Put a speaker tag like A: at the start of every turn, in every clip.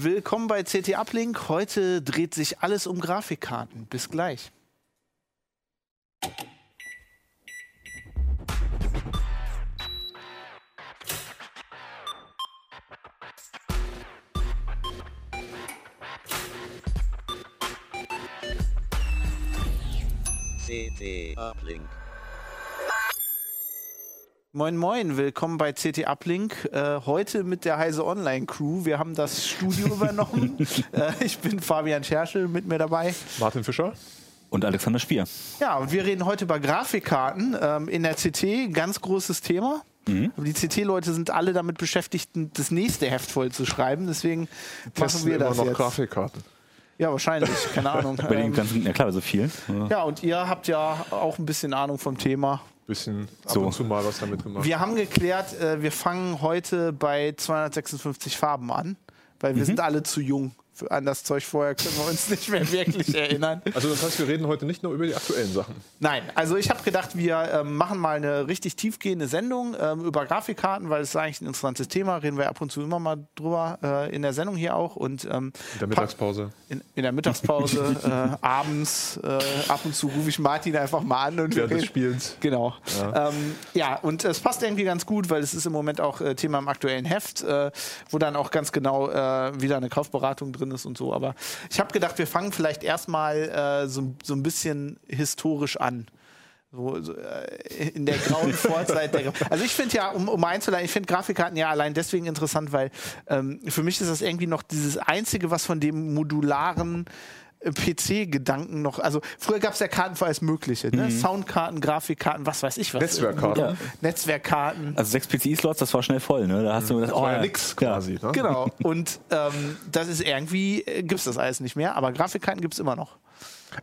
A: Willkommen bei CT Uplink. Heute dreht sich alles um Grafikkarten. Bis gleich.
B: CT Uplink.
A: Moin Moin, willkommen bei CT Uplink. Äh, heute mit der Heise Online Crew. Wir haben das Studio übernommen. Äh, ich bin Fabian Scherschel, mit mir dabei.
C: Martin Fischer.
D: Und Alexander Spier.
A: Ja, und wir reden heute über Grafikkarten ähm, in der CT. Ganz großes Thema.
D: Mhm.
A: Die CT-Leute sind alle damit beschäftigt, das nächste Heft voll zu schreiben. Deswegen machen
C: Testen
A: wir
C: immer
A: das
C: noch
A: jetzt.
C: Grafikkarten.
A: Ja, wahrscheinlich. Keine Ahnung.
D: Bei den
A: Ähm,
D: ganzen, ja klar, so viel.
A: ja, und ihr habt ja auch ein bisschen Ahnung vom Thema.
C: Bisschen ab
D: So.
C: und zu mal was damit gemacht.
A: Wir haben geklärt, äh, wir fangen heute bei 256 Farben an, weil wir sind alle zu jung. An das Zeug vorher können wir uns nicht mehr wirklich erinnern.
C: also das heißt, wir reden heute nicht nur über die aktuellen Sachen.
A: Nein, also ich habe gedacht, wir ähm, machen mal eine richtig tiefgehende Sendung ähm, über Grafikkarten, weil es ist eigentlich ein interessantes Thema. Reden wir ab und zu immer mal drüber äh, in der Sendung hier auch und ähm,
C: In der Mittagspause.
A: in, in der Mittagspause, äh, abends, äh, ab und zu rufe ich Martin einfach mal an und wir
C: Während des
A: reden-
C: Spiels.
A: Genau. Ja. Ähm, ja, und es passt irgendwie ganz gut, weil es ist im Moment auch äh, Thema im aktuellen Heft, äh, wo dann auch ganz genau äh, wieder eine Kaufberatung drin ist und so. Aber ich habe gedacht, wir fangen vielleicht erstmal äh, so, so ein bisschen historisch an. So, so, äh, in der grauen Vorzeit. Der, also ich finde ja, um, um einzuleiten, ich finde Grafikkarten ja allein deswegen interessant, weil ähm, für mich ist das irgendwie noch dieses Einzige, was von dem modularen PC-Gedanken noch, also früher gab es ja Karten für alles Mögliche, ne? Soundkarten, Grafikkarten, was weiß ich was.
C: Netzwerkkarten.
A: Ja. Netzwerkkarten.
D: Also sechs PCI-Slots, das war schnell voll, ne? Da hast du gedacht,
C: Das war ja
D: ja,
C: nix quasi. Ne?
A: Genau. Und ähm, das ist irgendwie, äh, gibt es das alles nicht mehr, aber Grafikkarten gibt es immer noch.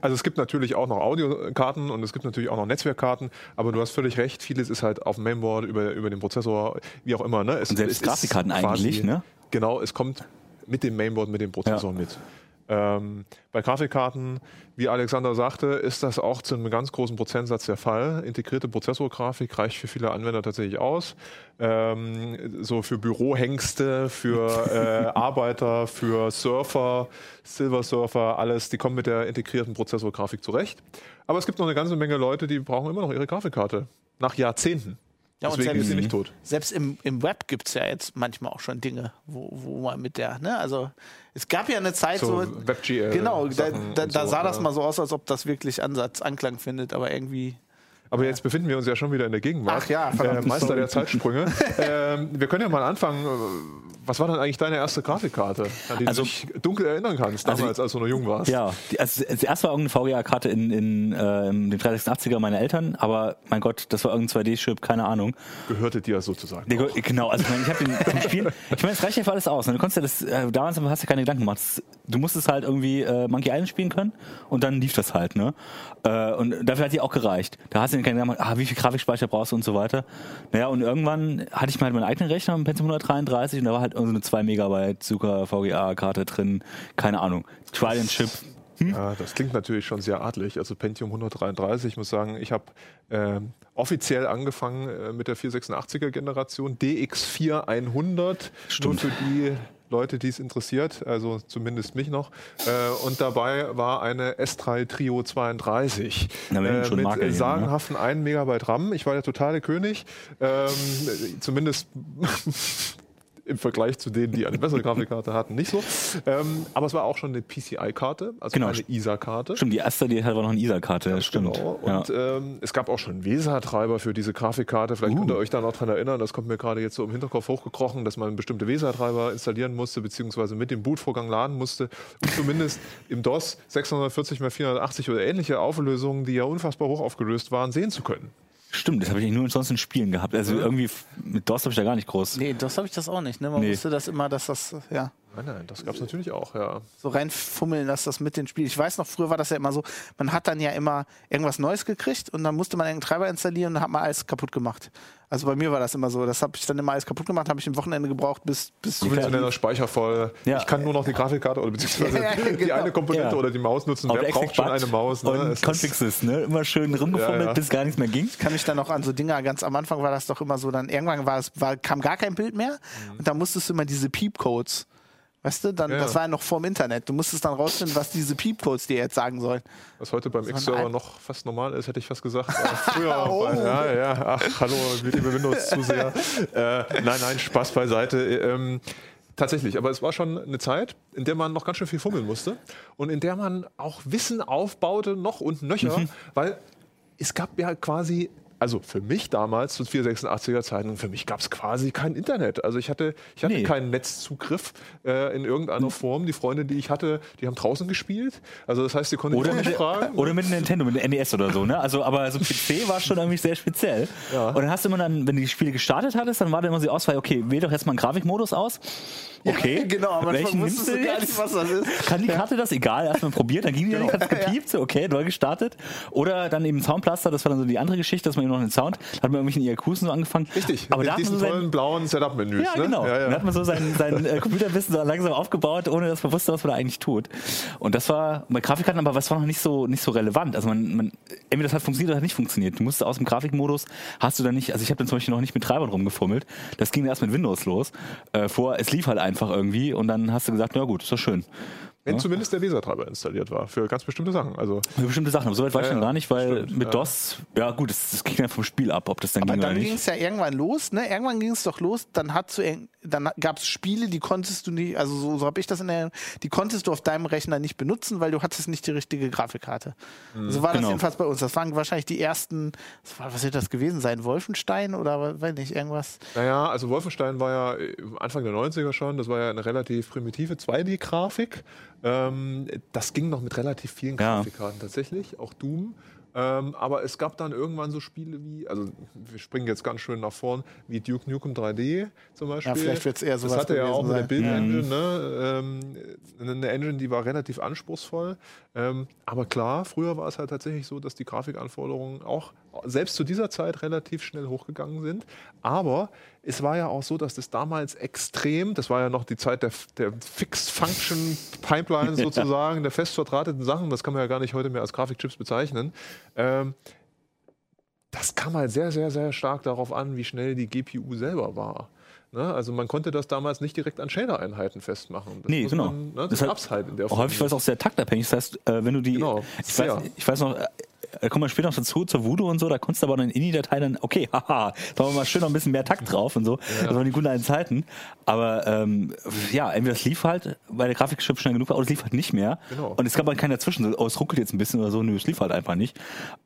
C: Also es gibt natürlich auch noch Audiokarten und es gibt natürlich auch noch Netzwerkkarten, aber du hast völlig recht, vieles ist halt auf dem Mainboard, über, über den Prozessor, wie auch immer. Ne? Es,
D: Und selbst
C: es ist
D: Grafikkarten
C: quasi-
D: eigentlich, ne?
C: Genau, es kommt mit dem Mainboard, mit dem Prozessor
D: Ja.
C: mit. Ähm, bei Grafikkarten, wie Alexander sagte, ist das auch zu einem ganz großen Prozentsatz der Fall. Integrierte Prozessorgrafik reicht für viele Anwender tatsächlich aus. Ähm, so für Bürohengste, für äh, Arbeiter, für Surfer, Silver Surfer, alles, die kommen mit der integrierten Prozessorgrafik zurecht. Aber es gibt noch eine ganze Menge Leute, die brauchen immer noch ihre Grafikkarte. Nach Jahrzehnten.
A: Ja, und
C: Deswegen
A: selbst-
C: ist sie nicht tot.
A: Selbst im, im Web gibt es ja jetzt manchmal auch schon Dinge, wo, wo man mit der, ne, also es gab ja eine Zeit so.
C: So WebGL
A: Genau, da, da, da
C: so,
A: sah das
C: ja.
A: mal so aus, als ob das wirklich Ansatz, Anklang findet, aber irgendwie.
C: Aber jetzt befinden wir uns ja schon wieder in der Gegenwart.
A: Ach ja,
C: äh, Meister der Zeitsprünge. ähm, wir können ja mal anfangen. Was war denn eigentlich deine erste Grafikkarte, an die
D: Also-
C: du dich dunkel erinnern kannst,
D: Also
C: damals, als du noch jung warst?
D: Ja, die, also das erste war irgendeine VGA-Karte in, in äh, dem 386er meiner Eltern, aber mein Gott, das war irgendein 2D-Chip, keine Ahnung.
C: Gehörte dir sozusagen.
D: Der, genau, also ich, meine, ich habe den zum Spielen, ich meine, es reicht ja für alles aus. ne? Du konntest ja das, äh, damals hast du keine Gedanken gemacht. Du musstest halt irgendwie äh, Monkey Island spielen können und dann lief das halt, ne? Äh, und dafür hat die auch gereicht. Da hast du keine Gedanken gemacht, ah, wie viel Grafikspeicher brauchst du und so weiter. Naja, und irgendwann hatte ich mal halt meinen eigenen Rechner, einen Pentium 133 und da war halt irgendeine 2 Megabyte Zucker VGA-Karte drin, keine Ahnung. Trident Chip.
C: Ja, das klingt natürlich schon sehr adlig. Also Pentium 133, ich muss sagen, ich habe ähm, offiziell angefangen äh, mit der 486er Generation, DX4 100,
D: Stimmt.
C: nur für die Leute, die es interessiert, also zumindest mich noch. Äh, und dabei war eine S3 Trio 32
D: Na, schon
C: mit
D: Marke ne?
C: sagenhaften 1 Megabyte RAM. Ich war der totale König, ähm, zumindest im Vergleich zu denen, die eine bessere Grafikkarte hatten, nicht so. Ähm, aber es war auch schon eine PCI-Karte, also
D: Genau.
C: eine ISA-Karte.
D: Stimmt, die erste, die hat war noch eine ISA-Karte, stimmt.
C: Genau.
D: Ja.
C: Und ähm, es gab auch schon VESA-Treiber für diese Grafikkarte. Vielleicht könnt
D: Uh.
C: ihr euch da noch dran erinnern. Das kommt mir gerade jetzt so im Hinterkopf hochgekrochen, dass man bestimmte VESA-Treiber installieren musste, beziehungsweise mit dem Bootvorgang laden musste, um zumindest im DOS 640 x 480 oder ähnliche Auflösungen, die ja unfassbar hoch aufgelöst waren, sehen zu können.
D: Stimmt, das habe ich nur sonst in Spielen gehabt. Also irgendwie f- mit DOS habe ich da gar nicht groß.
A: Nee, das habe ich das auch nicht. Ne? Man
D: Nee.
A: wusste das immer, dass das, ja.
C: Nein, nein, das gab es natürlich auch, ja.
A: so reinfummeln, dass das mit den Spielen. Ich weiß noch, früher war das ja immer so, man hat dann ja immer irgendwas Neues gekriegt und dann musste man einen Treiber installieren und dann hat man alles kaputt gemacht. Also bei mir war das immer so. Das habe ich dann immer alles kaputt gemacht, habe ich im Wochenende gebraucht, bis, bis
C: Konventioneller Speicher voll.
D: Ja.
C: Ich kann nur noch die Grafikkarte oder beziehungsweise
A: Ja, ja,
C: die
A: genau.
C: eine Komponente
D: Ja.
C: oder die Maus nutzen.
D: Auf
C: Wer
D: der
C: braucht schon eine Maus? Ne?
D: Und Confixes, ne? Immer schön rumgefummelt,
C: Ja, ja.
D: bis gar nichts mehr ging.
A: kann mich dann noch an so Dinger, ganz am Anfang war das doch immer so, dann irgendwann war es, war, kam gar kein Bild mehr und dann musstest du immer diese Peep-Codes. Weißt du, dann,
C: Ja,
A: das war ja noch vorm Internet. Du musstest dann rausfinden, was diese Piepcodes dir jetzt sagen sollen.
C: Was heute beim X-Server noch fast normal ist, hätte ich fast gesagt. Früher,
A: Oh.
C: bei, ja, ja, ach, hallo, liebe Windows-Zuseher. äh, nein, nein, Spaß beiseite. Ähm, tatsächlich, aber es war schon eine Zeit, in der man noch ganz schön viel fummeln musste und in der man auch Wissen aufbaute, noch und nöcher,
A: Mhm.
C: weil es gab ja quasi. Also für mich damals zu 486er Zeiten, für mich gab es quasi kein Internet. Also ich hatte, ich hatte
D: Nee.
C: keinen Netzzugriff äh, in irgendeiner Form. Die Freunde, die ich hatte, die haben draußen gespielt. Also das heißt, die konnten
D: Oder
C: ich auch
D: mit,
C: fragen.
D: oder mit Nintendo, mit NES oder so, ne? Also, aber so PC war schon irgendwie sehr speziell.
C: Ja.
D: Und dann hast du immer dann, wenn du die Spiele gestartet hattest, dann war da immer so die Auswahl, okay, wähl doch jetzt mal einen Grafikmodus aus. Okay.
A: genau, aber
D: welchen
A: wusstest
D: nimmst
A: du
D: du
A: gar
D: jetzt?
A: nicht, was das ist.
D: Kann die Karte das? Egal, erstmal probiert, dann ging die nicht, hat gepiept, so, okay, neu gestartet. Oder dann eben Soundblaster, das war dann so die andere Geschichte, dass man eben noch den Sound, da hat man irgendwelchen IRQs so angefangen.
C: Richtig,
D: aber
C: mit
D: da hat man
C: diesen
D: so sein,
C: tollen blauen Setup-Menüs.
D: ja,
C: ne?
D: genau.
C: Ja, ja.
D: hat man so sein, sein äh, Computerwissen so langsam aufgebaut, ohne dass man wusste, was man da eigentlich tut. Und das war bei Grafikkarten, aber was war noch nicht so nicht so relevant. Also man, man entweder das hat funktioniert oder hat nicht funktioniert. Du musst aus dem Grafikmodus hast du dann nicht, also ich habe dann zum Beispiel noch nicht mit Treibern rumgefummelt. Das ging erst mit Windows los. Äh, vor, es lief halt einfach irgendwie und dann hast du gesagt, na gut, ist doch schön.
C: Wenn zumindest der Weser-Treiber installiert war, für ganz bestimmte Sachen. Also
D: Für bestimmte Sachen, aber so weit war ich
C: Ja,
D: dann
C: ja,
D: gar nicht, weil
C: stimmt,
D: mit
C: ja.
D: DOS, ja gut, das, das ging dann vom Spiel ab, ob das dann
A: Aber
D: ging
A: dann ging es ja irgendwann los, ne? Irgendwann ging es doch los, dann hat zu irg- dann gab es Spiele, die konntest du nicht, also so, so habe ich das in der, die konntest du auf deinem Rechner nicht benutzen, weil du hattest nicht die richtige Grafikkarte. So war das
D: Genau.
A: jedenfalls bei uns. Das waren wahrscheinlich die ersten, was, war, was wird das gewesen sein? Wolfenstein oder weiß nicht, irgendwas?
C: Naja, also Wolfenstein war ja äh, Anfang der 90er schon, das war ja eine relativ primitive 2D-Grafik. Ähm, das ging noch mit relativ vielen
D: Ja.
C: Grafikkarten tatsächlich, auch Doom. Ähm, aber es gab dann irgendwann so Spiele wie, also wir springen jetzt ganz schön nach vorn, wie Duke Nukem 3D zum Beispiel.
A: vielleicht wird's eher sowas
C: Das hatte ja auch mit der
A: sein.
C: Build-Engine, ne? ähm, eine Engine, die war relativ anspruchsvoll. Ähm, aber klar, früher war es halt tatsächlich so, dass die Grafikanforderungen auch selbst zu dieser Zeit relativ schnell hochgegangen sind. Aber es war ja auch so, dass das damals extrem, das war ja noch die Zeit der, der Fixed-Function-Pipeline sozusagen, der fest verdrahteten Sachen, das kann man ja gar nicht heute mehr als Grafikchips bezeichnen. Ähm, das kam halt sehr, sehr, sehr stark darauf an, wie schnell die GPU selber war. Ne? Also man konnte das damals nicht direkt an Shader-Einheiten festmachen. Das
D: Nee, genau.
C: Man, ne? Das
D: Deshalb-
C: gab's halt in der
D: Häufig war es auch sehr taktabhängig. Das heißt, äh, wenn du die,
C: Genau,
D: ich, weiß, ich weiß noch, äh, da kommen wir später noch dazu, zur Voodoo und so, da konntest du aber dann in die Datei dann, okay, haha, da haben wir mal schön noch ein bisschen mehr Takt drauf und so. Das waren die guten alten Zeiten. Aber ähm, ja, entweder es lief halt, weil der Grafikchip schnell genug war, oder es lief halt nicht mehr.
C: Genau.
D: Und es gab halt keinen dazwischen, oh, es ruckelt jetzt ein bisschen oder so, nö, es lief halt einfach nicht.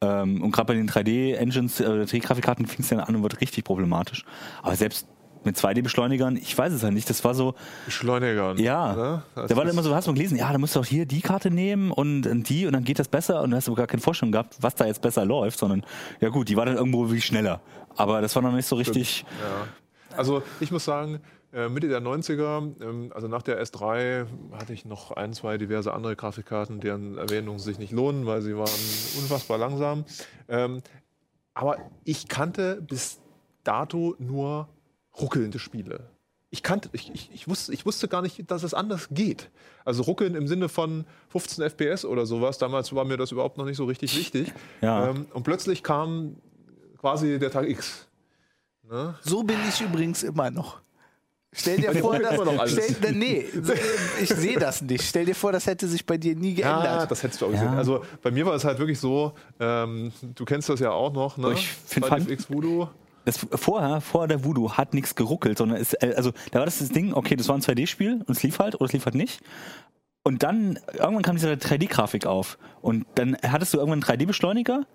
D: Ähm, und gerade bei den 3D-Engines, äh, 3D-Grafikkarten fing es dann an und wird richtig problematisch. Aber selbst mit 2D-Beschleunigern, ich weiß es ja nicht, das war so,
C: Beschleunigern.
D: ja,
C: Ne?
D: Da war dann
C: ist-
D: immer so, hast du mal gelesen, ja, da musst du auch hier die Karte nehmen und die und dann geht das besser und dann hast du gar keine Vorstellung gehabt, was da jetzt besser läuft, sondern ja gut, die war dann irgendwo wie schneller. Aber das war noch nicht so richtig.
C: Ja. Also ich muss sagen, äh, Mitte der 90er, ähm, also nach der S3 hatte ich noch ein, zwei diverse andere Grafikkarten, deren Erwähnungen sich nicht lohnen, weil sie waren unfassbar langsam. Ähm, aber ich kannte bis dato nur ruckelnde Spiele. Ich kannte, ich, ich, ich, wusste, ich wusste gar nicht, dass es anders geht. Also ruckeln im Sinne von 15 FPS oder sowas. Damals war mir das überhaupt noch nicht so richtig wichtig.
D: Ja.
C: Ähm, und plötzlich kam quasi der Tag X. Ne?
A: So bin ich übrigens immer noch. Stell dir vor, dass,
C: immer noch alles.
A: stell, nee, ich sehe das nicht. Stell dir vor, das hätte sich bei dir nie
C: Ja,
A: geändert.
C: das hättest du auch gesehen.
D: Ja.
C: Also bei mir war es halt wirklich so, ähm, du kennst das ja auch noch, ne?
D: Ich
C: X Voodoo.
D: Das vorher, vor der Voodoo hat nichts geruckelt, sondern es, äh, also da war das das Ding, okay, das war ein 2D-Spiel und es lief halt oder es lief halt nicht. Und dann, irgendwann kam diese 3D-Grafik auf. Und dann hattest du irgendwann einen 3D-Beschleuniger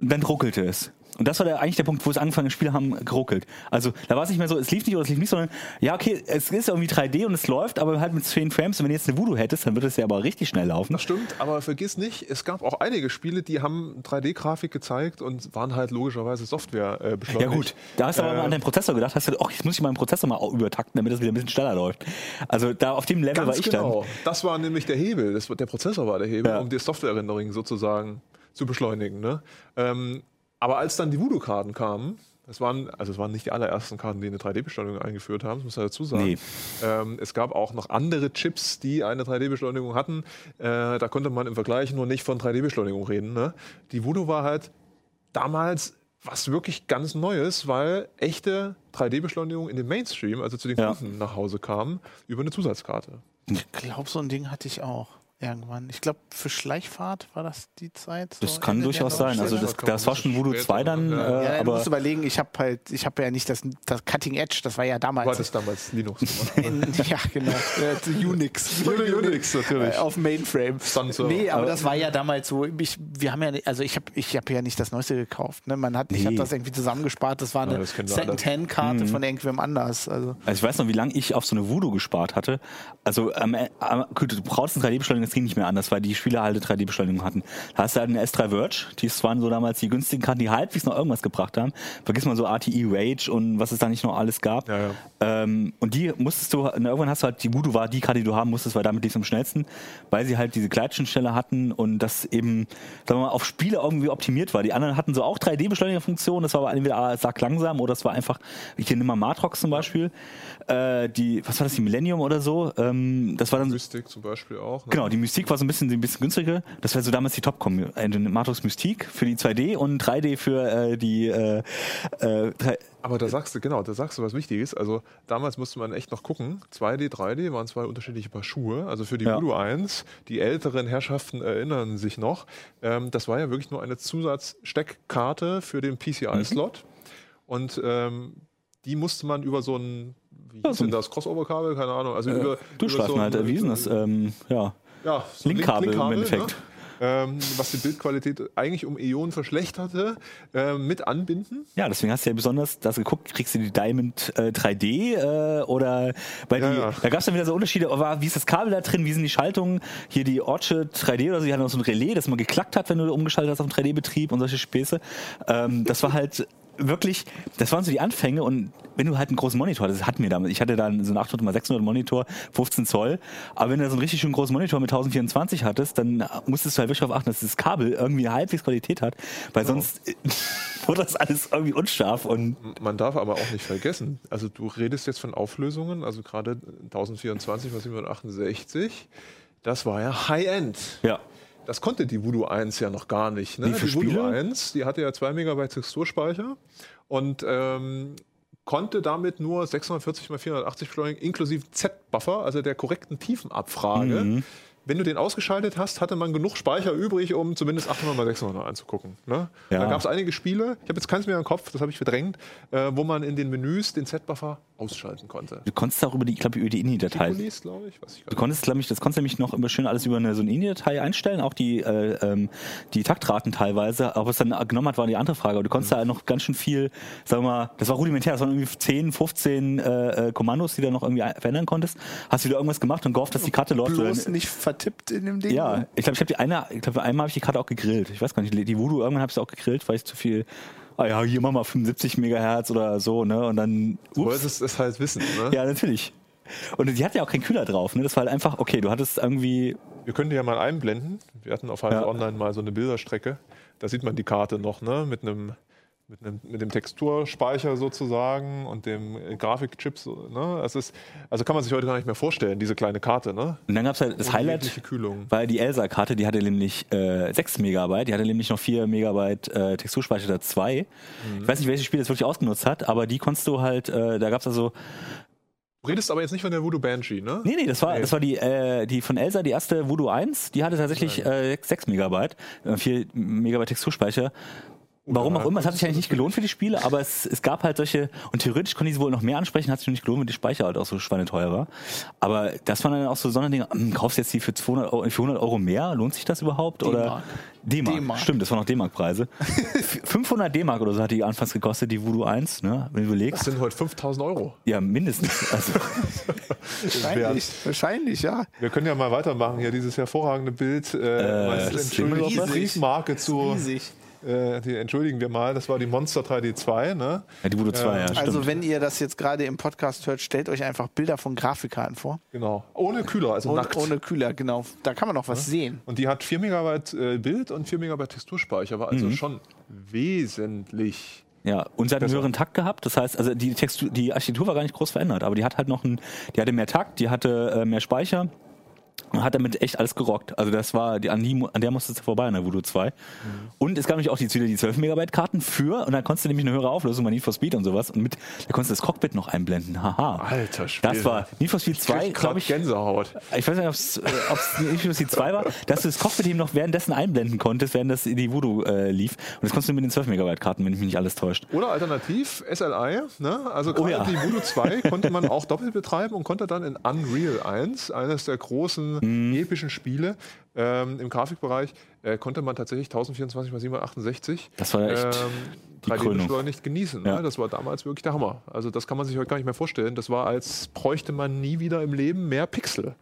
D: und dann ruckelte es. Und das war der, eigentlich der Punkt, wo es angefangen hat, Spiele haben geruckelt. Also da war es nicht mehr so, es lief nicht oder es lief nicht, sondern ja, okay, es ist irgendwie 3D und es läuft, aber halt mit 10 Frames. Und wenn du jetzt eine Voodoo hättest, dann würde es ja aber richtig schnell laufen.
C: Das stimmt, aber vergiss nicht, es gab auch einige Spiele, die haben 3D-Grafik gezeigt und waren halt logischerweise Software äh,
D: Ja
C: beschleunigt.
D: gut, da hast du aber
C: Äh,
D: mal an deinen Prozessor gedacht, hast du, ach, jetzt muss ich meinen Prozessor mal übertakten, damit das wieder ein bisschen schneller läuft. Also da auf dem Level war ich
C: genau. Das war nämlich der Hebel. Das, der Prozessor war der Hebel,
D: Ja.
C: um das Software-Rendering sozusagen zu beschleunigen. Ne? Ähm, aber als dann die Voodoo-Karten kamen, das waren, also es waren nicht die allerersten Karten, die eine 3D-Beschleunigung eingeführt haben, das muss man dazu sagen.
D: Nee.
C: Ähm, es gab auch noch andere Chips, die eine 3D-Beschleunigung hatten. Äh, da konnte man im Vergleich nur nicht von 3D-Beschleunigung reden. Ne? Die Voodoo war halt damals was wirklich ganz Neues, weil echte 3D-Beschleunigung in den Mainstream, also zu den
D: Ja.
C: Kunden nach Hause kam, über eine Zusatzkarte.
A: Ich glaube, so ein Ding hatte ich auch irgendwann. Ich glaube, für Schleichfahrt war das die Zeit. so
D: Das kann durchaus sein. Also das, das war schon Voodoo
C: später,
D: 2 dann,
C: ja.
D: äh,
A: Ja, du
D: aber
A: musst überlegen, ich habe halt, ich habe ja nicht das, das Cutting Edge, das war ja
C: Du
A: damals.
C: hattest damals Linux.
A: ja, genau. Äh, Unix.
C: Unix, natürlich.
A: Äh, auf Mainframe.
C: Sun Server.
A: Nee, aber
D: Aber-
A: das war ja damals so, ich, wir haben ja, also ich habe ich hab ja nicht das Neueste gekauft. Ne? Man hat, Ich
D: Nee.
A: habe das irgendwie zusammengespart, das war eine
C: das.
A: Second-Hand-Karte von irgendwem anders. Also,
D: Also ich weiß noch, wie lange ich auf so eine Voodoo gespart hatte. Also ähm, äh, gut, du brauchst 3D-Beschleunigung, das ging nicht mehr anders, weil die Spieler halt eine 3D-Beschleunigung hatten. Da hast du halt eine S3 Verge, die waren so damals die günstigen Karten, die halbwegs noch irgendwas gebracht haben. Vergiss mal so RTE Rage und was es da nicht noch alles gab.
C: Ja, ja.
D: Ähm, und die musstest du, irgendwann hast du halt, die Voodoo war die Karte, die du haben musstest, weil damit lief am schnellsten, weil sie halt diese Gleitschnittstelle hatten und das eben, sagen wir mal, auf Spiele irgendwie optimiert war. Die anderen hatten so auch 3D-Beschleunigerfunktionen, das war aber entweder ah, sag langsam oder es war einfach, ich nehme mal Matrox zum Beispiel, äh, die, was war das, die Millennium oder so, ähm, das war dann
C: Mystic zum Beispiel auch. Ne?
D: Genau, die Mystik war so ein bisschen, ein bisschen günstiger. Das wäre so damals die. Äh, die Matrix Mystik für die 2D und 3D für äh, die äh, äh,
C: Aber da sagst du, genau, da sagst du was Wichtiges. Also damals musste man echt noch gucken. 2D, 3D waren zwei unterschiedliche Paar Schuhe. Also für die
D: Ja.
C: Voodoo 1, die älteren Herrschaften erinnern sich noch, ähm, das war ja wirklich nur eine Zusatzsteckkarte für den PCI-Slot. Und ähm, die musste man über so ein, wie hieß denn
D: ein-
C: das, Crossover-Kabel, keine Ahnung. Also über,
D: Durchschleifen
C: über
D: halt,
C: so ein-
D: äh, wie ist das? Ähm, ja.
C: Ja, so ein
D: Linkkabel im
C: Linkkabel,
D: Endeffekt.
C: Ne? Ähm, was die Bildqualität eigentlich um Ionen verschlechterte, äh, mit anbinden.
D: ja, deswegen hast du ja besonders das geguckt, kriegst du die Diamond äh, 3D äh, oder weil
C: Ja,
D: die,
C: ja.
D: da gab es dann wieder so Unterschiede, aber wie ist das Kabel da drin, wie sind die Schaltungen, hier die Orchard 3D oder so, die hatten auch so ein Relais, das mal geklackt hat, wenn du umgeschaltet hast auf den 3D-Betrieb und solche Späße. Ähm, das war halt wirklich, das waren so die Anfänge und wenn du halt einen großen Monitor das hatten wir damals, ich hatte dann so einen 800 x 600 Monitor, 15 Zoll, aber wenn du so einen richtig schönen großen Monitor mit 1024 hattest, dann musstest du halt wirklich darauf achten, dass das Kabel irgendwie eine halbwegs Qualität hat, weil sonst wurde das alles irgendwie unscharf und
C: Man darf aber auch nicht vergessen, also du redest jetzt von Auflösungen, also gerade 1024 x 768, das war ja High-End.
D: ja.
C: Das konnte die Voodoo 1 ja noch gar nicht. Ne? Die Voodoo
D: Spiele?
C: 1, die hatte ja 2 Megabyte Texturspeicher und ähm, konnte damit nur 640 x 480 beschleunigen, inklusive Z-Buffer, also der korrekten Tiefenabfrage.
D: Mhm.
C: Wenn du den ausgeschaltet hast, hatte man genug Speicher übrig, um zumindest 800 x 600 anzugucken. Ne?
D: Ja.
C: Da gab es einige Spiele, ich habe jetzt keins mehr im Kopf, das habe ich verdrängt, äh, wo man in den Menüs den Z-Buffer ausschalten konnte.
D: Du konntest auch über die, ich glaube, über die INI-Datei.
C: Glaube ich, weiß ich
D: Du konntest, glaube ich, das konntest nämlich noch immer schön alles über eine, so eine INI-Datei einstellen, auch die, äh, ähm, die Taktraten teilweise. Ob es dann genommen hat, war die andere Frage. Aber du konntest da noch ganz schön viel, sagen wir mal, das war rudimentär, das waren irgendwie 10, 15 äh, äh, Kommandos, die du noch irgendwie verändern konntest. Hast wieder irgendwas gemacht und gehofft, dass die Karte läuft.
A: bloß
D: Oder-
A: nicht vertippt in dem Ding.
D: ja, ich glaube, ich habe die eine, ich glaube, einmal habe ich die Karte auch gegrillt. Ich weiß gar nicht, die Voodoo irgendwann habe ich sie auch gegrillt, weil ich zu viel, ah ja, hier machen wir 75 Megahertz oder so, ne? Und dann,
C: Du
D: ups.
C: wolltest es halt wissen. Ne?
D: Ja, natürlich. Und die hat ja auch keinen Kühler drauf, ne? Das war halt einfach, okay, du hattest irgendwie,
C: Wir können die ja mal einblenden. Wir hatten auf Heise
D: Ja.
C: Online mal so eine Bilderstrecke. Da sieht man die Karte noch, ne? Mit einem mit, einem, mit dem Texturspeicher sozusagen und dem äh, Grafikchip. So, ne? Es ist, also kann man sich heute gar nicht mehr vorstellen, diese kleine Karte. Ne?
D: und dann gab's halt das Highlight,
C: Kühlung.
D: weil die Elsa-Karte, die hatte nämlich äh, 6 Megabyte, die hatte nämlich noch 4 Megabyte äh, Texturspeicher da 2. Ich weiß nicht, welches Spiel das wirklich ausgenutzt hat, aber die konntest du halt, äh, da gab's also,
C: Du redest aber jetzt nicht von der Voodoo Banshee, ne?
D: nee, nee, das war,
C: Nee.
D: das war die, äh, die von Elsa, die erste Voodoo 1, die hatte tatsächlich äh, 6 Megabyte, äh, 4 Megabyte Texturspeicher. Warum auch immer, es hat sich eigentlich nicht gelohnt für die Spiele, aber es, es gab halt solche, und theoretisch konnte ich sie wohl noch mehr ansprechen, hat sich nicht gelohnt, weil die Speicher halt auch so schweineteuer war. Aber das waren dann auch so Sonderdinge, hm, kaufst du jetzt die für, 200 Euro, für 100 Euro mehr? Lohnt sich das überhaupt? Oder
A: D-Mark.
D: Stimmt, das waren noch D-Mark-Preise. 500 D-Mark oder so hat die anfangs gekostet, die Voodoo 1, ne, wenn du
C: Das
D: überlegst.
C: sind heute 5000 Euro.
D: Ja, mindestens. Also,
A: Wahrscheinlich, wahrscheinlich, ja.
C: Wir können ja mal weitermachen hier, dieses hervorragende Bild. Äh, was
D: das
C: ist Entschuldigung,
A: riesig.
C: Briefmarke zu.
A: Riesig.
C: Äh, die entschuldigen wir mal, das war die Monster 3D 2, ne?
D: ja, die Voodoo 2, ja, stimmt.
A: Also wenn ihr das jetzt gerade im Podcast hört, stellt euch einfach Bilder von Grafikkarten vor.
C: Genau. Ohne Kühler, also
A: Und
C: nackt.
A: ohne Kühler, genau. Da kann man noch was sehen.
C: Und die hat 4 Megabyte äh, Bild und 4 Megabyte Texturspeicher, war also
D: Mhm.
C: schon wesentlich.
D: Ja, und sie hat einen höheren Takt gehabt. Das heißt, also die Textur, die Architektur war gar nicht groß verändert, aber die hat halt noch einen, die hatte mehr Takt, die hatte äh, mehr Speicher, hat damit echt alles gerockt. Also das war, die, an, die, an der musste es vorbei an der Voodoo 2. Mhm. Und es gab nämlich auch die, die 12 Megabyte Karten für, und dann konntest du nämlich eine höhere Auflösung bei Need for Speed und sowas. Und mit, da konntest du das Cockpit noch einblenden. Haha.
C: Alter Spiel.
D: Das war Need for Speed 2, glaube ich.
C: Gänsehaut.
D: Ich weiß nicht, ob es äh, Need for Speed 2 war, dass du das Cockpit eben noch währenddessen einblenden konntest, während das in die Voodoo äh, lief. Und das konntest du mit den 12 Megabyte Karten, wenn ich mich nicht alles täuscht.
C: Oder alternativ SLI, ne? Also gerade
D: Oh ja.
C: die Voodoo 2 konnte man auch doppelt betreiben und konnte dann in Unreal 1, eines der großen
D: Mhm.
C: epischen Spiele ähm, im Grafikbereich, äh, konnte man tatsächlich 1024 x 768
D: Das war echt die
C: 3D
D: Krönung.
C: beschleunigt genießen.
D: Ja.
C: Ne? Das war damals wirklich der Hammer. Also das kann man sich heute gar nicht mehr vorstellen. Das war, als bräuchte man nie wieder im Leben mehr Pixel.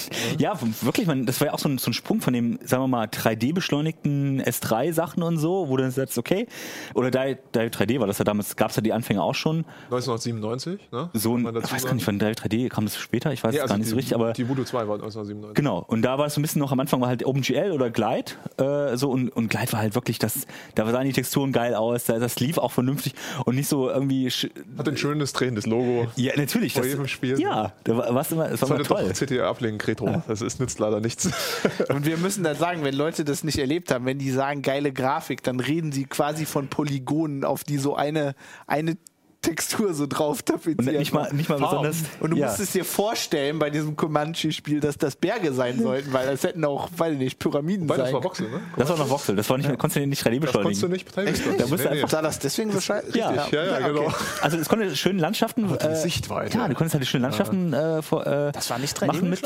D: Ja, wirklich, man, das war ja auch so ein, so ein Sprung von dem, sagen wir mal, 3D-beschleunigten S3-Sachen und so, wo du dann sagst, okay, oder Dive Dive 3D war das ja damals, gab es ja die Anfänge auch schon.
C: 1997, ne?
D: So ein, ich weiß gar nicht, von Dive 3D kam das später, ich weiß
C: Nee,
D: es
C: also
D: gar nicht
C: die,
D: so richtig, aber
C: die Voodoo 2 war 1997.
D: Genau, und da war es so ein bisschen noch am Anfang war halt OpenGL oder Glide, äh, so und, und Glide war halt wirklich das, da sahen die Texturen geil aus, da, das lief auch vernünftig und nicht so irgendwie.
C: Hat ein schönes drehendes Logo.
D: Ja, natürlich.
C: Vor
D: das,
C: jedem Spiel.
D: Ja, da war war's immer, es war
C: Sollte doch
D: toll.
C: Ablegen, Retro. Das ist, nützt leider nichts.
A: Und wir müssen dann sagen, wenn Leute das nicht erlebt haben, wenn die sagen geile Grafik, dann reden sie quasi von Polygonen, auf die so eine, eine Textur so drauf tapeziert
D: Und nicht mal, nicht mal
C: Farben.
D: besonders.
A: Und du
D: ja.
A: musst es dir vorstellen bei diesem Comanche-Spiel, dass das Berge sein sollten, weil das hätten auch, weiß ich nicht, Pyramiden
C: Weil das
A: sein
C: war
A: können.
C: Voxel, ne?
D: Das war noch Voxel, das war nicht, konntest du nicht 3D
C: Das konntest du
D: beschleunigen.
C: nicht betreiben.
A: Echt nicht?
D: Da musst du einfach-
A: Sah das deswegen so scheiße?
D: Ja.
C: Richtig, ja, ja, genau.
D: Also es konnte schöne Landschaften.
C: die
D: äh,
C: Sichtweite.
D: Ja, du konntest halt schöne Landschaften äh, vor, äh,
A: Das war nicht 3D
D: machen mit.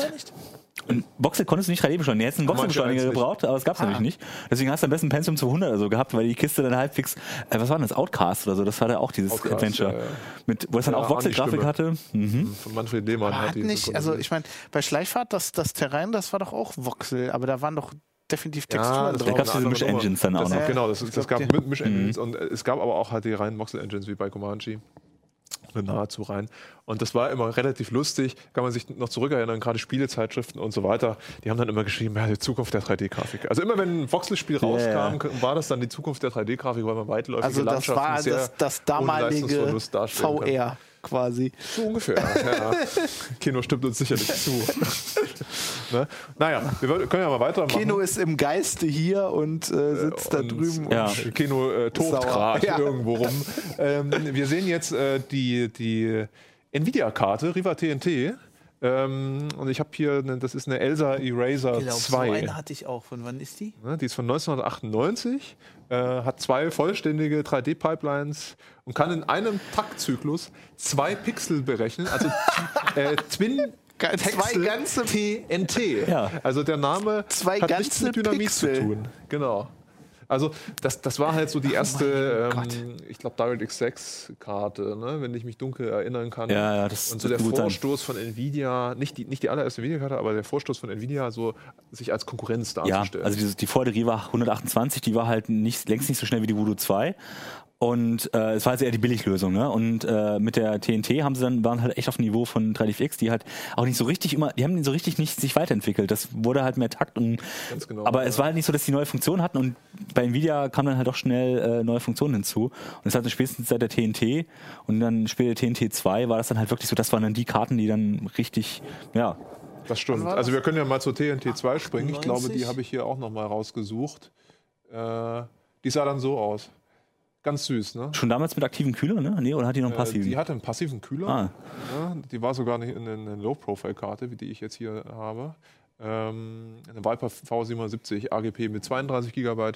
D: Und Voxel konntest du nicht 3D beschleunigen. Jetzt einen Voxelbeschleuniger gebraucht, aber das gab's nämlich nicht. Deswegen hast du am besten Pentium 200 oder so gehabt, weil die Kiste dann halbwegs, äh, was war denn das, Outcast oder so, das war da auch dieses
C: Outcast,
D: Adventure.
C: ja, ja.
D: Mit, wo es dann
C: Ja,
D: auch Voxel-Grafik hatte. Mhm.
C: Von Manfred Lehmann
A: Aber
C: hat
A: hat
C: die
A: nicht, also ich meine, bei Schleichfahrt, das, das Terrain, das war doch auch Voxel, aber da waren doch definitiv Texturen
C: das
D: Da
C: war
A: drauf.
D: gab's
C: eine
D: diese
C: andere
D: Misch-Engines dann auch
C: das,
D: noch. Mhm.
C: Genau, das, es
A: glaub,
C: gab Misch-Engines und äh, es gab aber auch halt die reinen Voxel-Engines wie bei Comanche. Nahezu rein. Und das war immer relativ lustig. Kann man sich noch zurückerinnern, gerade Spielezeitschriften und so weiter. Die haben dann immer geschrieben, ja, die Zukunft der 3D-Grafik. Also immer wenn ein Voxel-Spiel
D: Ja,
C: rauskam, war das dann die Zukunft der 3D-Grafik, weil man weitläufige
A: Also das
C: Landschaften
A: war
C: sehr
A: das, das damalige. VR quasi.
C: So ungefähr, ja. Kino stimmt uns sicherlich zu. ne? Naja, wir können ja mal weitermachen.
A: Keno ist im Geiste hier und äh, sitzt da
C: und-
A: drüben.
D: Ja.
A: Und
C: Kino äh, tobt gerade
A: Ja.
C: irgendwo rum. ähm, wir sehen jetzt äh, die, die Nvidia-Karte, Riva TNT. Ähm, und ich habe hier, eine, das ist eine Elsa Eraser
A: glaub,
C: 2.
A: So eine hatte ich auch. Von wann ist die?
C: Ne, die ist von 1998, äh, hat zwei vollständige 3D-Pipelines und kann in einem Taktzyklus zwei Pixel berechnen, also äh, Twin
A: Ga- zwei ganze-
C: TNT.
D: Ja.
C: Also der Name
A: Zwei
C: hat nichts mit Dynamit
A: Pixel.
C: zu tun. Genau. Also das, das war halt so die erste, ähm, ich glaube DirectX 6 Karte, ne? wenn ich mich dunkel erinnern kann.
D: Ja, ja, das-
C: Und so der
D: gut sein.
C: Vorstoß von Nvidia, nicht die, nicht die allererste Nvidia-Karte, aber der Vorstoß von Nvidia, so sich als Konkurrenz
D: Ja,
C: darzustellen.
D: also dieses, die vordere war 128, die war halt nicht, längst nicht so schnell wie die Voodoo 2. Und äh, es war also eher die Billiglösung, ne? Und äh, mit der TNT haben sie dann waren halt echt auf dem Niveau von 3DFX, die halt auch nicht so richtig immer, die haben so richtig nicht sich weiterentwickelt. Das wurde halt mehr Takt und
C: Ganz genau,
D: aber
C: ja.
D: es war halt nicht so, dass die neue Funktionen hatten und bei Nvidia kamen dann halt auch schnell äh, neue Funktionen hinzu. Und das hat spätestens seit der TNT und dann später TNT 2 war das dann halt wirklich so, das waren dann die Karten, die dann richtig, ja,
C: Das stimmt. Also wir können ja mal zur TNT 2 springen. Ich glaube,
A: 98?
C: die habe ich hier auch noch mal rausgesucht. Äh, die sah dann so aus. Ganz süß, ne?
D: schon damals mit aktiven Kühler, ne? Nee, oder hat die noch einen
C: Äh,
D: passiven?
C: die hatte einen passiven Kühler.
D: Ah.
C: Ja, die war sogar nicht in eine Low-Profile-Karte, wie die ich jetzt hier habe. Ähm, eine Viper V77 AGP mit 32 GB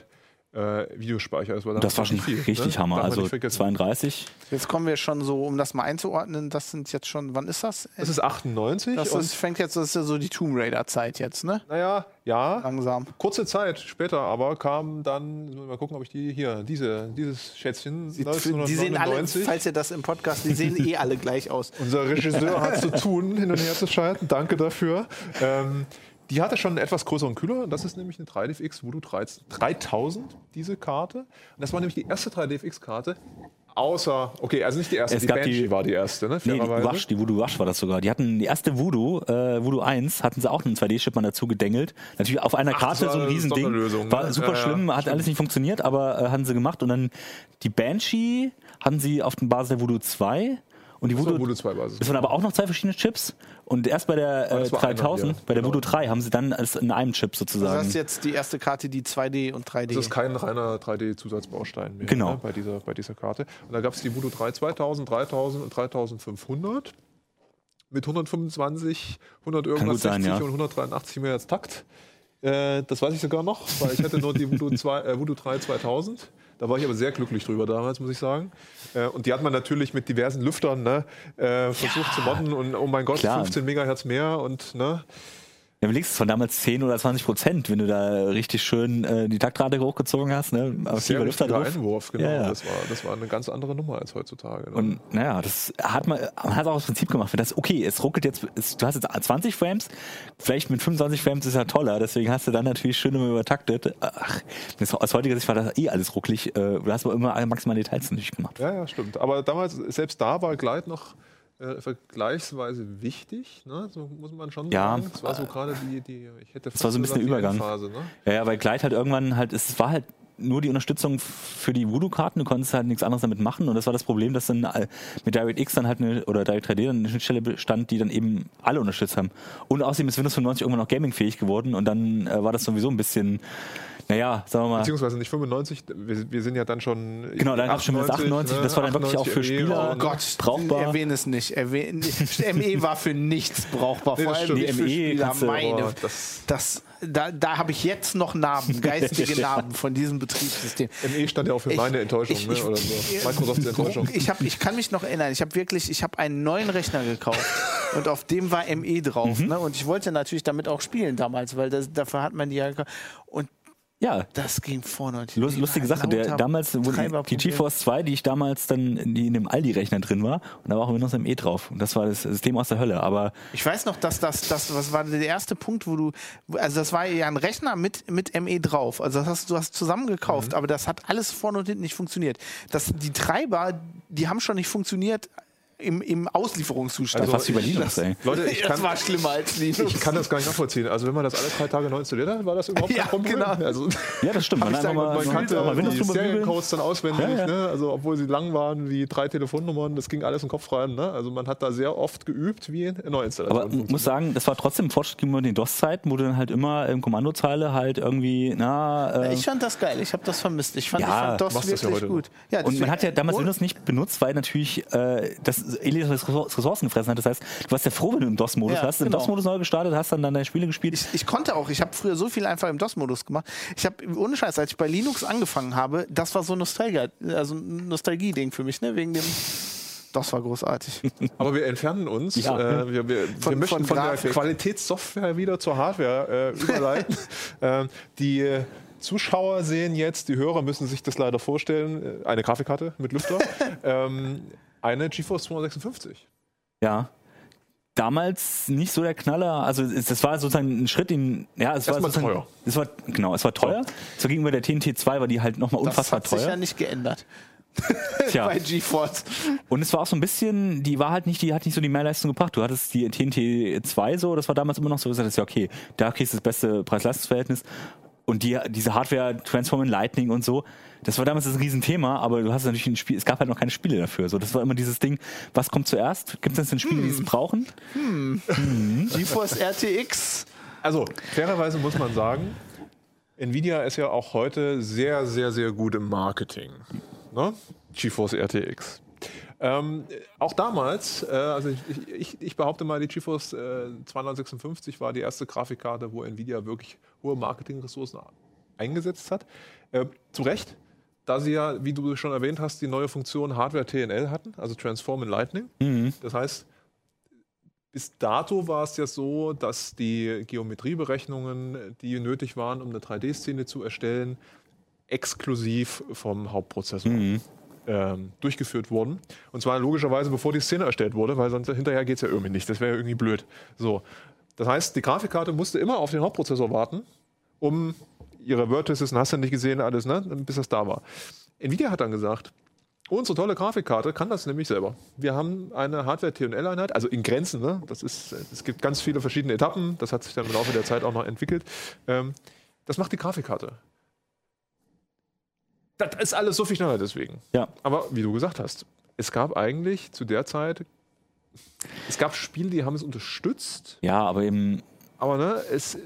C: äh, Videospeicher. Das war,
D: das war schon
C: viel,
D: richtig
C: ne?
D: Hammer. Also
C: nicht vergessen.
D: 32.
A: Jetzt kommen wir schon so, um das mal einzuordnen, das sind jetzt schon, wann ist das?
C: Das ist 98
A: Das ist, fängt jetzt, das ist ja so die Tomb Raider-Zeit jetzt, ne?
C: naja, ja,
A: Langsam.
C: Kurze Zeit später aber kam dann, mal gucken, ob ich die hier, diese, dieses Schätzchen,
A: Die, die sehen alle,
C: 1999.
A: falls ihr das im Podcast, die sehen eh alle gleich aus.
C: Unser Regisseur hat zu tun, hin und her zu schalten. Danke dafür. Ähm, die hatte schon einen etwas größeren Kühler. Das ist nämlich eine 3DFX Voodoo 13 3000, diese Karte. Und das war nämlich die erste 3DFX-Karte. Außer, okay, also nicht die erste,
D: Es
C: die
D: gab
C: Banshee
D: die-
C: war die erste, ne?
D: Nee, die. Wasch, die Voodoo Wasch war das sogar. Die hatten die erste Voodoo, äh, Voodoo 1, hatten sie auch einen 2D-Chip mal dazu gedengelt. Natürlich auf einer
C: Ach,
D: Karte so ein Riesending.
C: Ne?
D: War super
C: Ja, ja,
D: schlimm, hat alles nicht funktioniert, aber äh, hatten sie gemacht. Und dann die Banshee hatten sie auf der Basis der Voodoo 2 und die Voodoo,
C: Voodoo 2 Basis.
D: es waren aber auch noch zwei verschiedene Chips und erst bei der äh,
C: das war einer,
D: 3000,
C: ja.
D: bei der
C: Genau.
D: Voodoo 3 haben sie dann es in einem Chip
A: Das
D: sozusagen.
A: ist jetzt die erste Karte, die 2D und 3D.
C: Das ist kein reiner 3D-Zusatzbaustein mehr
D: Genau.
C: ne, bei, dieser, bei dieser Karte. Und da gab es die Voodoo 3 2000, 3000 und 3500 mit 125, 100 irgendwas,
D: sein,
C: 60
D: ja.
C: und 183 MHz Takt. Äh, das weiß ich sogar noch, weil ich hatte nur die Voodoo, 2, äh, Voodoo 3 2000. Da war ich aber sehr glücklich drüber damals, muss ich sagen. Äh, und die hat man natürlich mit diversen Lüftern ne, äh, versucht zu modden und oh mein Gott,
D: Klar.
C: 15 Megahertz mehr und ne,
D: Ja, es von damals 10 oder 20 Prozent, wenn du da richtig schön äh, die Taktrate hochgezogen hast. Ne? Aber
C: sehr
D: drauf.
C: Einwurf, genau.
D: Ja, ja.
C: Das, war, das war eine ganz andere Nummer als heutzutage. Ne?
D: Und naja, das hat man, man hat auch das Prinzip gemacht. Wenn das, okay, es ruckelt jetzt, es, du hast jetzt 20 Frames, vielleicht mit 25 Frames ist ja toller, deswegen hast du dann natürlich schön immer übertaktet. Ach, das, aus heutiger Sicht war das eh alles ruckelig. Äh, Du hast aber immer maximale Details natürlich gemacht.
C: Ja, ja, stimmt. Aber damals, selbst da war Glide noch äh, vergleichsweise wichtig, ne? so muss man schon
D: Ja.
C: sagen. Es war so gerade die, die, ich hätte
D: war so ein bisschen Übergang.
C: Phase, ne?
D: Ja, ja, weil Glide halt irgendwann halt, es war halt nur die Unterstützung für die Voodoo-Karten, du konntest halt nichts anderes damit machen und das war das Problem, dass dann äh, mit DirectX dann halt eine, oder Direct 3D dann eine Schnittstelle bestand, die dann eben alle unterstützt haben. Und außerdem ist Windows 95 irgendwann auch gamingfähig geworden und dann äh, war das sowieso ein bisschen, naja, sagen wir mal,
C: Beziehungsweise nicht 95, wir, wir sind ja dann schon.
D: Genau, dann gab's schon Windows 98, das war dann wirklich auch für
C: 98
D: Spieler.
C: und-
A: Gott,
D: brauchbar.
A: Erwähne es nicht. Erwähne, ME war für nichts brauchbar.
C: Nee,
A: Vor allem für
D: ME
A: Spieler. Meine,
C: oh, das-
A: das, da da habe ich jetzt noch Narben, geistige Narben von diesem Betriebssystem.
C: ME stand ja auch für
A: Ich-
C: meine Enttäuschung,
A: ich-
C: ne?
A: ich-
C: oder so. Microsofts Enttäuschung.
A: Ich, hab, ich kann mich noch erinnern, ich habe wirklich, ich habe einen neuen Rechner gekauft und auf dem war ME drauf.
D: Mhm.
A: Ne? Und ich wollte natürlich damit auch spielen damals, weil das, dafür hat man die ja gekauft. Und
D: ja,
A: das ging vorne und
D: Lust,
A: hinten.
D: lustige Sache, der damals, wo die. GeForce 2, die ich damals dann, die in dem Aldi-Rechner drin war, und da war auch Windows ME drauf. Und das war das System aus der Hölle. Aber
A: Ich weiß noch, dass das, das, was war der erste Punkt, wo du, also das war ja ein Rechner mit, mit ME drauf. Also das hast du hast zusammen gekauft, aber das hat alles vorne und hinten nicht funktioniert. Das, die Treiber, die haben schon nicht funktioniert im, im Auslieferungszustand.
C: Also
D: fast bei
C: ich-
D: Linux, ey.
C: Leute, ich
A: das
C: kann,
A: war schlimmer als Linux.
C: ich kann das gar nicht nachvollziehen. Also wenn man das alle drei Tage neu installiert hat, war das überhaupt
A: Ja,
C: kein Problem.
A: genau.
C: Also,
D: ja, das stimmt. Man einfach mal,
C: man
A: man
C: kannte
D: mal Windows
C: die. Seriencodes dann auswendig,
D: Ja, ja.
C: Ne? also obwohl sie lang waren wie drei Telefonnummern, das ging alles im Kopf rein. Ne? Also man hat da sehr oft geübt, wie Neuinstallation
D: Aber ich muss sagen, das war trotzdem ein Fortschritt gegenüber den DOS-Zeiten, wo du dann halt immer im Kommandozeile halt irgendwie, na, äh,
A: Ich fand das geil, ich habe das vermisst. Ich fand,
D: Ja,
A: ich fand das
C: das ja
A: wirklich
C: heute
A: gut. Ja,
D: Und man hat ja damals Windows nicht benutzt, weil natürlich äh, das Elias Ressourcen gefressen hat. Das heißt, du warst ja froh, wenn du im DOS-Modus
A: Ja,
D: hast, im
A: genau.
D: DOS-Modus neu gestartet, hast dann deine Spiele gespielt.
A: Ich, ich konnte auch, ich habe früher so viel einfach im DOS-Modus gemacht. Ich habe, ohne Scheiß, als ich bei Linux angefangen habe, das war so Nostalgie, also ein Nostalgie-Ding für mich, ne? Wegen dem. Das war großartig.
C: Aber wir entfernen uns.
D: Ja.
C: Äh, wir, wir,
A: Von-
C: wir möchten
A: von
C: von, der. Qualitätssoftware wieder zur Hardware äh, überleiten. äh, die Zuschauer sehen jetzt, die Hörer müssen sich das leider vorstellen, äh, eine Grafikkarte mit Lüfter, ähm, eine GeForce 256.
D: Ja. Damals nicht so der Knaller, also es, das war sozusagen ein Schritt in, ja, es war
C: Erstmal teuer.
D: Es war, genau, es war teuer. So gegenüber der TNT 2 war die halt nochmal
A: Das
D: unfassbar
A: hat sich ja
D: teuer.
A: nicht geändert.
D: Tja.
A: bei GeForce.
D: Und es war auch so ein bisschen, die war halt nicht, die hat nicht so die Mehrleistung gebracht. Du hattest die TNT 2 so, das war damals immer noch so, gesagt, ja okay, da kriegst du das beste Preis-Leistungs-Verhältnis. Und die, diese Hardware Transform in Lightning und so, das war damals das Riesenthema, aber du hast natürlich ein Spiel, es gab halt noch keine Spiele dafür. So, das war immer dieses Ding, was kommt zuerst? Gibt es denn Spiele, die es brauchen?
A: GeForce RTX.
C: Also, fairerweise muss man sagen, Nvidia ist ja auch heute sehr, sehr, sehr gut im Marketing. Ne? GeForce RTX. Ähm, auch damals, äh, also ich, ich, ich behaupte mal, die GeForce äh, 256 war die erste Grafikkarte, wo Nvidia wirklich hohe Marketingressourcen eingesetzt hat. Äh, zu Recht, da sie ja, wie du schon erwähnt hast, die neue Funktion Hardware TNL hatten, also Transform in Lightning. Das heißt, bis dato war es ja so, dass die Geometrieberechnungen, die nötig waren, um eine 3D-Szene zu erstellen, exklusiv vom Hauptprozessor ähm, durchgeführt wurden. Und zwar logischerweise, bevor die Szene erstellt wurde, weil sonst hinterher geht es ja irgendwie nicht. Das wäre ja irgendwie blöd. So. Das heißt, die Grafikkarte musste immer auf den Hauptprozessor warten, um ihre Vertices, hast du nicht gesehen, alles, ne? bis das da war. Nvidia hat dann gesagt, Unsere tolle Grafikkarte kann das nämlich selber. Wir haben eine Hardware-TNL-Einheit, also in Grenzen. Ne? Das ist, es gibt ganz viele verschiedene Etappen. Das hat sich dann im Laufe der Zeit auch noch entwickelt. Ähm, das macht die Grafikkarte. Das ist alles so viel schneller deswegen.
D: Ja.
C: Aber wie du gesagt hast, es gab eigentlich zu der Zeit, es gab Spiele, die haben es unterstützt,
D: Ja, aber eben,
C: aber ne, es,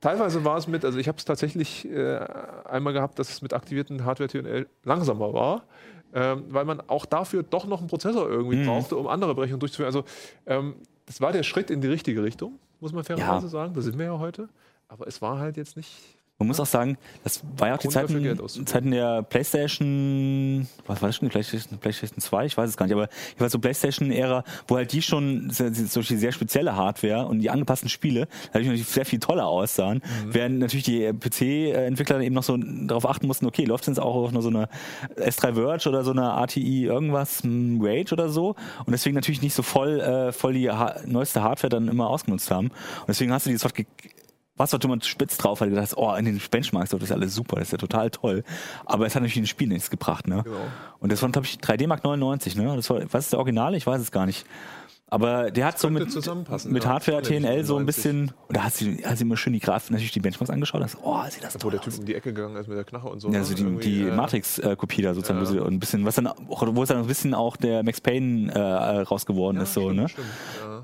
C: teilweise war es mit, also ich habe es tatsächlich äh, einmal gehabt, dass es mit aktivierten Hardware-TNL langsamer war, ähm, weil man auch dafür doch noch einen Prozessor irgendwie
D: Mhm.
C: brauchte, um andere Berechnungen durchzuführen. Also ähm, das war der Schritt in die richtige Richtung, muss man fairerweise
D: Ja.
C: sagen. Da sind wir ja heute. Aber es war halt jetzt nicht.
D: Man muss auch sagen, das war ja auch die
C: Geld
D: Zeiten, der PlayStation, was war das schon, die PlayStation, PlayStation 2? Ich weiß es gar nicht, aber ich weiß so PlayStation-Ära, wo halt die schon sehr- solche sehr spezielle Hardware und die angepassten Spiele natürlich natürlich sehr viel toller aussahen,
C: Mhm.
D: während natürlich die PC-Entwickler eben noch so darauf achten mussten, okay, läuft denn jetzt auch auf nur so eine S3 Verge oder so eine RTI irgendwas, hm, Rage oder so und deswegen natürlich nicht so voll, äh, voll die ha neueste Hardware dann immer ausgenutzt haben und deswegen hast du dieses was dort immer spitz drauf, weil du gedacht hast, oh, in den Benchmarks, das ist alles super, das ist ja total toll. Aber es hat natürlich in den Spielen nichts gebracht, ne?
C: Genau.
D: Und das war, glaube ich, 3D Mark 99, ne? Das war, was ist der Original? Ich weiß es gar nicht. Aber der hat so
C: könnte
D: mit,
C: zusammenpassen,
D: mit
C: ja.
D: Hardware
C: Das war nämlich
D: TNL so ein
C: 99.
D: bisschen, und da hat sie, hat sie immer schön die Graf, natürlich die Benchmarks angeschaut, hast, oh, sieht das
C: Wo
D: toll
C: der
D: aus.
C: Typ um die Ecke gegangen ist mit der Knarre und so.
D: Ja,
C: ne?
D: also die, die
C: äh,
D: Matrix-Kopie da sozusagen,
C: Ja.
D: ein bisschen, was dann wo es dann ein bisschen auch der Max Payne äh, raus geworden ist, so,
C: stimmt,
D: ne?
C: Stimmt,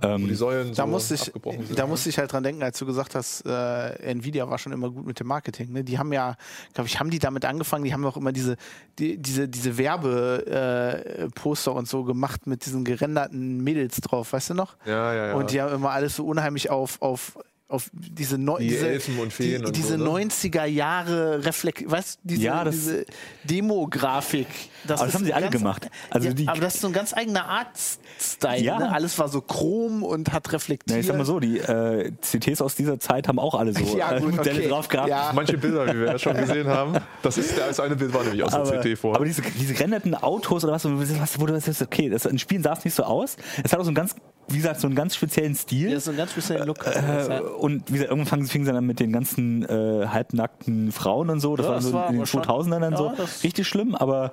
C: ja.
D: Ähm,
C: Wo die Säulen
A: Da
C: so
A: musste ich,
C: abgebrochen sind.
A: da
C: ne?
A: musste ich halt dran denken, als du gesagt hast, äh, Nvidia war schon immer gut mit dem Marketing. Ne? Die haben ja, glaube ich, haben die damit angefangen. Die haben auch immer diese, die, diese, diese Werbeposter äh, Poster und so gemacht mit diesen gerenderten Mädels drauf, weißt du noch?
C: Ja, ja, ja.
A: Und die haben immer alles so unheimlich auf, auf, auf diese, Neu
C: Die
A: diese,
C: Elfen und Feen
A: die, diese
C: so, ne?
A: 90er Jahre Reflekt, weißt du, diese,
D: Ja,
A: diese Demografik.
D: Aber das haben sie alle gemacht. Also
A: ja,
D: die-
A: aber das ist so ein ganz eigener Art-Style.
D: Ja.
A: Ne? Alles war so chrom und hat
D: Ja,
A: reflektiert.
D: ich sag mal so, die äh, CTs aus dieser Zeit haben auch alle so
A: Ja,
D: äh,
A: gut,
D: Modelle
A: okay.
D: drauf gehabt.
A: Ja.
C: Manche Bilder, wie wir ja schon gesehen haben, das ist das eine Bild war nämlich aus
D: aber,
C: der CT vor.
D: aber diese, diese gerenderten Autos oder was, was wo du das ist, okay, das in Spielen sah es nicht so aus. Es hat auch so einen ganz, wie gesagt, so einen ganz speziellen Stil.
A: Ja, so einen ganz speziellen Look.
D: Äh, und wie gesagt, irgendwann fangen- fingen sie dann mit den ganzen äh, halbnackten Frauen und so. Das
A: Ja,
D: war
A: das
D: so
A: war
D: in den
A: aber schon-
D: 2000ern dann
A: ja,
D: so
A: das-
D: richtig schlimm, aber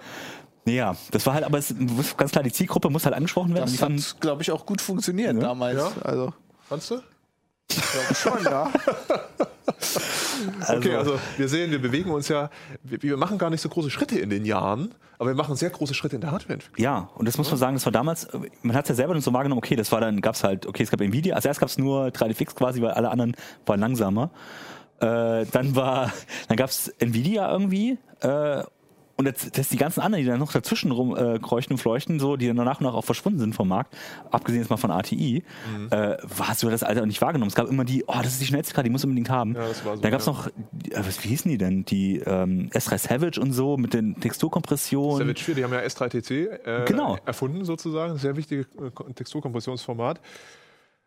D: ja, das war halt, aber es ist ganz klar, die Zielgruppe muss halt angesprochen werden.
A: das hat, glaube ich, auch gut funktioniert damals.
C: Ja.
A: Also,
C: Fandst du?
A: glaube schon, ja.
C: Okay, also wir sehen, wir bewegen uns ja, wir, wir machen gar nicht so große Schritte in den Jahren, aber wir machen sehr große Schritte in der Hardwareentwicklung.
D: Ja, und das muss man sagen, das war damals, man hat es ja selber nicht so wahrgenommen, okay, das war dann, gab es halt, okay, es gab Nvidia, als erst gab es nur 3D-Fix quasi, weil alle anderen waren langsamer. Äh, dann war, dann gab es Nvidia irgendwie, äh, und jetzt, das die ganzen anderen, die dann noch dazwischen rum äh, kreuchten und fleuchten, so, die dann nach und nach auch verschwunden sind vom Markt, abgesehen jetzt mal von ATI,
C: Mhm.
D: äh, hast du das Alter nicht wahrgenommen. Es gab immer die, oh, das ist die schnellste Karte, die muss du unbedingt haben.
C: Ja, das war so,
D: dann gab es
C: ja.
D: noch, äh, was, wie hießen die denn? Die ähm, S3 Savage und so mit den Texturkompressionen.
C: Savage 4, die haben ja S3TC äh,
D: Genau.
C: erfunden sozusagen, sehr wichtiges äh, Texturkompressionsformat.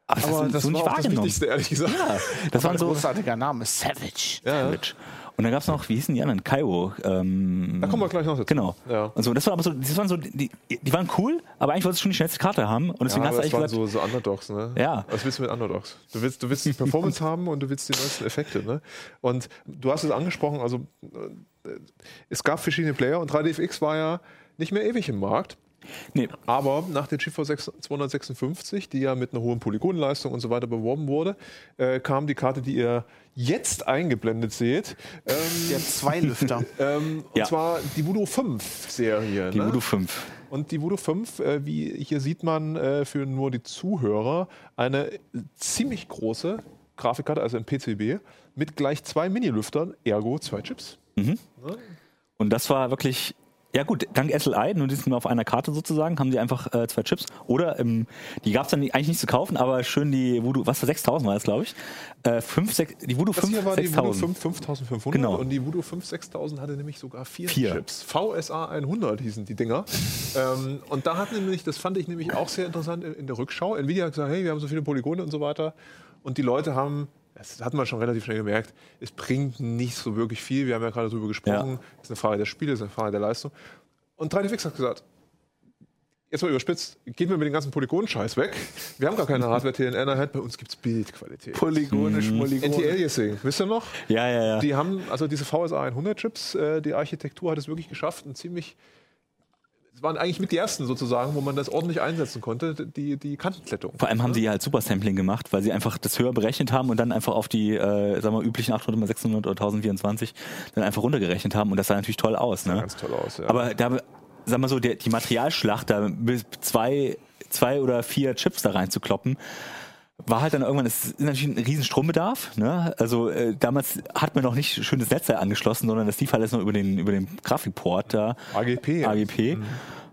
D: Aber das,
C: Aber
D: hast du
C: das
D: so
C: war
D: nicht
C: auch das
D: wahrgenommen.
C: Wichtigste, ehrlich gesagt.
D: Ja, das waren so
A: Großartiger Name, Savage.
C: Ja,
D: Savage. Und dann gab es noch, wie hießen die anderen? Kaiwo. Ähm,
C: Da kommen wir gleich noch dazu.
D: Genau.
C: Ja.
D: Und so, das war aber so, das waren so, die, die waren cool, aber eigentlich wolltest du schon die schnellste Karte haben. Und deswegen
C: Ja,
D: hast du
C: das
D: eigentlich
C: waren
D: gesagt,
C: so, so Underdogs, ne?
D: Ja.
C: Was willst du mit Underdogs? Du willst, du willst die Performance haben und du willst die neuesten Effekte, ne? Und du hast es angesprochen, also äh, es gab verschiedene Player und 3DFX war ja nicht mehr ewig im Markt.
D: Nee,
C: Aber nach der GeForce 6 256, die ja mit einer hohen Polygonleistung und so weiter beworben wurde, äh, kam die Karte, die ihr jetzt eingeblendet seht. Ähm,
A: Der Zweilüfter.
C: ähm,
D: Ja.
C: Und zwar die Voodoo 5 Serie.
D: die
C: ne?
D: Voodoo 5.
C: Und die Voodoo 5, äh, wie hier sieht man äh, für nur die Zuhörer, eine ziemlich große Grafikkarte, also ein PCB, mit gleich zwei Mini-Lüftern, ergo zwei Chips.
D: Und das war wirklich, ja gut, dank SLI, nur die sind nur auf einer Karte sozusagen, haben die einfach äh, zwei Chips. Oder ähm, die gab es dann eigentlich nicht zu kaufen, aber schön die Voodoo, was für 6000 war das, glaube ich. Äh, fünf, sech, die Voodoo
C: Das
D: 5,
C: hier war die Voodoo
D: 6000.
C: 5 5500
D: Genau.
C: und die Voodoo 5 6000 hatte nämlich sogar vier,
D: Vier.
C: Chips. VSA 100 hießen die Dinger. ähm, und da hat nämlich, das fand ich nämlich auch sehr interessant in, in der Rückschau. Nvidia hat gesagt, hey, wir haben so viele Polygone und so weiter. Und die Leute haben, das hat man schon relativ schnell gemerkt, es bringt nicht so wirklich viel. Wir haben ja gerade darüber gesprochen.
D: Ja.
C: Das ist eine Frage der Spiele, das ist eine Frage der Leistung. Und 3DFX hat gesagt, jetzt mal überspitzt, gehen wir mit den ganzen Polygon-Scheiß weg. Wir haben gar keine Hardware-TNN-Einheit, bei uns gibt es Bildqualität.
A: Polygone, Schmoligone.
C: Anti-Aliasing, wisst ihr noch?
D: Ja, ja, ja.
C: Die haben, also diese VSA 100 Chips, äh, die Architektur hat es wirklich geschafft, ein ziemlich, es waren eigentlich mit die ersten sozusagen, wo man das ordentlich einsetzen konnte, die, die Kantenklettung.
D: Vor allem haben sie halt Super Sampling gemacht, weil sie einfach das höher berechnet haben und dann einfach auf die, äh, sagen wir, üblichen 800 mal 600 oder 1024 dann einfach runtergerechnet haben und das sah natürlich toll aus. Ne?
C: Ganz toll aus, ja.
D: Aber da sag mal so, der, die Materialschlacht, da zwei, zwei oder vier Chips da reinzukloppen, war halt dann irgendwann, es ist natürlich ein riesen Strombedarf. Ne? Also äh, damals hat man noch nicht schönes Netzteil angeschlossen, sondern das lief alles noch über den, über den Grafikport da.
C: AGP. ja.
D: AGP.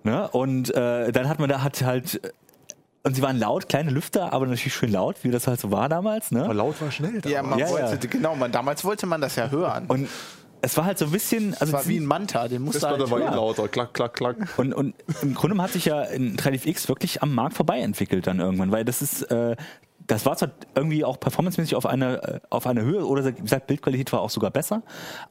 D: Ne? Und äh, dann hat man da hat halt und sie waren laut, kleine Lüfter, aber natürlich schön laut, wie das halt so war damals. Ne?
C: Aber laut war schnell.
A: Ja, man
D: Ja,
A: wollte,
D: ja.
A: genau, man, damals wollte man das ja hören.
D: Und es war halt so ein bisschen, also
A: das war wie ein Manta, den musste
C: das war
A: halt
C: dabei
A: hören.
C: lauter. Klack, klack, klack.
D: Und, und im Grunde hat sich ja ein 3DFX wirklich am Markt vorbei entwickelt dann irgendwann, weil das ist, äh, das war zwar irgendwie auch performancemäßig auf einer äh, auf einer Höhe oder wie gesagt Bildqualität war auch sogar besser,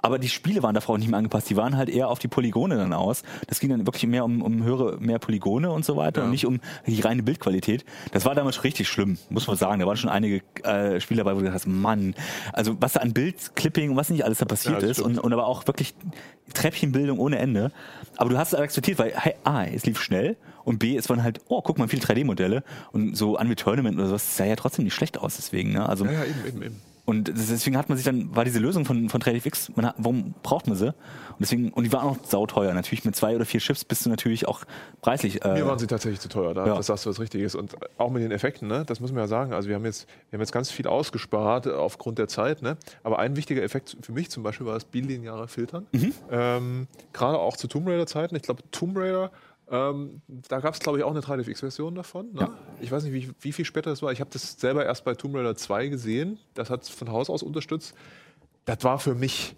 D: aber die Spiele waren davor auch nicht mehr angepasst. Die waren halt eher auf die Polygone dann aus. Das ging dann wirklich mehr um, um höhere mehr Polygone und so weiter
C: Ja.
D: und nicht um die reine Bildqualität. Das war damals richtig schlimm, muss man sagen. Da waren schon einige äh, Spiele dabei, wo du gesagt hast, Mann, also was da an Bildclipping und was nicht alles da passiert
C: Ja,
D: ist und, und aber auch wirklich Treppchenbildung ohne Ende. Aber du hast es akzeptiert, weil hey, A, es lief schnell und B, es waren halt, oh, guck mal, viele 3D-Modelle und so Unreal Tournament oder sowas, das sah ja trotzdem nicht schlecht aus deswegen. Ne? Also,
C: Ja, ja, eben, eben, eben.
D: Und deswegen hat man sich dann, war diese Lösung von, von 3DFX, man hat, warum braucht man sie? Und deswegen, und die waren auch sauteuer. Natürlich mit zwei oder vier Chips bist du natürlich auch preislich. Äh,
C: Mir waren sie tatsächlich zu teuer, da,
D: Ja.
C: das sagst du was Richtiges. Und auch mit den Effekten, ne? das muss man ja sagen. Also wir haben jetzt, wir haben jetzt ganz viel ausgespart aufgrund der Zeit. Ne? Aber ein wichtiger Effekt für mich zum Beispiel war das bilineare Filtern.
D: Mhm.
C: Ähm, Gerade auch zu Tomb Raider-Zeiten. Ich glaube, Tomb Raider, ähm, da gab es, glaube ich, auch eine 3DFX-Version davon. Ne? Ich weiß nicht, wie, wie viel später das war. Ich habe das selber erst bei Tomb Raider 2 gesehen. Das hat es von Haus aus unterstützt. Das war für mich,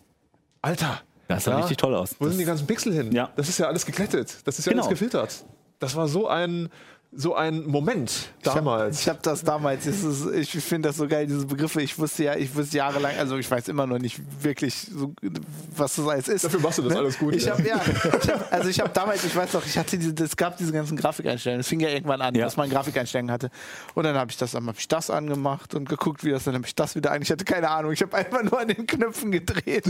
C: Alter.
D: Das sah richtig toll aus.
C: Wo sind
D: Das-
C: die ganzen Pixel hin?
D: Ja.
C: Das ist ja alles geglättet. Das ist ja
D: Genau.
C: alles gefiltert. Das war so ein, so ein Moment damals.
A: Ich habe das damals, ist, ich finde das so geil, diese Begriffe. Ich wusste ja, ich wusste jahrelang, also ich weiß immer noch nicht wirklich, so, was das alles ist.
C: Dafür machst du das alles gut,
A: Ich
C: ja.
A: hab, ja, ich hab, also ich habe damals, ich weiß noch, ich hatte diese, es gab diese ganzen Grafikeinstellungen. Es fing ja irgendwann an,
D: Ja.
A: dass man Grafikeinstellungen hatte. Und dann habe ich das, dann habe ich das angemacht und geguckt, wie das, dann habe ich das wieder an. Ich hatte keine Ahnung. Ich habe einfach nur an den Knöpfen gedreht.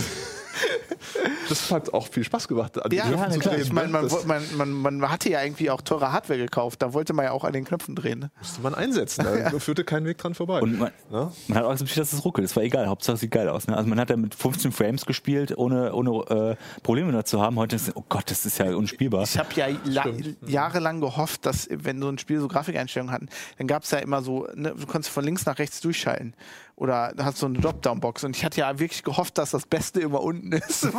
C: das hat auch viel Spaß gemacht. An
A: Ja,
C: den Knöpfen
A: ja
C: zu
A: klar.
C: drehen,
A: Ich meine,
C: ne?
A: man, man, man, man hatte ja irgendwie auch teure Hardware gekauft. Da wollte man ja auch an den Knöpfen drehen. Ne?
C: musste man einsetzen. Da führte kein Weg dran vorbei.
D: Und man,
C: Ne?
D: man hat auch akzeptiert, dass es ruckelt. Das war egal. Hauptsache es sieht geil aus. Ne? Also man hat ja mit 15 Frames gespielt, ohne, ohne äh, Probleme da zu haben. Heute ist, oh Gott, das ist ja unspielbar.
A: Ich habe ja la jahrelang gehofft, dass wenn so ein Spiel so Grafikeinstellungen hatten, dann gab es ja immer so, ne, du konntest von links nach rechts durchschalten. Oder du hast so eine Dropdown-Box. Und ich hatte ja wirklich gehofft, dass das Beste immer unten ist.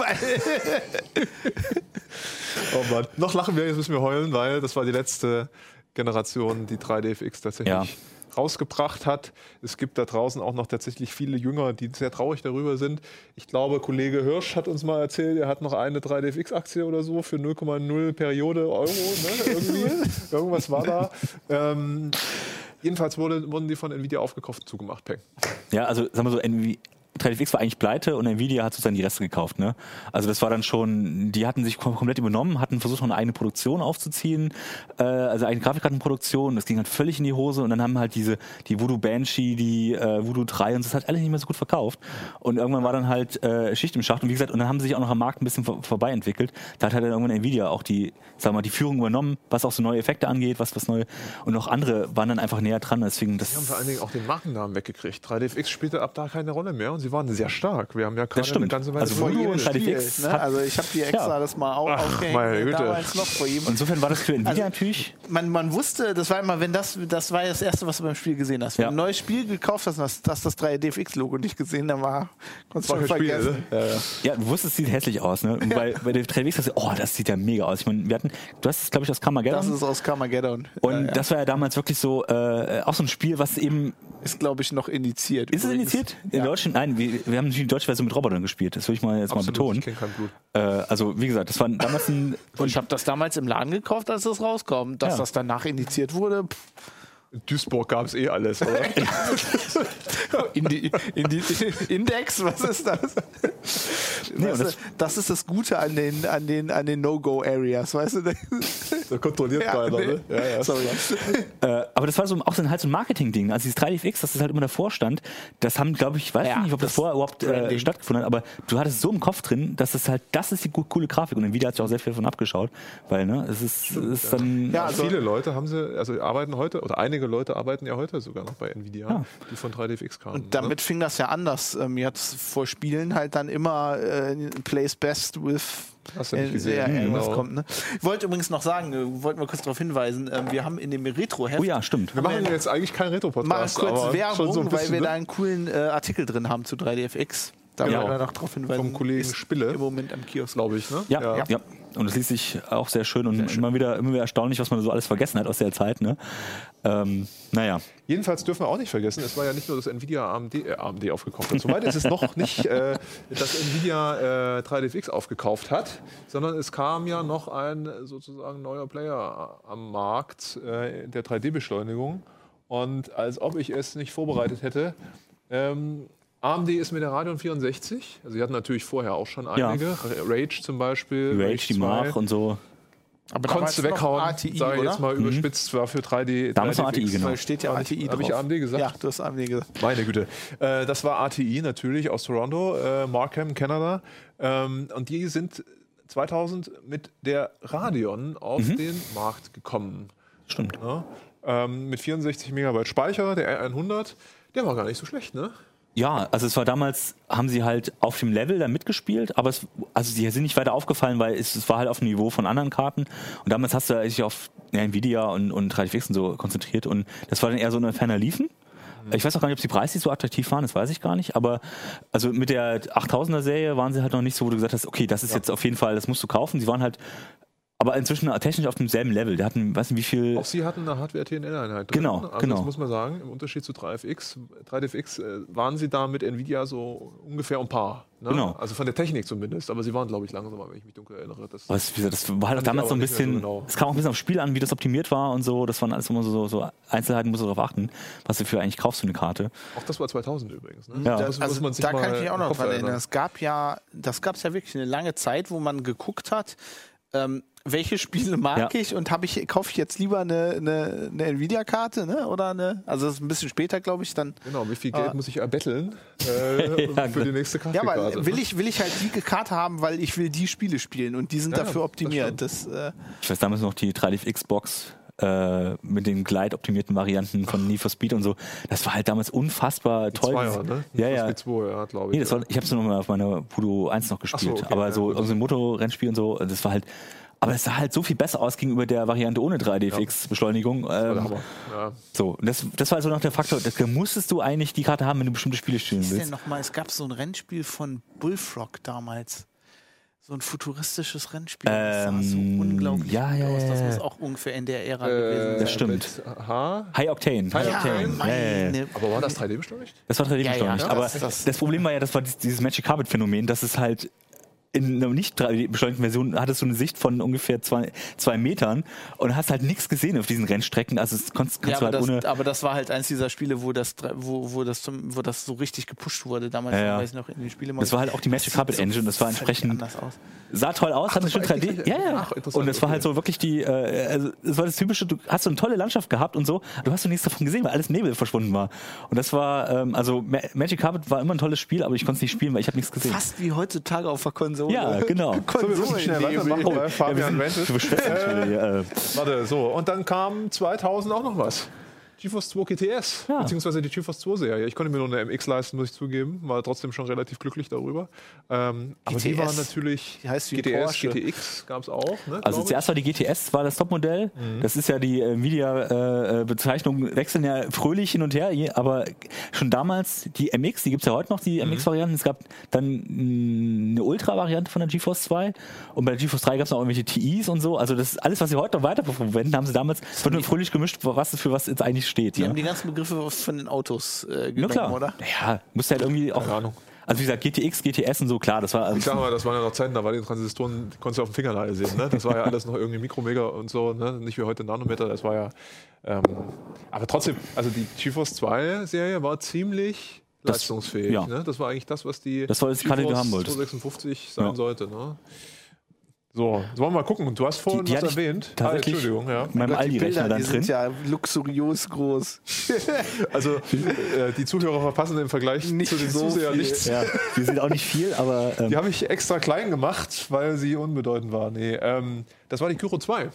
C: Oh Mann. Noch lachen wir, jetzt müssen wir heulen, weil das war die letzte Generation, die 3DFX tatsächlich
D: Ja.
C: rausgebracht hat. Es gibt da draußen auch noch tatsächlich viele Jünger, die sehr traurig darüber sind. Ich glaube, Kollege Hirsch hat uns mal erzählt, er hat noch eine 3DFX-Aktie oder so für 0,0 Periode Euro. Ne? Irgendwas war da. Ähm, jedenfalls wurde, wurden die von Nvidia aufgekauft und zugemacht, Peng.
D: Ja, also sagen wir so, 3DFX war eigentlich pleite und Nvidia hat sozusagen die Reste gekauft. Ne? Also das war dann schon, die hatten sich kom komplett übernommen, hatten versucht, noch eine eigene Produktion aufzuziehen, äh, also eigene Grafikkartenproduktion. Das ging halt völlig in die Hose und dann haben halt diese die Voodoo Banshee, die äh, Voodoo 3 und das hat alles nicht mehr so gut verkauft. Und irgendwann war dann halt äh, Schicht im Schacht und wie gesagt, und dann haben sie sich auch noch am Markt ein bisschen vor vorbei entwickelt. Da hat halt dann irgendwann Nvidia auch die, sagen wir mal, die Führung übernommen, was auch so neue Effekte angeht, was was neue und auch andere waren dann einfach näher dran. Deswegen das
C: Wir haben vor allen Dingen auch den Markennamen weggekriegt. 3DFX spielte ab da keine Rolle mehr und sie waren sehr stark. Wir haben ja gerade eine ganze Weile
D: Also
C: vor
D: Voodoo und
C: Spiel-
D: 3DFX
A: ne? Also ich habe die extra
D: Ja.
A: das mal au
C: Ach,
A: aufgehängt.
C: meine Güte.
A: Damals noch vor.
D: Und insofern war das für Nvidia
A: Also-
D: natürlich
A: man, man wusste, das war immer, wenn das, das war das Erste, was du beim Spiel gesehen hast. Wenn
D: Ja.
A: du ein neues Spiel gekauft hast und hast, hast das 3DFX-Logo nicht gesehen, dann war, konntest du
C: kein Spiel,
A: vergessen.
C: ne? Ja, ja.
D: Ja, du wusstest, es sieht hässlich aus, ne? Und bei, bei der 3DX hast du, oh, das sieht ja mega aus. Ich meine, wir hatten, du hast es, glaube ich, aus
A: Das
D: Carmageddon.
A: ist aus Carmageddon.
D: Und
A: Ja, ja.
D: das war ja damals wirklich so, äh, auch so ein Spiel, was eben,
A: ist, glaube ich, noch indiziert.
D: ist es
A: übrigens.
D: initiiert? In
A: Ja.
D: Deutschland? Nein, wir, wir haben natürlich die deutsche Version mit Robotern gespielt. Das will ich mal jetzt
C: Absolut,
D: mal betonen.
C: ich kenne kein Blut.
D: Äh, also, wie gesagt, das war damals ein,
A: Und ich habe das damals im Laden gekauft, als es rauskam. Dass
D: Ja.
A: das danach indiziert wurde, pff,
C: Duisburg gab es eh alles, oder?
A: Indi Indi Index, was ist das?
D: Nee,
A: weißt du, das ist das Gute an den, an den, an den No-Go-Areas, weißt du?
C: da kontrolliert
A: Ja,
C: keiner,
A: nee.
C: ne? Ja, ja.
A: Sorry.
D: äh, aber das war so auch so ein, halt so ein Marketing-Ding. Also dieses 3DFX, dass das halt immer davor stand, das haben, glaube ich, ich weiß
A: Ja,
D: nicht, ob das,
A: das
D: vorher überhaupt äh, stattgefunden hat, aber du hattest so im Kopf drin, dass es halt, das ist die coole Grafik. Und Nvidia hat sich auch sehr viel davon abgeschaut, weil, ne, es ist, es ist dann,
A: Ja, also-
C: Viele Leute haben sie, also arbeiten heute, oder einige Leute arbeiten ja heute sogar noch bei Nvidia,
D: Ja.
C: die von 3DFX kamen.
A: Und damit fing das ja an, dass ähm, jetzt vor Spielen halt dann immer äh, Plays Best with
C: Hast du nicht
A: Äh,
C: gesehen?
A: Ja, irgendwas
C: Genau.
A: kommt, ne? Ich wollte übrigens noch sagen, äh, wollten wir kurz darauf hinweisen, ähm, wir haben in dem Retro-Heft
D: Oh ja, stimmt.
C: Wir machen jetzt eigentlich keinen
A: mal
C: Retro-Podcast.
A: kurz
C: aber
A: Werbung,
C: so ein
A: weil
C: bisschen,
A: wir da
C: ne?
A: einen coolen äh, Artikel drin haben zu 3DFX. Da
C: Genau.
A: wollen wir noch darauf hinweisen.
C: Vom Kollegen Spille.
A: Im Moment am Kiosk.
C: glaube ich. Ne?
D: Ja, ja, Und es liest sich auch sehr schön und immer wieder immer wieder erstaunlich, was man so alles vergessen hat aus der Zeit. Ne? Ähm, naja,
C: Jedenfalls dürfen wir auch nicht vergessen, es war ja nicht nur, dass Nvidia AMD, äh, AMD aufgekauft hat. Soweit ist es noch nicht, äh, dass Nvidia äh, 3DFX aufgekauft hat, sondern es kam ja noch ein äh, sozusagen neuer Player äh, am Markt äh, der 3D-Beschleunigung. Und als ob ich es nicht vorbereitet hätte, ähm, AMD ist mit der Radeon 64, also sie hatten natürlich vorher auch schon
D: Ja.
C: einige, Rage zum Beispiel,
D: die Rage, die
C: 2.
D: Mach und so.
A: Aber
C: Konntest du weghauen,
A: ATI,
C: sage ich jetzt mal überspitzt, war für 3D.
D: Damals noch
C: 3DFX.
D: ATI, genau.
A: Weil steht ja ATI
C: ich-
A: drauf.
C: hab ich AMD gesagt?
A: Ja, du hast AMD gesagt.
C: Meine Güte. Äh, das war ATI natürlich aus Toronto, äh, Markham, Kanada. Ähm, und die sind 2000 mit der Radeon auf
D: Mhm.
C: den Markt gekommen.
D: Stimmt.
C: Ja? Ähm, mit 64 Megabyte Speicher, der R100. Der war gar nicht so schlecht, ne?
D: Ja, also es war damals, haben sie halt auf dem Level da mitgespielt, aber es, also sie sind nicht weiter aufgefallen, weil es, es war halt auf dem Niveau von anderen Karten. Und damals hast du dich auf ja, Nvidia und, und 3DFX und so konzentriert und das war dann eher so eine ferner Liefen. Ich weiß auch gar nicht, ob die preislich so attraktiv waren, das weiß ich gar nicht, aber also mit der 8000er Serie waren sie halt noch nicht so, wo du gesagt hast, okay, das ist jetzt auf jeden Fall, das musst du kaufen. Sie waren halt aber inzwischen technisch auf demselben Level. Der hatten, weiß nicht, wie viel.
C: Auch sie hatten eine Hardware-TNL-Einheit drin.
D: Genau,
C: also
D: genau.
C: Das muss man sagen, im Unterschied zu 3FX. 3DFX äh, waren sie da mit Nvidia so ungefähr um Paar. Ne?
D: Genau.
C: Also von der Technik zumindest. Aber sie waren, glaube ich, langsamer, wenn ich mich dunkel erinnere. Das
D: Was, wie gesagt, das war halt
C: ich
D: damals so ein
C: mehr so
D: bisschen,
C: genau.
D: es kam auch ein bisschen aufs Spiel an, wie das optimiert war und so. Das waren alles immer so, so Einzelheiten, musst du darauf achten, was du für eigentlich kaufst für eine Karte.
C: auch das war 2000 übrigens. Ne?
D: Ja.
C: Das muss
A: Also
C: man sich
A: da
C: mal
A: kann ich mich auch noch dran erinnern. Es gab ja, das gab es ja wirklich eine lange Zeit, wo man geguckt hat, ähm, welche Spiele mag
D: Ja.
A: ich und habe ich kaufe ich jetzt lieber eine, eine, eine Nvidia-Karte, ne? Oder eine, also das ist ein bisschen später, glaube ich, dann.
C: Genau, wie viel Geld
A: Ah.
C: muss ich erbetteln äh,
D: Ja,
C: für die nächste
A: Ja,
C: Grafikkarte?
A: aber will ich, will ich halt die Karte haben, weil ich will die Spiele spielen und die sind
C: Ja,
A: dafür
C: das
A: optimiert. Das, äh,
D: Ich weiß damals noch die 3DX-Box äh, mit den gleitoptimierten Varianten von Need for Speed und so. Das war halt damals unfassbar toll.
C: Zweier, ne?
D: Ja, ja.
C: Das 2, ja, glaube ich.
D: Nee, das
C: ja.
D: war, ich habe es nur mal auf meiner Pudo 1 noch gespielt.
C: So, okay,
D: aber
C: ja,
D: so irgendein so Motorrennspiel und so, das war halt. Aber es sah halt so viel besser aus gegenüber der Variante ohne 3DFX-Beschleunigung.
C: Das war der
D: Ähm,
C: Hammer. Ja.
D: so, und das, das war also noch der Faktor. Da musstest du eigentlich die Karte haben, wenn du bestimmte Spiele spielen
A: was ist denn
D: willst.
A: noch mal? Es gab so ein Rennspiel von Bullfrog damals. So ein futuristisches Rennspiel. das sah so
D: Ähm,
A: unglaublich
D: ja, ja,
A: aus. Das muss auch ungefähr in der Ära
C: Äh,
A: gewesen sein.
D: Das stimmt.
C: H.
D: High Octane. High
A: Ja,
D: Octane.
C: Aber war das 3D beschleunigt?
D: Das war 3D
A: Ja, ja,
D: beschleunigt.
A: das-
D: aber
A: das-
D: das,
A: das-
D: Problem war ja, das war dies- dieses Magic Carpet Phänomen, dass es halt in einer nicht 3D beschleunigten Version hattest du eine Sicht von ungefähr zwei, zwei Metern und hast halt nichts gesehen auf diesen Rennstrecken. Also das konntest,
A: Ja,
D: kannst du
A: aber,
D: halt ohne.
A: das, aber das war halt eins dieser Spiele, wo das, wo, wo das, zum, wo das so richtig gepusht wurde damals.
D: Ja, ja.
A: Weiß ich noch in den Spielen.
D: Das war halt auch die Magic Carpet Engine das war entsprechend
A: aus.
D: sah toll aus, hat eine
C: das
D: schöne
C: war
D: 3D.
C: echt die
D: Ja, ja.
C: Ach, interessant,
D: und es war halt so wirklich die, äh, also es war das typische, du hast so eine tolle Landschaft gehabt und so, du hast so nichts davon gesehen, weil alles Nebel verschwunden war. Und das war, ähm, also Ma Magic Carpet war immer ein tolles Spiel, aber ich konnte es nicht spielen, weil ich habe nichts gesehen.
A: Fast wie heutzutage auf der Konsole.
D: Ja, genau.
C: So, wir schnell weitermachen, weil Fabian
D: wir hier, äh,
C: Warte, so. Und dann kam 2000 auch noch was. GeForce 2 GTS,
D: Ja.
C: beziehungsweise die GeForce 2 Serie. Ich konnte mir nur eine MX leisten, muss ich zugeben. War trotzdem schon relativ glücklich darüber. Ähm, aber die war natürlich.
A: die heißt wie
C: GTS,
A: Porsche.
C: GTX gab es auch. Ne,
D: Also zuerst war die GTS, war das Topmodell. Das ist ja die Nvidia-Bezeichnung, wechseln ja fröhlich hin und her, aber schon damals die MX, die gibt's ja heute noch, die MX-Varianten. Es gab dann mh, eine Ultra-Variante von der GeForce 2 und bei der GeForce 3 gab's noch irgendwelche TIs und so. Also das ist alles, was sie heute noch weiter verwenden, haben sie damals es wird nur fröhlich gemischt, was für was jetzt eigentlich steht.
A: Die
D: ne?
A: haben die ganzen Begriffe von den Autos äh, genommen,
D: klar.
A: oder?
D: Ja, musst halt irgendwie auch.
C: Keine Ahnung.
D: Also wie gesagt, GTX, GTS und so, klar, das war.
C: Ich sag mal, das waren ja noch Zeiten, da waren die Transistoren, die konntest du auf dem Fingernagel sehen. Ne? Das war ja alles noch irgendwie Mikrometer und so, ne? nicht wie heute Nanometer. Das war ja. Ähm, aber trotzdem, also die GeForce 2 Serie war ziemlich
D: Das-
C: leistungsfähig.
D: ja.
C: Ne? Das war eigentlich das, was die
D: Das war haben wolltest.
C: 256 sein
D: Ja.
C: sollte. Ne? So, jetzt wollen wir mal gucken. Du hast vorhin
D: Die- die
C: was erwähnt. Ah,
D: tatsächlich-
C: Entschuldigung, ja.
D: Meinem
A: Gott, die
D: Aldi-Rechner
A: Bilder,
D: dann
A: die
D: drin.
A: sind ja luxuriös groß.
C: Also äh, die Zuhörer verpassen im Vergleich
A: Nicht
C: zu den
A: so
C: Zusehern
A: viel.
C: nichts.
D: Ja, die sind auch nicht viel, aber. Ähm,
C: Die habe ich extra klein gemacht, weil sie unbedeutend war. Nee, ähm, das war die Kyro 2.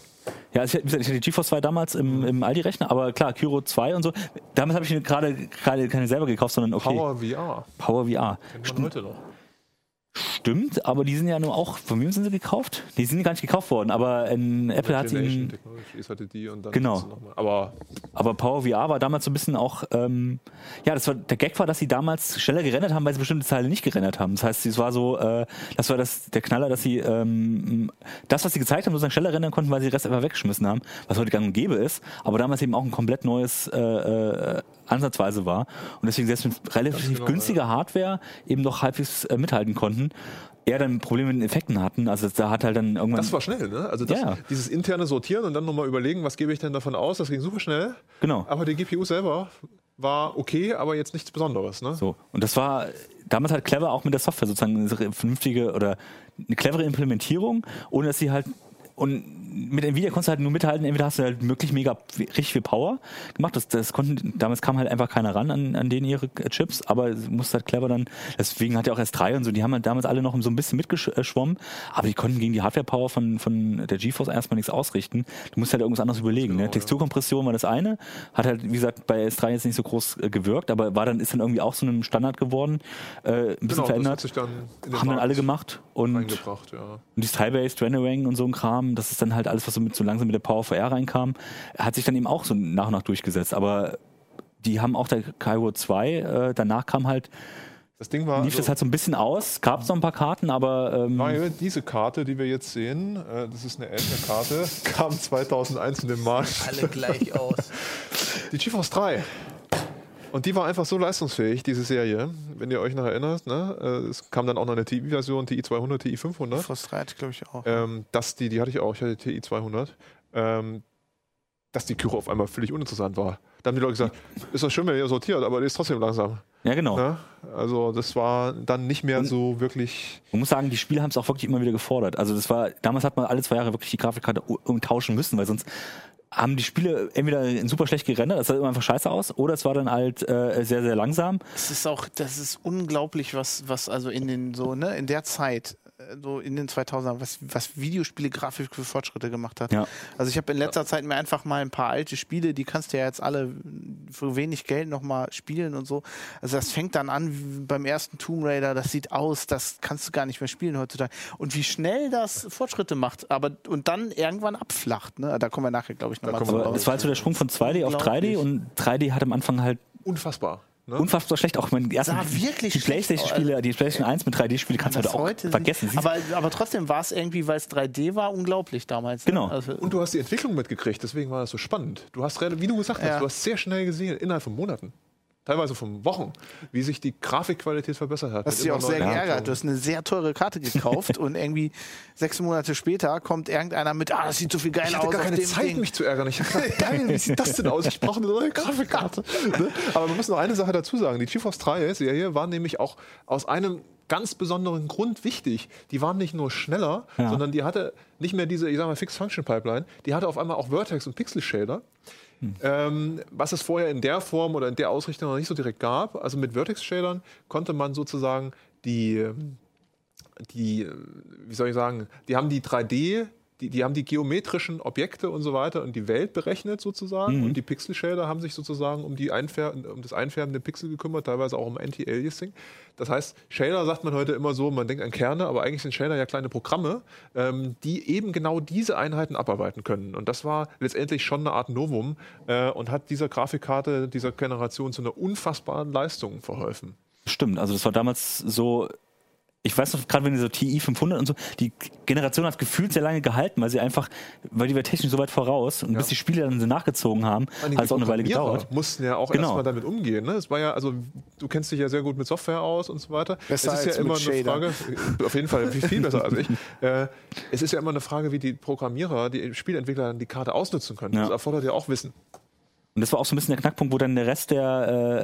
D: Ja, ich, hatte die GeForce 2 damals im, im Aldi-Rechner, aber klar, Kyro 2 und so. Damals habe ich mir gerade keine selber gekauft, sondern okay, Power,
C: Power VR.
D: VR.
C: Kennt man heute noch.
D: Stimmt, aber die sind ja nur auch, von wem sind sie gekauft? Die sind gar nicht gekauft worden, aber in Apple hat ihn.
C: Technologies hatte die und dann
D: Genau.
C: hast du noch mal- Aber
D: Aber Power VR war damals so ein bisschen auch, ähm, ja, das war, der Gag war, dass sie damals schneller gerendert haben, weil sie bestimmte Teile nicht gerendert haben. Das heißt, es war so, äh, das war das, der Knaller, dass sie ähm, das, was sie gezeigt haben, sozusagen schneller rendern konnten, weil sie den Rest einfach weggeschmissen haben, was heute gang und gäbe ist, aber damals eben auch ein komplett neues äh, äh, Ansatzweise war. Und deswegen selbst mit relativ
C: genau,
D: günstiger Hardware eben noch halbwegs äh, mithalten konnten. Eher dann Probleme mit den Effekten hatten. Also da hat halt dann irgendwann.
C: das war schnell, ne? Also das,
D: Ja.
C: dieses interne Sortieren und dann nochmal überlegen, was gebe ich denn davon aus, das ging super schnell.
D: Genau.
C: Aber die GPU selber war okay, aber jetzt nichts Besonderes, ne?
D: So. Und das war damals halt clever auch mit der Software sozusagen eine vernünftige oder eine clevere Implementierung, ohne dass sie halt und mit Nvidia konntest du halt nur mithalten, entweder hast du halt wirklich mega richtig viel Power gemacht. Das, das konnten, damals kam halt einfach keiner ran an, an denen ihre Chips, aber du musst halt clever dann, deswegen hat ja auch S3 und so, die haben halt damals alle noch so ein bisschen mitgeschwommen, aber die konnten gegen die Hardware-Power von, von der GeForce erstmal nichts ausrichten. Du musst halt irgendwas anderes überlegen.
C: Genau,
D: ne? Texturkompression war das eine, hat halt, wie gesagt, bei S3 jetzt nicht so groß äh, gewirkt, aber war dann, ist dann irgendwie auch so ein Standard geworden, äh, ein bisschen
C: Genau, das hat
D: verändert.
C: sich dann
D: Haben dann
C: Markt
D: alle gemacht und und dieses Tile-Based Rendering und so ein Kram, das ist dann halt alles, was so, mit, so langsam mit der Power VR reinkam, hat sich dann eben auch so nach und nach durchgesetzt. Aber die haben auch der Cairo 2, äh, danach kam halt,
C: Das Ding war,
D: lief das halt so ein bisschen aus, gab es noch ein paar Karten, aber ähm,
C: weil diese Karte, die wir jetzt sehen, äh, das ist eine ältere Karte, kam 2001 in den Markt.
A: Alle gleich aus.
C: Die GeForce 3. Und die war einfach so leistungsfähig, diese Serie, wenn ihr euch noch erinnert. Ne? Es kam dann auch noch eine TI-Version, TI 200, TI 500.
A: Frustriert, glaube ich, auch.
C: Ähm, dass die, die hatte ich auch, ich hatte TI 200. Ähm, dass die Kyro auf einmal völlig uninteressant war. Da haben die Leute gesagt, ist doch schön, wenn ihr sortiert, aber die ist trotzdem langsam.
D: ja genau.
C: Ne? Also das war dann nicht mehr so wirklich.
D: Man muss sagen, die Spiele haben es auch wirklich immer wieder gefordert. Also das war, damals hat man alle zwei Jahre wirklich die Grafikkarte umtauschen müssen, weil sonst haben die Spiele entweder super schlecht gerendert, das sah immer einfach scheiße aus, oder es war dann halt äh, sehr, sehr langsam.
A: Es ist auch, das ist unglaublich, was, was also in den so, ne, in der Zeit, so in den 2000ern, was, was Videospiele grafisch für Fortschritte gemacht hat.
D: Ja.
A: Also ich habe in letzter Zeit mir einfach mal ein paar alte Spiele, die kannst du ja jetzt alle für wenig Geld nochmal spielen und so. Also das fängt dann an wie beim ersten Tomb Raider, das sieht aus, das kannst du gar nicht mehr spielen heutzutage. Und wie schnell das Fortschritte macht, aber und dann irgendwann abflacht, ne? Da kommen wir nachher, glaube ich, nochmal
C: raus.
D: es war halt so der Sprung von 2D auf 3D
A: Unglaublich.
D: und 3D hat am Anfang halt
C: Unfassbar. Ne?
D: unfassbar schlecht. Auch meine ersten,
A: wirklich
D: die Playstation-Spiele, die Playstation 1 mit 3D-Spiele kannst du heute auch
A: heute
D: vergessen.
A: Aber, aber trotzdem war es irgendwie, weil es 3D war, unglaublich damals. ne?
D: Genau.
A: Also,
C: Und du hast die Entwicklung mitgekriegt, deswegen war das so spannend. Du hast, wie du gesagt hast,
A: Ja.
C: du hast sehr schnell gesehen, innerhalb von Monaten, teilweise von Wochen, wie sich die Grafikqualität verbessert hat.
A: hast
C: Mit
A: dich
C: immer
A: auch sehr geärgert. Du hast eine sehr teure Karte gekauft und irgendwie sechs Monate später kommt irgendeiner mit, ah, das sieht so viel geil
C: Ich hatte
A: aus
C: gar keine Zeit,
A: Ding.
C: mich zu ärgern. Ich habe gedacht, geil, wie sieht das denn aus? Ich brauche eine neue Grafikkarte. Ne? Aber man muss noch eine Sache dazu sagen. Die GeForce 3-Serie war nämlich auch aus einem ganz besonderen Grund wichtig. Die waren nicht nur schneller,
D: Ja.
C: sondern die hatte nicht mehr diese, ich sag mal, Fixed-Function-Pipeline. Die hatte auf einmal auch Vertex und Ähm, was es vorher in der Form oder in der Ausrichtung noch nicht so direkt gab. Also mit Vertex-Shadern konnte man sozusagen die, die, wie soll ich sagen, die haben die 3D, die, die haben die geometrischen Objekte und so weiter und die Welt berechnet sozusagen. Und die Pixel-Shader haben sich sozusagen um, die Einfär um das Einfärben der Pixel gekümmert, teilweise auch um Anti-Aliasing. Das heißt, Shader sagt man heute immer so, man denkt an Kerne, aber eigentlich sind Shader ja kleine Programme, ähm, die eben genau diese Einheiten abarbeiten können. Und das war letztendlich schon eine Art Novum äh, und hat dieser Grafikkarte dieser Generation zu einer unfassbaren Leistung verholfen.
D: Stimmt, also das war damals so. Ich weiß noch, gerade wenn die so TI 500 und so, die Generation hat gefühlt sehr lange gehalten, weil sie einfach, weil die war technisch so weit voraus und bis die Spiele dann so nachgezogen haben, hat es auch
C: die
D: eine Weile gedauert.
C: mussten ja auch
D: Genau.
C: erstmal damit umgehen. Ne? Es war ja, also du kennst dich ja sehr gut mit Software aus und so weiter.
A: Besser
C: es ist
A: als
C: ja immer eine. Frage, auf jeden Fall viel, viel besser als ich. Äh, es ist ja immer eine Frage, wie die Programmierer, die Spielentwickler die Karte ausnutzen können.
D: Ja.
C: Das erfordert ja auch Wissen.
D: Und das war auch so ein bisschen der Knackpunkt, wo dann der Rest der,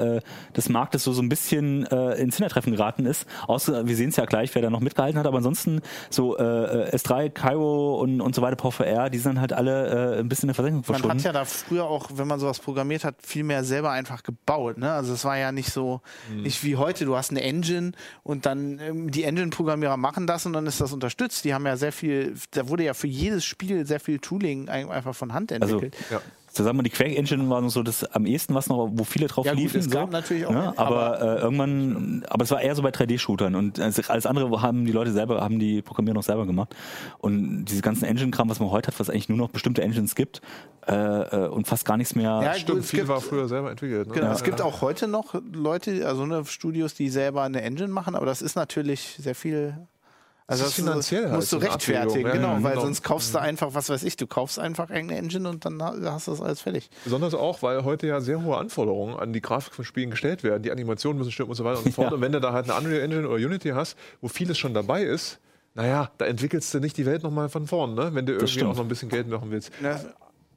D: äh, äh, des Marktes so, so ein bisschen äh, ins Hintertreffen geraten ist. Außer, wir sehen es ja gleich, wer da noch mitgehalten hat, aber ansonsten so äh, äh, S3, Cairo und, und so weiter, PowerVR, die sind dann halt alle äh, ein bisschen in der Versenkung
A: Man
D: verschwunden.
A: hat ja da früher auch, wenn man sowas programmiert hat, viel mehr selber einfach gebaut. Ne? Also es war ja nicht so, nicht wie heute, du hast eine Engine und dann ähm, die Engine-Programmierer machen das und dann ist das unterstützt. Die haben ja sehr viel, da wurde ja für jedes Spiel sehr viel Tooling ein- einfach von Hand
D: Also,
A: entwickelt.
C: Ja.
D: So sagen wir, die Quake Engine war noch so das am ehesten, was noch, wo viele drauf
A: Ja, gut,
D: liefen.
A: es
D: so,
A: gab natürlich auch
D: ne?
A: eine,
D: aber, äh, irgendwann, aber es war eher so bei 3D-Shootern und also alles andere haben die Leute selber, haben die Programmierer noch selber gemacht. Und diese ganzen Engine-Kram, was man heute hat, was eigentlich nur noch bestimmte Engines gibt äh, äh, und fast gar nichts mehr.
A: Ja,
C: Stimmt,
A: gut, es
C: viel
A: gibt-
C: war früher selber entwickelt. Ne?
A: Genau,
C: Ja,
A: es gibt auch heute noch Leute, also ne, Studios, die selber eine Engine machen, aber das ist natürlich sehr viel. Also
C: Das ist finanziell halt
A: musst du
C: so eine
A: rechtfertigen,
C: Abwägung. Ja,
A: genau,
C: ja,
A: weil
C: genau.
A: sonst kaufst du einfach, was weiß ich, du kaufst einfach irgendeine Engine und dann hast du das alles fertig.
C: Besonders auch, weil heute ja sehr hohe Anforderungen an die Grafik von Spielen gestellt werden. Die Animationen müssen stimmen und so weiter und so fort.
D: Ja.
C: Und wenn du da halt eine Unreal Engine oder Unity hast, wo vieles schon dabei ist, naja, da entwickelst du nicht die Welt nochmal von vorn, ne? wenn du irgendwie
D: stimmt.
C: auch noch ein bisschen Geld machen willst.
A: Ne?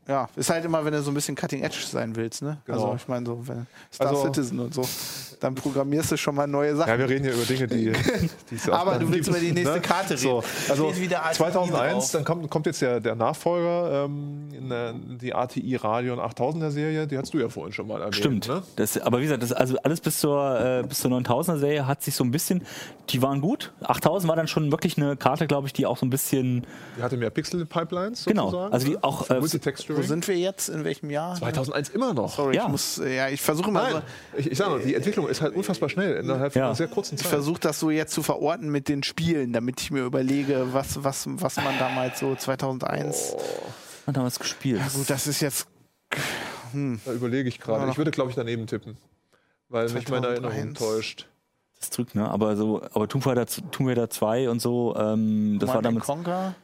A: Ja, ist halt immer, wenn du so ein bisschen Cutting Edge sein willst, ne?
C: Genau.
A: Also ich meine so, wenn Star
C: Also-
A: Citizen und so, dann programmierst du schon mal neue Sachen.
C: Ja, wir reden hier über Dinge, die, die es
A: Aber du willst
C: gibt,
A: über die nächste Karte reden.
C: So, also
A: Steht wieder ATI
C: 2001,
A: drauf.
C: dann kommt, kommt jetzt der, der Nachfolger, ähm, in der, die ATI Radeon 8000er Serie, die hast du ja vorhin schon mal erwähnt.
D: Stimmt.
C: Ne?
D: Das, aber wie gesagt, das, also alles bis zur, äh, bis zur 9000er Serie hat sich so ein bisschen, die waren gut. 8000 war dann schon wirklich eine Karte, glaube ich, die auch so ein bisschen,
C: Die hatte mehr Pixel-Pipelines
D: Genau, also die
C: ne?
D: auch, äh,
C: Multitexturing.
A: Wo sind wir jetzt? In welchem Jahr?
C: 2001 immer noch.
A: Sorry,
D: Ja.
A: ich muss, äh, ja, ich versuche mal, so,
C: Nein, ich, ich sage nur, die Entwicklung ist halt unfassbar schnell innerhalb von
D: Ja.
C: einer sehr kurzen
A: ich
C: Zeit.
A: versuche das so jetzt zu verorten mit den Spielen, damit ich mir überlege, was, was, was man damals so 2001.
D: hat damals gespielt.
A: Ja gut, das ist jetzt
C: Da überlege ich gerade. Ich würde, glaube ich, daneben tippen. Weil mich meine Erinnerung
A: 2001.
C: täuscht.
D: Das drückt, ne? Aber so, aber Tomb Raider, Tomb Raider 2 und so, ähm, das war
A: Command
D: damals.
A: Conquer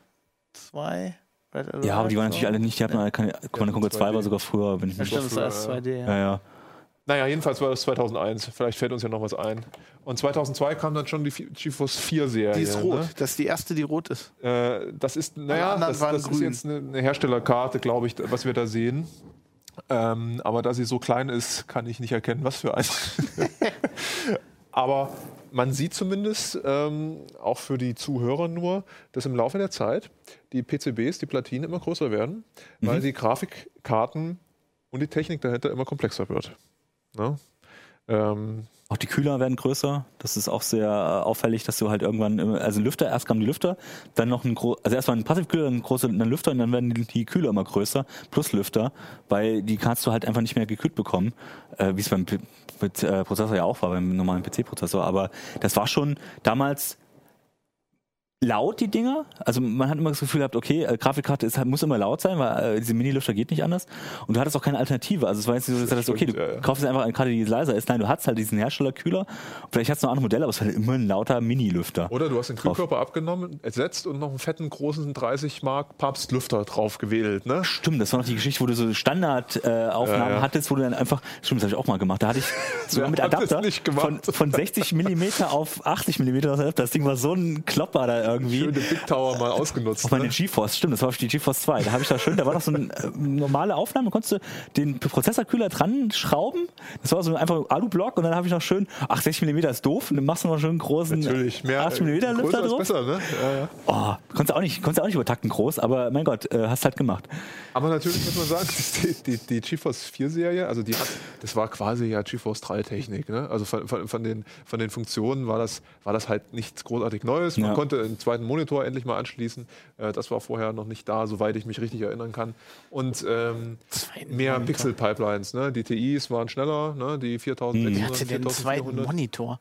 A: 2. Red Alert,
D: Ja, aber die waren natürlich alle nicht, die hatten alle keine, Command Conquer 2 war
C: 2D.
D: sogar früher, wenn ich mich
A: stimmt, das ist alles 2D. Ja.
D: Ja, ja.
C: Naja, jedenfalls war das 2001. Vielleicht fällt uns ja noch was ein. Und 2002 kam dann schon die GeForce 4 Serie.
A: Die ist rot.
C: Ne?
A: Das ist die erste, die rot ist.
C: Äh, das ist, naja, das, das ist jetzt eine, eine Herstellerkarte, glaube ich, was wir da sehen. Ähm, aber da sie so klein ist, kann ich nicht erkennen, was für eine. aber man sieht zumindest, ähm, auch für die Zuhörer nur, dass im Laufe der Zeit die PCBs, die Platinen immer größer werden, weil die Grafikkarten und die Technik dahinter immer komplexer wird. Ne? Ähm,
D: Auch die Kühler werden größer. Das ist auch sehr äh, auffällig, dass du halt irgendwann, also Lüfter, erst kamen die Lüfter, dann noch ein gro also erstmal ein Passivkühler, ein großer ein Lüfter und dann werden die, die Kühler immer größer, plus Lüfter, weil die kannst du halt einfach nicht mehr gekühlt bekommen, äh, wie es beim P mit, äh, Prozessor ja auch war, beim normalen PC-Prozessor. Aber das war schon damals laut, die Dinger. Also man hat immer das Gefühl gehabt, okay, äh, Grafikkarte ist, halt- muss immer laut sein, weil äh, diese Mini-Lüfter geht nicht anders. Und du hattest auch keine Alternative. Also es war jetzt nicht so, dass du sagst, okay, du
C: ja, ja.
D: kaufst einfach eine Karte, die leiser ist. Nein, du hattest halt diesen Herstellerkühler. Vielleicht hast du noch andere Modelle, aber es war halt immer ein lauter Mini-Lüfter.
C: Oder du hast den
D: Drauf.
C: Kühlkörper abgenommen, ersetzt und noch einen fetten, großen 30 Mark Papstlüfter drauf gewählt. Ne?
D: Stimmt, das war noch die Geschichte, wo du so Standardaufnahmen äh,
C: Ja,
D: hattest, wo du dann einfach, stimmt, das habe ich auch mal gemacht. Da hatte ich sogar mit Adapter von, von 60 Millimeter auf 80 Millimeter. Das Ding war so ein Klopper da irgendwie.
C: Schön den Big Tower mal ausgenutzt.
D: Auf meine
C: Ne?
D: GeForce, stimmt, das war auf die GeForce 2. Da habe ich da schön, da war noch so eine äh, normale Aufnahme, da konntest du den Prozessorkühler dran schrauben. Das war so einfach ein Alublock und dann habe ich noch schön, ach, 60 mm ist doof und dann machst du noch schön einen großen
C: Natürlich, mehr
D: 80 mm
C: größer
D: Lüfter
C: ist
D: drauf.
C: besser, ne? Ja, ja.
D: Oh, konntest du auch nicht, konntest auch nicht übertakten groß, aber mein Gott, äh, hast halt gemacht.
C: Aber natürlich muss man sagen, die, die, die GeForce 4 Serie, also die hat, das war quasi ja GeForce 3 Technik. Ne? Also von, von, von, den, von den Funktionen war das, war das halt nichts großartig Neues. Man
D: Ja.
C: konnte einen zweiten Monitor endlich mal anschließen. Äh, das war vorher noch nicht da, soweit ich mich richtig erinnern kann. Und ähm, mehr. Pixel-Pipelines. Ne? Die TIs waren schneller, ne? die 4600,
A: Wer hatte einen zweiten
C: 4400.
A: Monitor?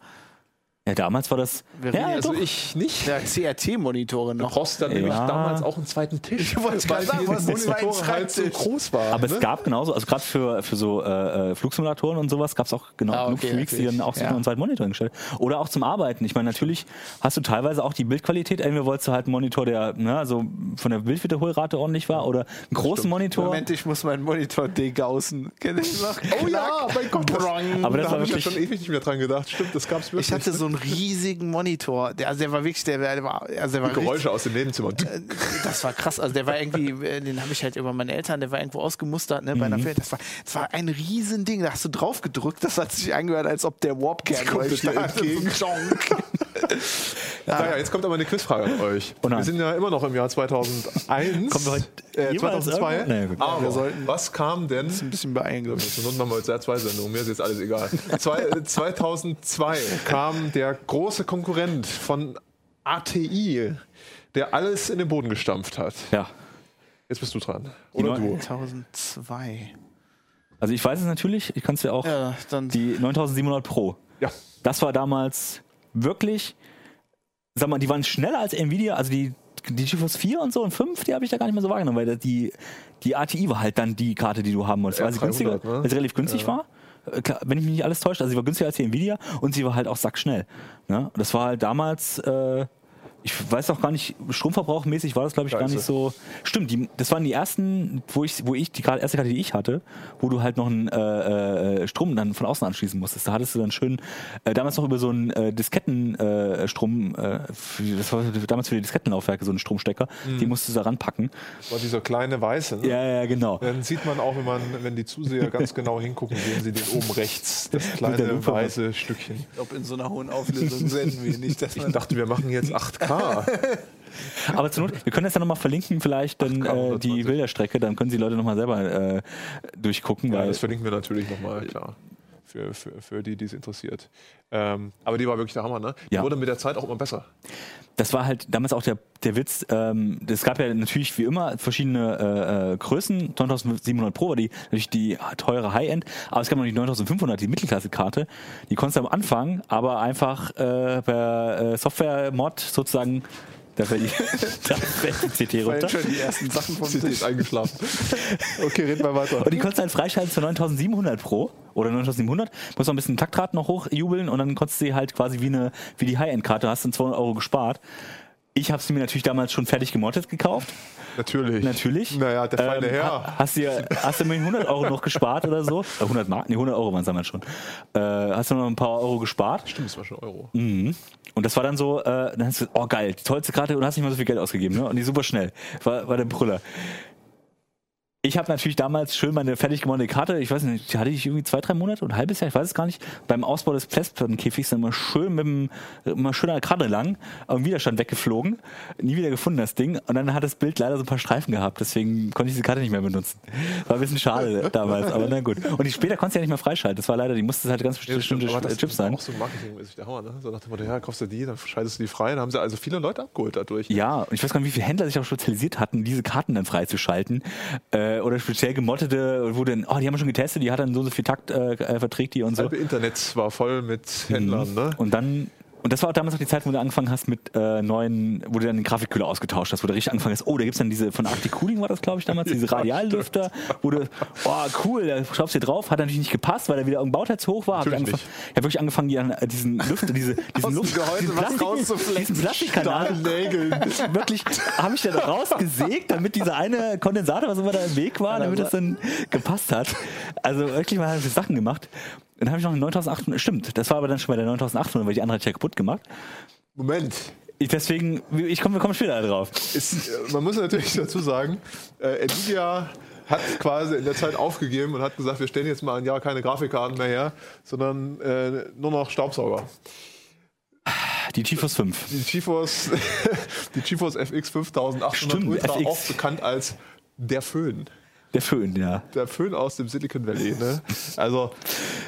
D: Ja, damals war das.
A: Wir
D: ja,
C: Also
D: doch.
C: ich nicht.
A: Ja, CRT-Monitore
C: Du
A: noch.
C: brauchst dann nämlich
D: Ja.
C: damals auch einen zweiten Tisch,
A: Ich wollte es
C: weil
A: gerade sagen,
C: die
A: du einen zweiten
C: Monitore halt so groß waren.
D: Aber
C: ne?
D: es gab genauso, also gerade für, für so äh, äh, Flugsimulatoren und sowas gab es auch genau
A: Ah,
D: genug
A: okay,
D: Freaks, die dann auch sich
A: Ja.
D: einen zweiten Monitor hingestellt Oder auch zum Arbeiten. Ich meine, natürlich hast du teilweise auch die Bildqualität. Entweder wolltest du halt einen Monitor, der ne, also von der Bildwiederholrate ordentlich war, oder einen großen Monitor.
A: Moment, ich muss meinen Monitor degaußen. Kenn ich noch?
C: Oh ja, mein Gott. Das.
D: Aber das
C: da
D: war
C: habe ich ja schon ewig nicht mehr dran gedacht. Stimmt, das gab es wirklich.
A: Ich hatte so einen riesigen Monitor. Der, also der war wirklich, der, der war, also der war richtig,
C: Geräusche aus dem Nebenzimmer.
A: Äh, das war krass. Also der war irgendwie, äh, den habe ich halt über meine Eltern, der war irgendwo ausgemustert, ne, bei einer Film. Das war, das war ein Riesending. Da hast du drauf gedrückt, das hat sich angehört, als ob der Warpkern euch da
C: entgegen.
A: Jonk.
C: Naja, jetzt kommt aber eine Quizfrage an euch.
D: Oh
C: wir sind ja immer noch im Jahr 2001.
D: Kommen wir heute
C: äh,
D: jeweils
C: 2002.
D: irgendwo? Nee, gut.
C: aber
A: Wir sollten-
C: was kam denn?
A: ein bisschen beeilen, glaube ich.
C: Zur Not machen wir jetzt ja zwei Sendungen, mir ist jetzt alles egal. Zwei, äh, 2002 kam der große Konkurrent von ATI, der alles in den Boden gestampft hat.
D: Ja.
C: Jetzt bist du dran. Oder du.
A: 2002.
D: Also ich weiß es natürlich, ich kann es ja auch.
A: Ja, dann
D: Die 9700 Pro.
C: Ja.
D: Das war damals wirklich, sag mal, die waren schneller als Nvidia, also die, die GeForce 4 und so und 5, die habe ich da gar nicht mehr so wahrgenommen, weil die, die ATI war halt dann die Karte, die du haben wolltest, weil sie
C: 300,
D: günstiger,
C: ne?
D: weil sie relativ günstig war. Äh, Klar, wenn ich mich nicht alles täusche, also sie war günstiger als die Nvidia und sie war halt auch sackschnell. Ne? Und das war halt damals, äh, ich weiß auch gar nicht, stromverbrauchmäßig war das, glaube ich, gar
C: Scheiße.
D: nicht so. Stimmt, die, das waren die ersten, wo ich, wo ich die erste Karte, die ich hatte, wo du halt noch einen äh, äh, Strom dann von außen anschließen musstest. Da hattest du dann schön, äh, damals noch über so einen äh, Disketten-Strom, äh, Strom, äh, für- das war damals für die Diskettenlaufwerke so einen Stromstecker, den musstest du da ranpacken.
C: Das war dieser kleine Weiße. Ne?
D: Ja, ja, genau.
C: Dann sieht man auch, wenn, man, wenn die Zuseher ganz genau hingucken, sehen sie den oben rechts, das kleine weiße Stückchen.
A: Ich glaube, in so einer hohen Auflösung senden wir nicht, dass
C: Ich dachte, wir machen jetzt 8K.
D: Aber zur Not, wir können das ja nochmal verlinken, vielleicht dann
C: Ach, komm,
D: äh, die Bilderstrecke, dann können Sie Leute nochmal selber äh, durchgucken,
C: Ja, das verlinken wir natürlich nochmal, klar. Für, für, für die, die es interessiert. Ähm, aber die war wirklich der Hammer, ne? Die
D: Ja.
C: wurde mit der Zeit auch immer besser.
D: das war halt damals auch der, der Witz. Ähm, es gab ja natürlich wie immer verschiedene äh, äh, Größen. 9700 Pro war die natürlich die teure High-End, aber es gab noch die 9500, die Mittelklasse-Karte. Die konntest du am Anfang, aber einfach äh, per äh, Software-Mod sozusagen. Da fällt die, da fällt die CT runter.
A: schon die ersten Sachen vom
C: ist eingeschlafen. Okay, red mal weiter.
D: Und die konntest du halt freischalten für 9700 Pro oder 9700. Musst noch ein bisschen Taktrad noch hochjubeln und dann konntest du sie halt quasi wie, eine, wie die High-End-Karte, hast dann 200 Euro gespart. Ich habe sie mir natürlich damals schon fertig gemottet gekauft.
C: Natürlich.
D: Natürlich.
C: Naja, der feine
D: Ähm,
C: Herr.
D: ha- Hast, dir, hast du mir 100 Euro noch gespart oder so? Äh, 100 Mark? Nee, 100 Euro waren es damals schon. Äh, hast du noch ein paar Euro gespart?
C: Stimmt, das war schon Euro.
D: Mhm. Und das war dann so, äh, dann hast du, oh geil, die tollste Karte und hast nicht mal so viel Geld ausgegeben, ne? Und die super schnell. War, war der Brüller. Ich habe natürlich damals schön meine fertig gemachte Karte, ich weiß nicht, die hatte ich irgendwie zwei, drei Monate oder ein halbes Jahr, ich weiß es gar nicht, beim Ausbau des Festplattenkäfigs dann mal schön mit dem, immer schön an der Karte lang, am Widerstand weggeflogen, nie wieder gefunden das Ding und dann hat das Bild leider so ein paar Streifen gehabt, deswegen konnte ich diese Karte nicht mehr benutzen. War ein bisschen schade damals, aber na gut. Und die später konntest du ja nicht mehr freischalten, das war leider, die musste halt ganz bestimmte
C: das
D: Chips
C: ist
D: sein.
C: auch so marketingmäßig der Hammer, ne? So nach dem Motto, ja, kaufst du die, dann schaltest du die frei. Dann haben sie also viele Leute abgeholt dadurch.
D: Ja, und ich weiß gar nicht, wie viele Händler sich auch spezialisiert hatten, diese Karten dann freizuschalten. Äh, oder speziell gemottete, wo dann, oh, die haben wir schon getestet, die hat dann so so viel Takt, äh, äh, verträgt die und
C: Das
D: so.
C: halbe Internet war voll mit Händlern, ne?
D: Und dann, und das war auch damals auch die Zeit, wo du angefangen hast mit äh, neuen, wo du dann den Grafikkühler ausgetauscht hast, wo du richtig angefangen hast, oh, da gibt's dann diese, von Arctic Cooling war das, glaube ich, damals, diese Radiallüfter, wo du, oh, cool, da schraubst du dir drauf, hat natürlich nicht gepasst, weil da wieder irgendein Bauteil zu hoch war. Hab ich, angefangen, ich habe wirklich angefangen, die, an- diesen Lüfter, diese, diesen Luft, diesen Plastik- diesen Plastikkanal, wirklich, habe ich dann rausgesägt, damit dieser eine Kondensator, was immer da im Weg war, damit das dann gepasst hat. Also wirklich mal habe ich Sachen gemacht. Dann habe ich noch eine 9800, stimmt, das war aber dann schon bei der 9800, weil die andere hat ja kaputt gemacht.
C: Moment.
D: Ich, deswegen, ich komme komm später drauf.
C: Ist, äh, man muss natürlich dazu sagen, äh, Nvidia hat quasi in der Zeit aufgegeben und hat gesagt, wir stellen jetzt mal ein Jahr keine Grafikkarten mehr her, sondern äh, nur noch Staubsauger.
D: Die GeForce 5.
C: Die GeForce, die GeForce FX 5800
D: Stimmt,
C: Ultra,
D: FX.
C: auch bekannt als der Föhn.
D: Der Föhn, ja.
C: Der Föhn aus dem Silicon Valley. Ne? Also,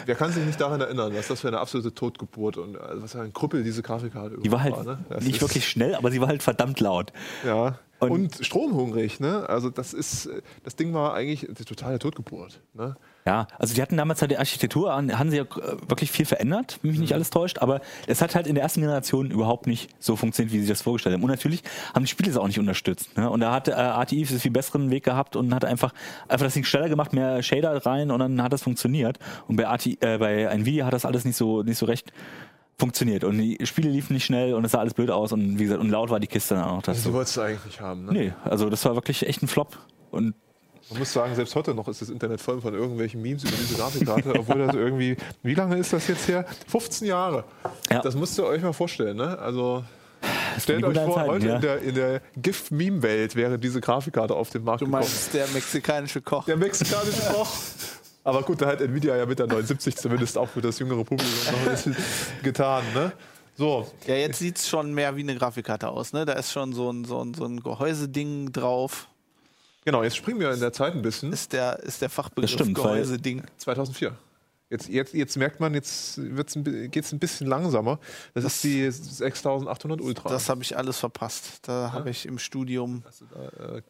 C: wer kann sich nicht daran erinnern, was das für eine absolute Totgeburt und also, was für ein Krüppel diese Grafikkarte
D: Die war halt
C: ne? Das
D: nicht wirklich schnell, aber sie war halt verdammt laut.
C: Ja.
D: Und-
C: Und, stromhungrig, ne? Also das ist, äh, das Ding war eigentlich eine totale Totgeburt. Ne?
D: Ja, also die hatten damals halt die Architektur, an- haben sie ja äh, wirklich viel verändert, wenn mich nicht alles täuscht, aber es hat halt in der ersten Generation überhaupt nicht so funktioniert, wie sie das vorgestellt haben. Und natürlich haben die Spiele es auch nicht unterstützt. Ne? Und da hat äh, ATI einen viel besseren Weg gehabt und hat einfach, einfach das Ding schneller gemacht, mehr Shader rein und dann hat das funktioniert. Und bei, ATI, äh, bei Nvidia hat das alles nicht so, nicht so recht funktioniert. Und die Spiele liefen nicht schnell und es sah alles blöd aus und wie gesagt, und laut war die Kiste dann auch. Das
C: Also, die
D: so.
C: wolltest du eigentlich nicht haben. Ne?
D: Nee, also das war wirklich echt ein Flop. Und
C: Man muss sagen, selbst heute noch ist das Internet voll von irgendwelchen Memes über diese Grafikkarte, obwohl das irgendwie, wie lange ist das jetzt her? 15 Jahre.
D: Ja.
C: Das müsst ihr euch mal vorstellen. Ne? Also stellt
D: die
C: euch vor,
D: Zeiten,
C: heute
D: ja.
C: in der, in der GIF-Meme-Welt wäre diese Grafikkarte auf den Markt
A: Du
C: gekommen.
A: meinst der mexikanische Koch.
C: Der mexikanische Koch. Aber gut, da hat Nvidia ja mit der 79 zumindest auch für das jüngere Publikum noch ein bisschen getan. Ne? So,
A: Ja, jetzt sieht es schon mehr wie eine Grafikkarte aus. Ne? Da ist schon so ein, so ein, so ein Gehäuseding drauf.
C: Genau, jetzt springen wir in der Zeit ein bisschen.
A: Ist der, ist der Fachbegriff
D: Das stimmt,
A: Gehäuseding.
C: 2004. Jetzt, jetzt, jetzt merkt man, jetzt geht es ein bisschen langsamer. Das, ist die 6800 Ultra.
A: Das habe ich alles verpasst. Da habe ich im Studium
C: Hast du da, äh,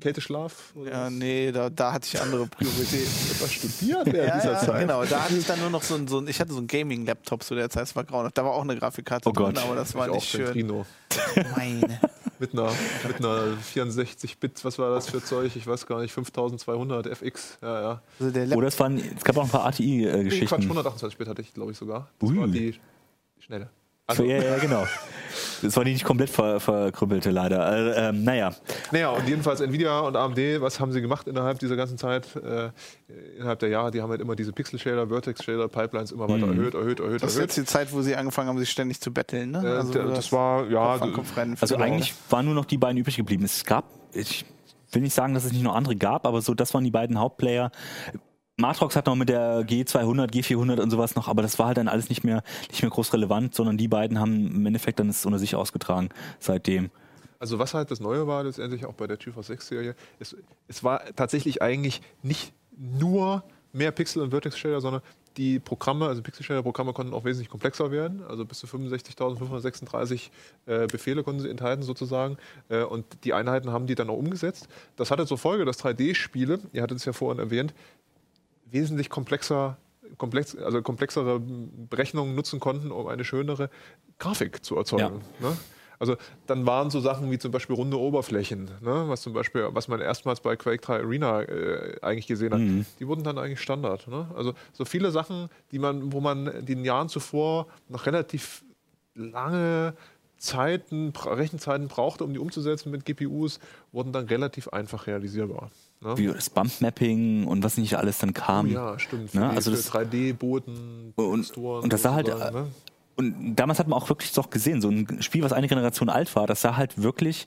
C: Kälteschlaf?
A: Ja, nee, da, da hatte ich andere Prioritäten.
C: Was studiert während
A: Ja,
C: dieser
A: ja,
C: Zeit?
A: genau. Da hatte ich dann nur noch so ein, so ein ich hatte so ein Gaming-Laptop zu der Zeit, das war grauenhaft. Da war auch eine Grafikkarte
D: Oh
A: drin,
D: Gott.
A: aber das war
C: Ich auch
A: nicht schön.
C: Centrino.
A: Meine.
C: Mit einer, mit einer 64-Bit, was war das für Zeug? Ich weiß gar nicht, 5200 FX. Ja, ja.
A: Also der
D: Oder
A: Laptop,
D: es, waren, es gab auch ein paar
C: Nee, Quatsch,
D: ATI-Geschichten.
C: 128-Bit hatte ich, glaube ich, sogar. Das
D: Ui.
C: war die schnelle. Also,
D: ja, ja, genau. Das war die nicht komplett ver verkrümpelte, leider. Also, ähm, naja,
C: Naja, und jedenfalls Nvidia und AMD, was haben sie gemacht innerhalb dieser ganzen Zeit? Äh, innerhalb der Jahre, die haben halt immer diese Pixel-Shader, Vertex-Shader, Pipelines immer weiter erhöht, erhöht, erhöht,
A: das ist jetzt die Zeit, wo sie angefangen haben, sich ständig zu betteln. Ne?
C: Äh, der- das war, ja,
D: also eigentlich waren nur noch die beiden übrig geblieben. Es gab, ich will nicht sagen, dass es nicht noch andere gab, aber so, das waren die beiden Hauptplayer. Matrox hat noch mit der G200, G400 und sowas noch, aber das war halt dann alles nicht mehr, nicht mehr groß relevant, sondern die beiden haben im Endeffekt dann es unter sich ausgetragen seitdem.
C: Also was halt das Neue war letztendlich auch bei der GeForce 6 Serie, es, es war tatsächlich eigentlich nicht nur mehr Pixel und Vertex Shader, sondern die Programme, also Pixel Shader Programme konnten auch wesentlich komplexer werden, also bis zu 65.536 äh, Befehle konnten sie enthalten sozusagen äh, und die Einheiten haben die dann auch umgesetzt. Das hatte zur Folge, dass 3D-Spiele, ihr hattet es ja vorhin erwähnt, wesentlich komplexer komplex, also komplexere Berechnungen nutzen konnten, um eine schönere Grafik zu erzeugen. Ne? Also dann waren so Sachen wie zum Beispiel runde Oberflächen, ne? was zum Beispiel, was man erstmals bei Quake 3 Arena äh, eigentlich gesehen hat,
D: Mhm.
C: die wurden dann eigentlich Standard. Ne? Also so viele Sachen, die man, wo man in den Jahren zuvor noch relativ lange Zeiten, Rechenzeiten brauchte, um die umzusetzen mit GPUs, wurden dann relativ einfach realisierbar. Ne?
D: Wie das Bump-Mapping und was nicht alles dann
C: Oh
D: kam.
C: ja, stimmt.
D: Ne? Also das-
C: 3D-Boten,
D: Und- und das sah halt,
C: ne?
D: Und damals hat man auch wirklich doch gesehen, so ein Spiel, was eine Generation alt war, das sah halt wirklich,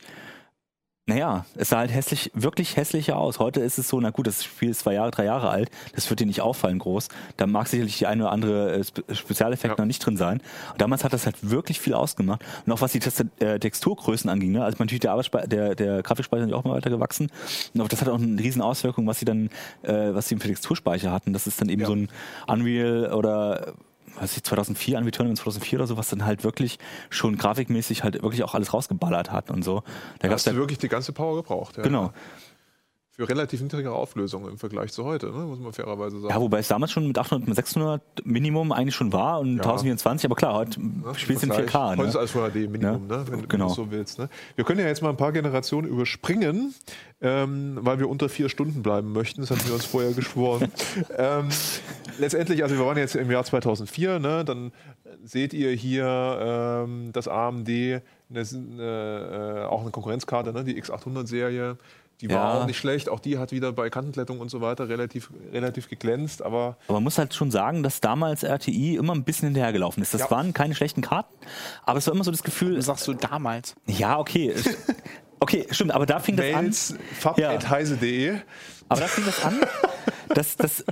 D: naja, es sah halt hässlich, wirklich hässlicher aus. Heute ist es so, na gut, das Spiel ist zwei Jahre, drei Jahre alt, das wird dir nicht auffallen groß. Da mag sicherlich die eine oder andere äh, Spe Spezialeffekt
C: Ja.
D: noch nicht drin sein. Und damals hat das halt wirklich viel ausgemacht. Und auch was die Test äh, Texturgrößen anging, ne? also natürlich der, Arbeitsspe der, der Grafikspeicher ist auch mal weiter gewachsen. Und auch das hat auch eine riesen Auswirkung, was sie dann, äh, was sie für Texturspeicher hatten. Das ist dann eben
C: Ja.
D: so ein Unreal oder weiß ich, 2004, Unreal Tournament 2004 oder so, was dann halt wirklich schon grafikmäßig halt wirklich auch alles rausgeballert hat und so. Da
C: Da hast du wirklich die ganze Power gebraucht. Ja.
D: genau.
C: Für relativ niedrige Auflösungen im Vergleich zu heute, ne? muss man fairerweise sagen.
D: Ja, wobei es damals schon mit 800, mit 600 Minimum eigentlich schon war und
C: Ja.
D: 1024, aber klar, heute
C: Ne?
D: spielst du in
C: Vergleich.
D: 4K.
C: Heute ist
D: Ne?
C: alles Full HD Minimum,
D: Ja,
C: ne? wenn, wenn
D: genau.
C: du so willst. Ne? Wir können ja jetzt mal ein paar Generationen überspringen, ähm, weil wir unter vier Stunden bleiben möchten. Das hatten wir uns vorher geschworen. ähm, letztendlich, also wir waren jetzt im Jahr 2004, ne? dann seht ihr hier ähm, das AMD, eine, eine, äh, auch eine Konkurrenzkarte, ne? die X800-Serie. Die war
D: Ja.
C: auch nicht schlecht. Auch die hat wieder bei Kantenklettung und so weiter relativ, relativ geglänzt. Aber
D: Aber man muss halt schon sagen, dass damals RTI immer ein bisschen hinterhergelaufen ist. Das
C: Ja.
D: waren keine schlechten Karten, aber es war immer so das Gefühl,
A: Was sagst du damals?
D: ja, okay. es- Okay, stimmt, aber da fing das an.
C: Mails, fab.heise.de.
D: Aber da fing das an, dass das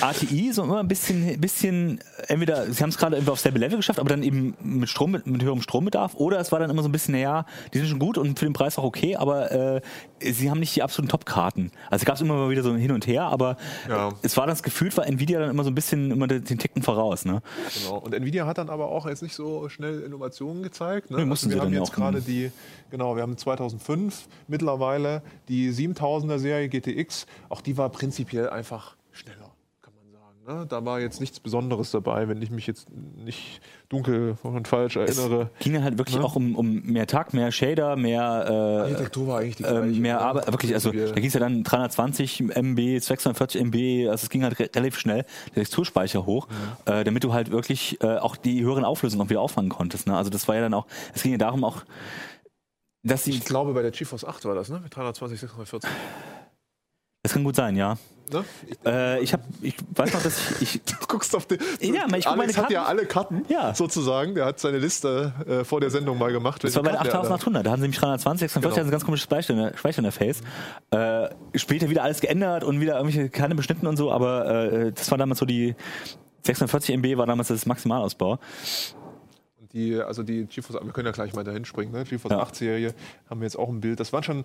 D: ATI so immer ein bisschen, bisschen entweder, sie haben es gerade irgendwie aufs selbe Level geschafft, aber dann eben mit Strom, mit, mit höherem Strombedarf, oder es war dann immer so ein bisschen, naja, die sind schon gut und für den Preis auch okay, aber äh, sie haben nicht die absoluten Top-Karten. Also gab es immer mal wieder so ein Hin und Her, aber
C: Ja.
D: es war das Gefühl, war Nvidia dann immer so ein bisschen immer den, den Ticken voraus, ne?
C: Genau. Und Nvidia hat dann aber auch jetzt nicht so schnell Innovationen gezeigt. Ne?
D: Nee, mussten
C: wir haben jetzt gerade
D: hm.
C: die, genau, wir haben 2005 mittlerweile die 7000er Serie GTX. Auch die war prinzipiell einfach schneller, kann man sagen. Ne? Da war jetzt nichts Besonderes dabei, wenn ich mich jetzt nicht dunkel und falsch erinnere.
D: Ging dann halt wirklich
C: Ne?
D: auch um, um mehr Tag, mehr Shader, mehr äh,
C: Architektur war eigentlich die
D: ähm,
C: gleiche,
D: mehr
C: ne?
D: Arbeit, wirklich, also da ging es ja dann 320 MB, 640 MB, also es ging halt re relativ schnell, der Texturspeicher hoch,
C: Mhm.
D: äh, damit du halt wirklich äh, auch die höheren Auflösungen auch wieder auffangen konntest. Ne? Also das war ja dann auch, es ging ja darum auch, dass die,
C: ich glaube, bei der GeForce 8 war das, ne? Mit 320, 640.
D: das kann gut sein, ja.
C: Ne? Ich,
D: Äh, ich habe, ich weiß noch, dass ich, ich
C: du guckst auf den.
D: Ja, ich
C: Alex
D: meine
C: hat ja alle Karten,
D: Ja.
C: sozusagen. Der hat seine Liste äh, vor der Sendung mal gemacht.
D: Das war bei der
C: welche Karten er-
D: 8800, da haben sie mich 320, 46,
C: Genau.
D: also ein ganz komisches Speicher- Speicherinterface. Äh, später wieder alles geändert und wieder irgendwelche Kerne beschnitten und so, aber äh, das war damals so die 640 MB war damals das Maximalausbau.
C: Und Die, also die GeForce, wir können ja gleich mal dahin springen, ne? GeForce
D: Ja.
C: 8-Serie haben wir jetzt auch ein Bild. Das waren schon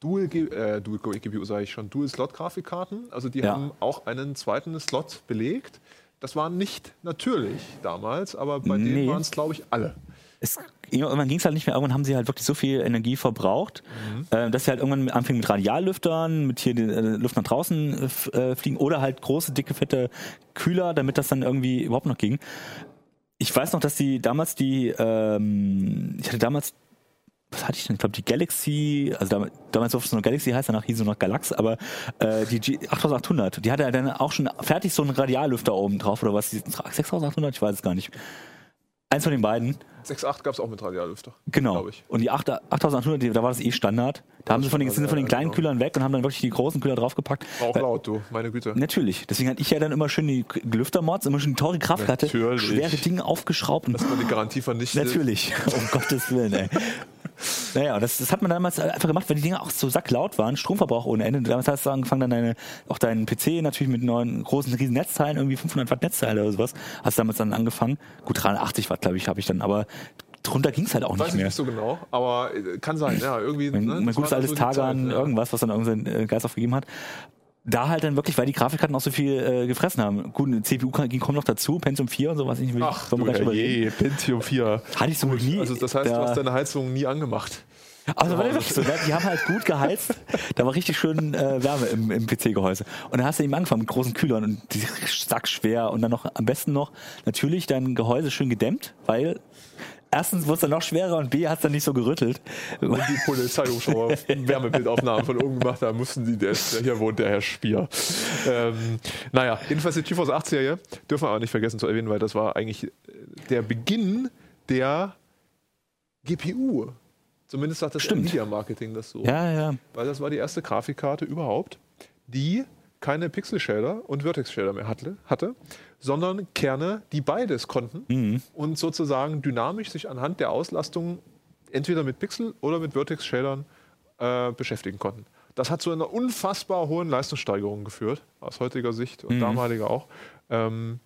C: Dual, äh, Dual GPU, sage ich schon, Dual-Slot-Grafikkarten. Also die
D: Ja.
C: haben auch einen zweiten Slot belegt. Das war nicht natürlich damals, aber bei
D: Nee.
C: denen waren es, glaube ich, alle.
D: es, irgendwann ging es halt nicht mehr. Irgendwann haben sie halt wirklich so viel Energie verbraucht, äh, dass sie halt irgendwann anfingen mit Radiallüftern, mit hier die äh, Luft nach draußen äh, fliegen oder halt große, dicke, fette Kühler, damit das dann irgendwie überhaupt noch ging. Ich weiß noch, dass die damals die, ähm, ich hatte damals was hatte ich denn? Ich glaube, die Galaxy, also damals, durfte es noch Galaxy heißt, danach hieß es noch Galax, aber äh, die G 8800, die hatte ja dann auch schon fertig so einen Radiallüfter oben drauf oder was? 6800, ich weiß es gar nicht. Eins von den beiden.
C: 6.8 gab es auch mit Radiallüfter.
D: Genau. Und die 8 8800, die- da war das eh Standard. Da haben sie von den, sind sie von den kleinen
C: genau.
D: Kühlern weg und haben dann wirklich die großen Kühler draufgepackt.
C: War auch laut, du, meine Güte.
D: Natürlich. Deswegen hatte ich ja dann immer schön die Lüftermods, immer schön die teure Kraftkarte,
C: Natürlich.
D: schwere Dinge aufgeschraubt.
C: Dass man die Garantie vernichtet.
D: Natürlich, um Gottes Willen, ey. Naja, das, das hat man damals einfach gemacht, weil die Dinge auch so sacklaut waren, Stromverbrauch ohne Ende. Damals hast du angefangen, dann deine, auch deinen PC natürlich mit neuen großen, riesen Netzteilen, irgendwie 500 Watt Netzteile oder sowas, hast damals dann angefangen. Gut, 380 Watt, glaube ich, habe ich dann, aber drunter ging es halt auch
C: Weiß
D: nicht
C: ich
D: mehr.
C: nicht so genau, aber äh, kann sein, ja, irgendwie.
D: Mein,
C: ne,
D: mein gutes altes Tagan,
C: ja.
D: irgendwas, was dann irgendein äh, Geist aufgegeben hat. Da halt dann wirklich, weil die Grafikkarten auch so viel äh, gefressen haben. Gut, eine CPU kommt noch dazu, Pentium 4 und so, was ich will.
C: Ach, du
D: überreden.
C: je, Pentium 4.
D: Hatte ich so nie.
C: Also das heißt,
D: da,
C: du hast deine Heizung nie angemacht.
D: Also war wirklich so, die haben halt gut geheizt. Da war richtig schön äh, Wärme im, im PC-Gehäuse. Und dann hast du eben angefangen mit großen Kühlern und die sackschwer und dann noch am besten noch natürlich dein Gehäuse schön gedämmt, weil erstens wurde es dann noch schwerer und B hat es dann nicht so gerüttelt.
C: Und die Polizeihubschrauber Wärmebildaufnahmen von oben gemacht haben, mussten die, der, hier wohnt, der Herr Spier. Ähm, naja, jedenfalls die GeForce 8 Serie dürfen wir aber nicht vergessen zu erwähnen, weil das war eigentlich äh, der Beginn der GPU. Zumindest sagt das
D: Stimmt.
C: Nvidia Marketing das so.
D: Ja, ja.
C: Weil das war die erste Grafikkarte überhaupt, die keine Pixel-Shader und Vertex-Shader mehr hatte, hatte, sondern Kerne, die beides konnten
D: Mhm.
C: und sozusagen dynamisch sich anhand der Auslastung entweder mit Pixel oder mit Vertex-Shadern äh, beschäftigen konnten. Das hat zu einer unfassbar hohen Leistungssteigerung geführt, aus heutiger Sicht und
D: Mhm.
C: damaliger auch. Ähm,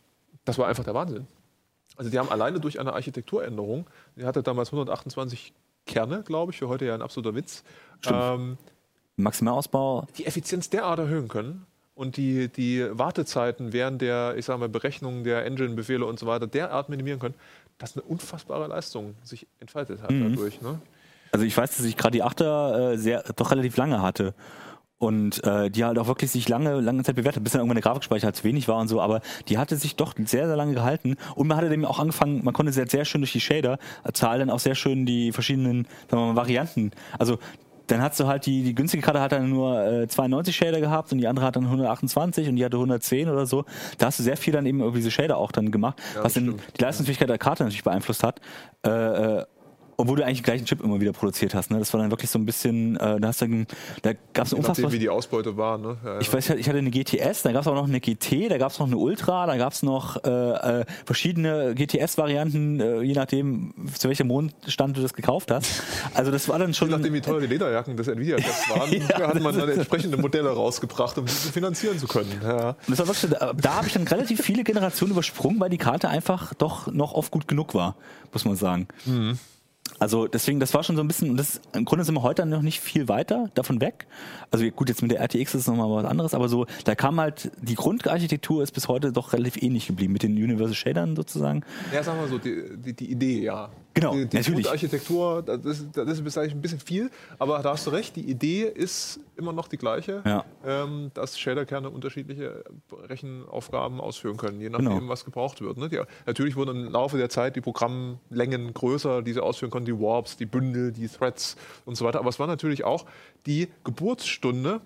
C: das war einfach der Wahnsinn. Also die haben alleine durch eine Architekturänderung, die hatte damals 128 Kerne, glaube ich, für heute ja ein absoluter Witz, ähm,
D: Maximalausbau.
C: die Effizienz derart erhöhen können und die, die Wartezeiten während der, ich sag mal, Berechnung der Engine-Befehle und so weiter derart minimieren können, dass eine unfassbare Leistung sich entfaltet hat
D: Mhm.
C: dadurch. Ne?
D: Also ich weiß, dass ich gerade die Achter äh, sehr doch relativ lange hatte. Und äh, die halt auch wirklich sich lange, lange Zeit bewertet, bis dann irgendwann der Grafikspeicher halt zu wenig war und so, aber die hatte sich doch sehr, sehr lange gehalten. Und man hatte dem auch angefangen, man konnte sehr, sehr schön durch die Shader Zahl dann auch sehr schön die verschiedenen sagen wir mal, Varianten. Also dann hast du halt die, die günstige Karte hat dann nur äh, 92 Shader gehabt und die andere hat dann 128 und die hatte 110 oder so. Da hast du sehr viel dann eben über diese Shader auch dann gemacht,
C: Ja,
D: was dann die Leistungsfähigkeit der Karte natürlich beeinflusst hat. Äh, äh, obwohl du eigentlich den gleichen Chip immer wieder produziert hast. Ne? Das war dann wirklich so ein bisschen, äh, da hast du, dann- da gab es unfassbar.
C: nachdem, wie die Ausbeute war. Ne? Ja, ja.
D: Ich weiß, ich hatte eine GTS, da gab es auch noch eine GT, da gab es noch eine Ultra, da gab es noch äh, äh, verschiedene GTS-Varianten, äh, je nachdem, zu welchem Mondstand du das gekauft hast. Also das war dann schon.
C: Je nachdem, wie teuer die Lederjacken des Nvidia-Tests waren,
D: Ja,
C: hat man dann entsprechende Modelle rausgebracht, um diese finanzieren zu können. Ja.
D: Wirklich, da, da habe ich dann relativ viele Generationen übersprungen, weil die Karte einfach doch noch oft gut genug war, muss man sagen. Also deswegen, das war schon so ein bisschen, und das im Grunde sind wir heute noch nicht viel weiter davon weg. Also gut, jetzt mit der RTX ist es nochmal was anderes, aber so, da kam halt, die Grundarchitektur ist bis heute doch relativ ähnlich geblieben, mit den Universal Shadern sozusagen.
C: Ja, sagen wir so, die, die, die Idee, ja.
D: Genau,
C: die, die
D: natürlich.
C: Architektur, das ist, das ist dahin ein bisschen viel, aber da hast du recht, die Idee ist immer noch die gleiche,
D: Ja.
C: ähm, dass Shaderkerne unterschiedliche Rechenaufgaben ausführen können, je nachdem,
D: Genau.
C: was gebraucht wird. Ne? Die, natürlich wurden im Laufe der Zeit die Programmlängen größer, die sie ausführen konnten, die Warps, die Bündel, die Threads und so weiter. Aber es war natürlich auch die Geburtsstunde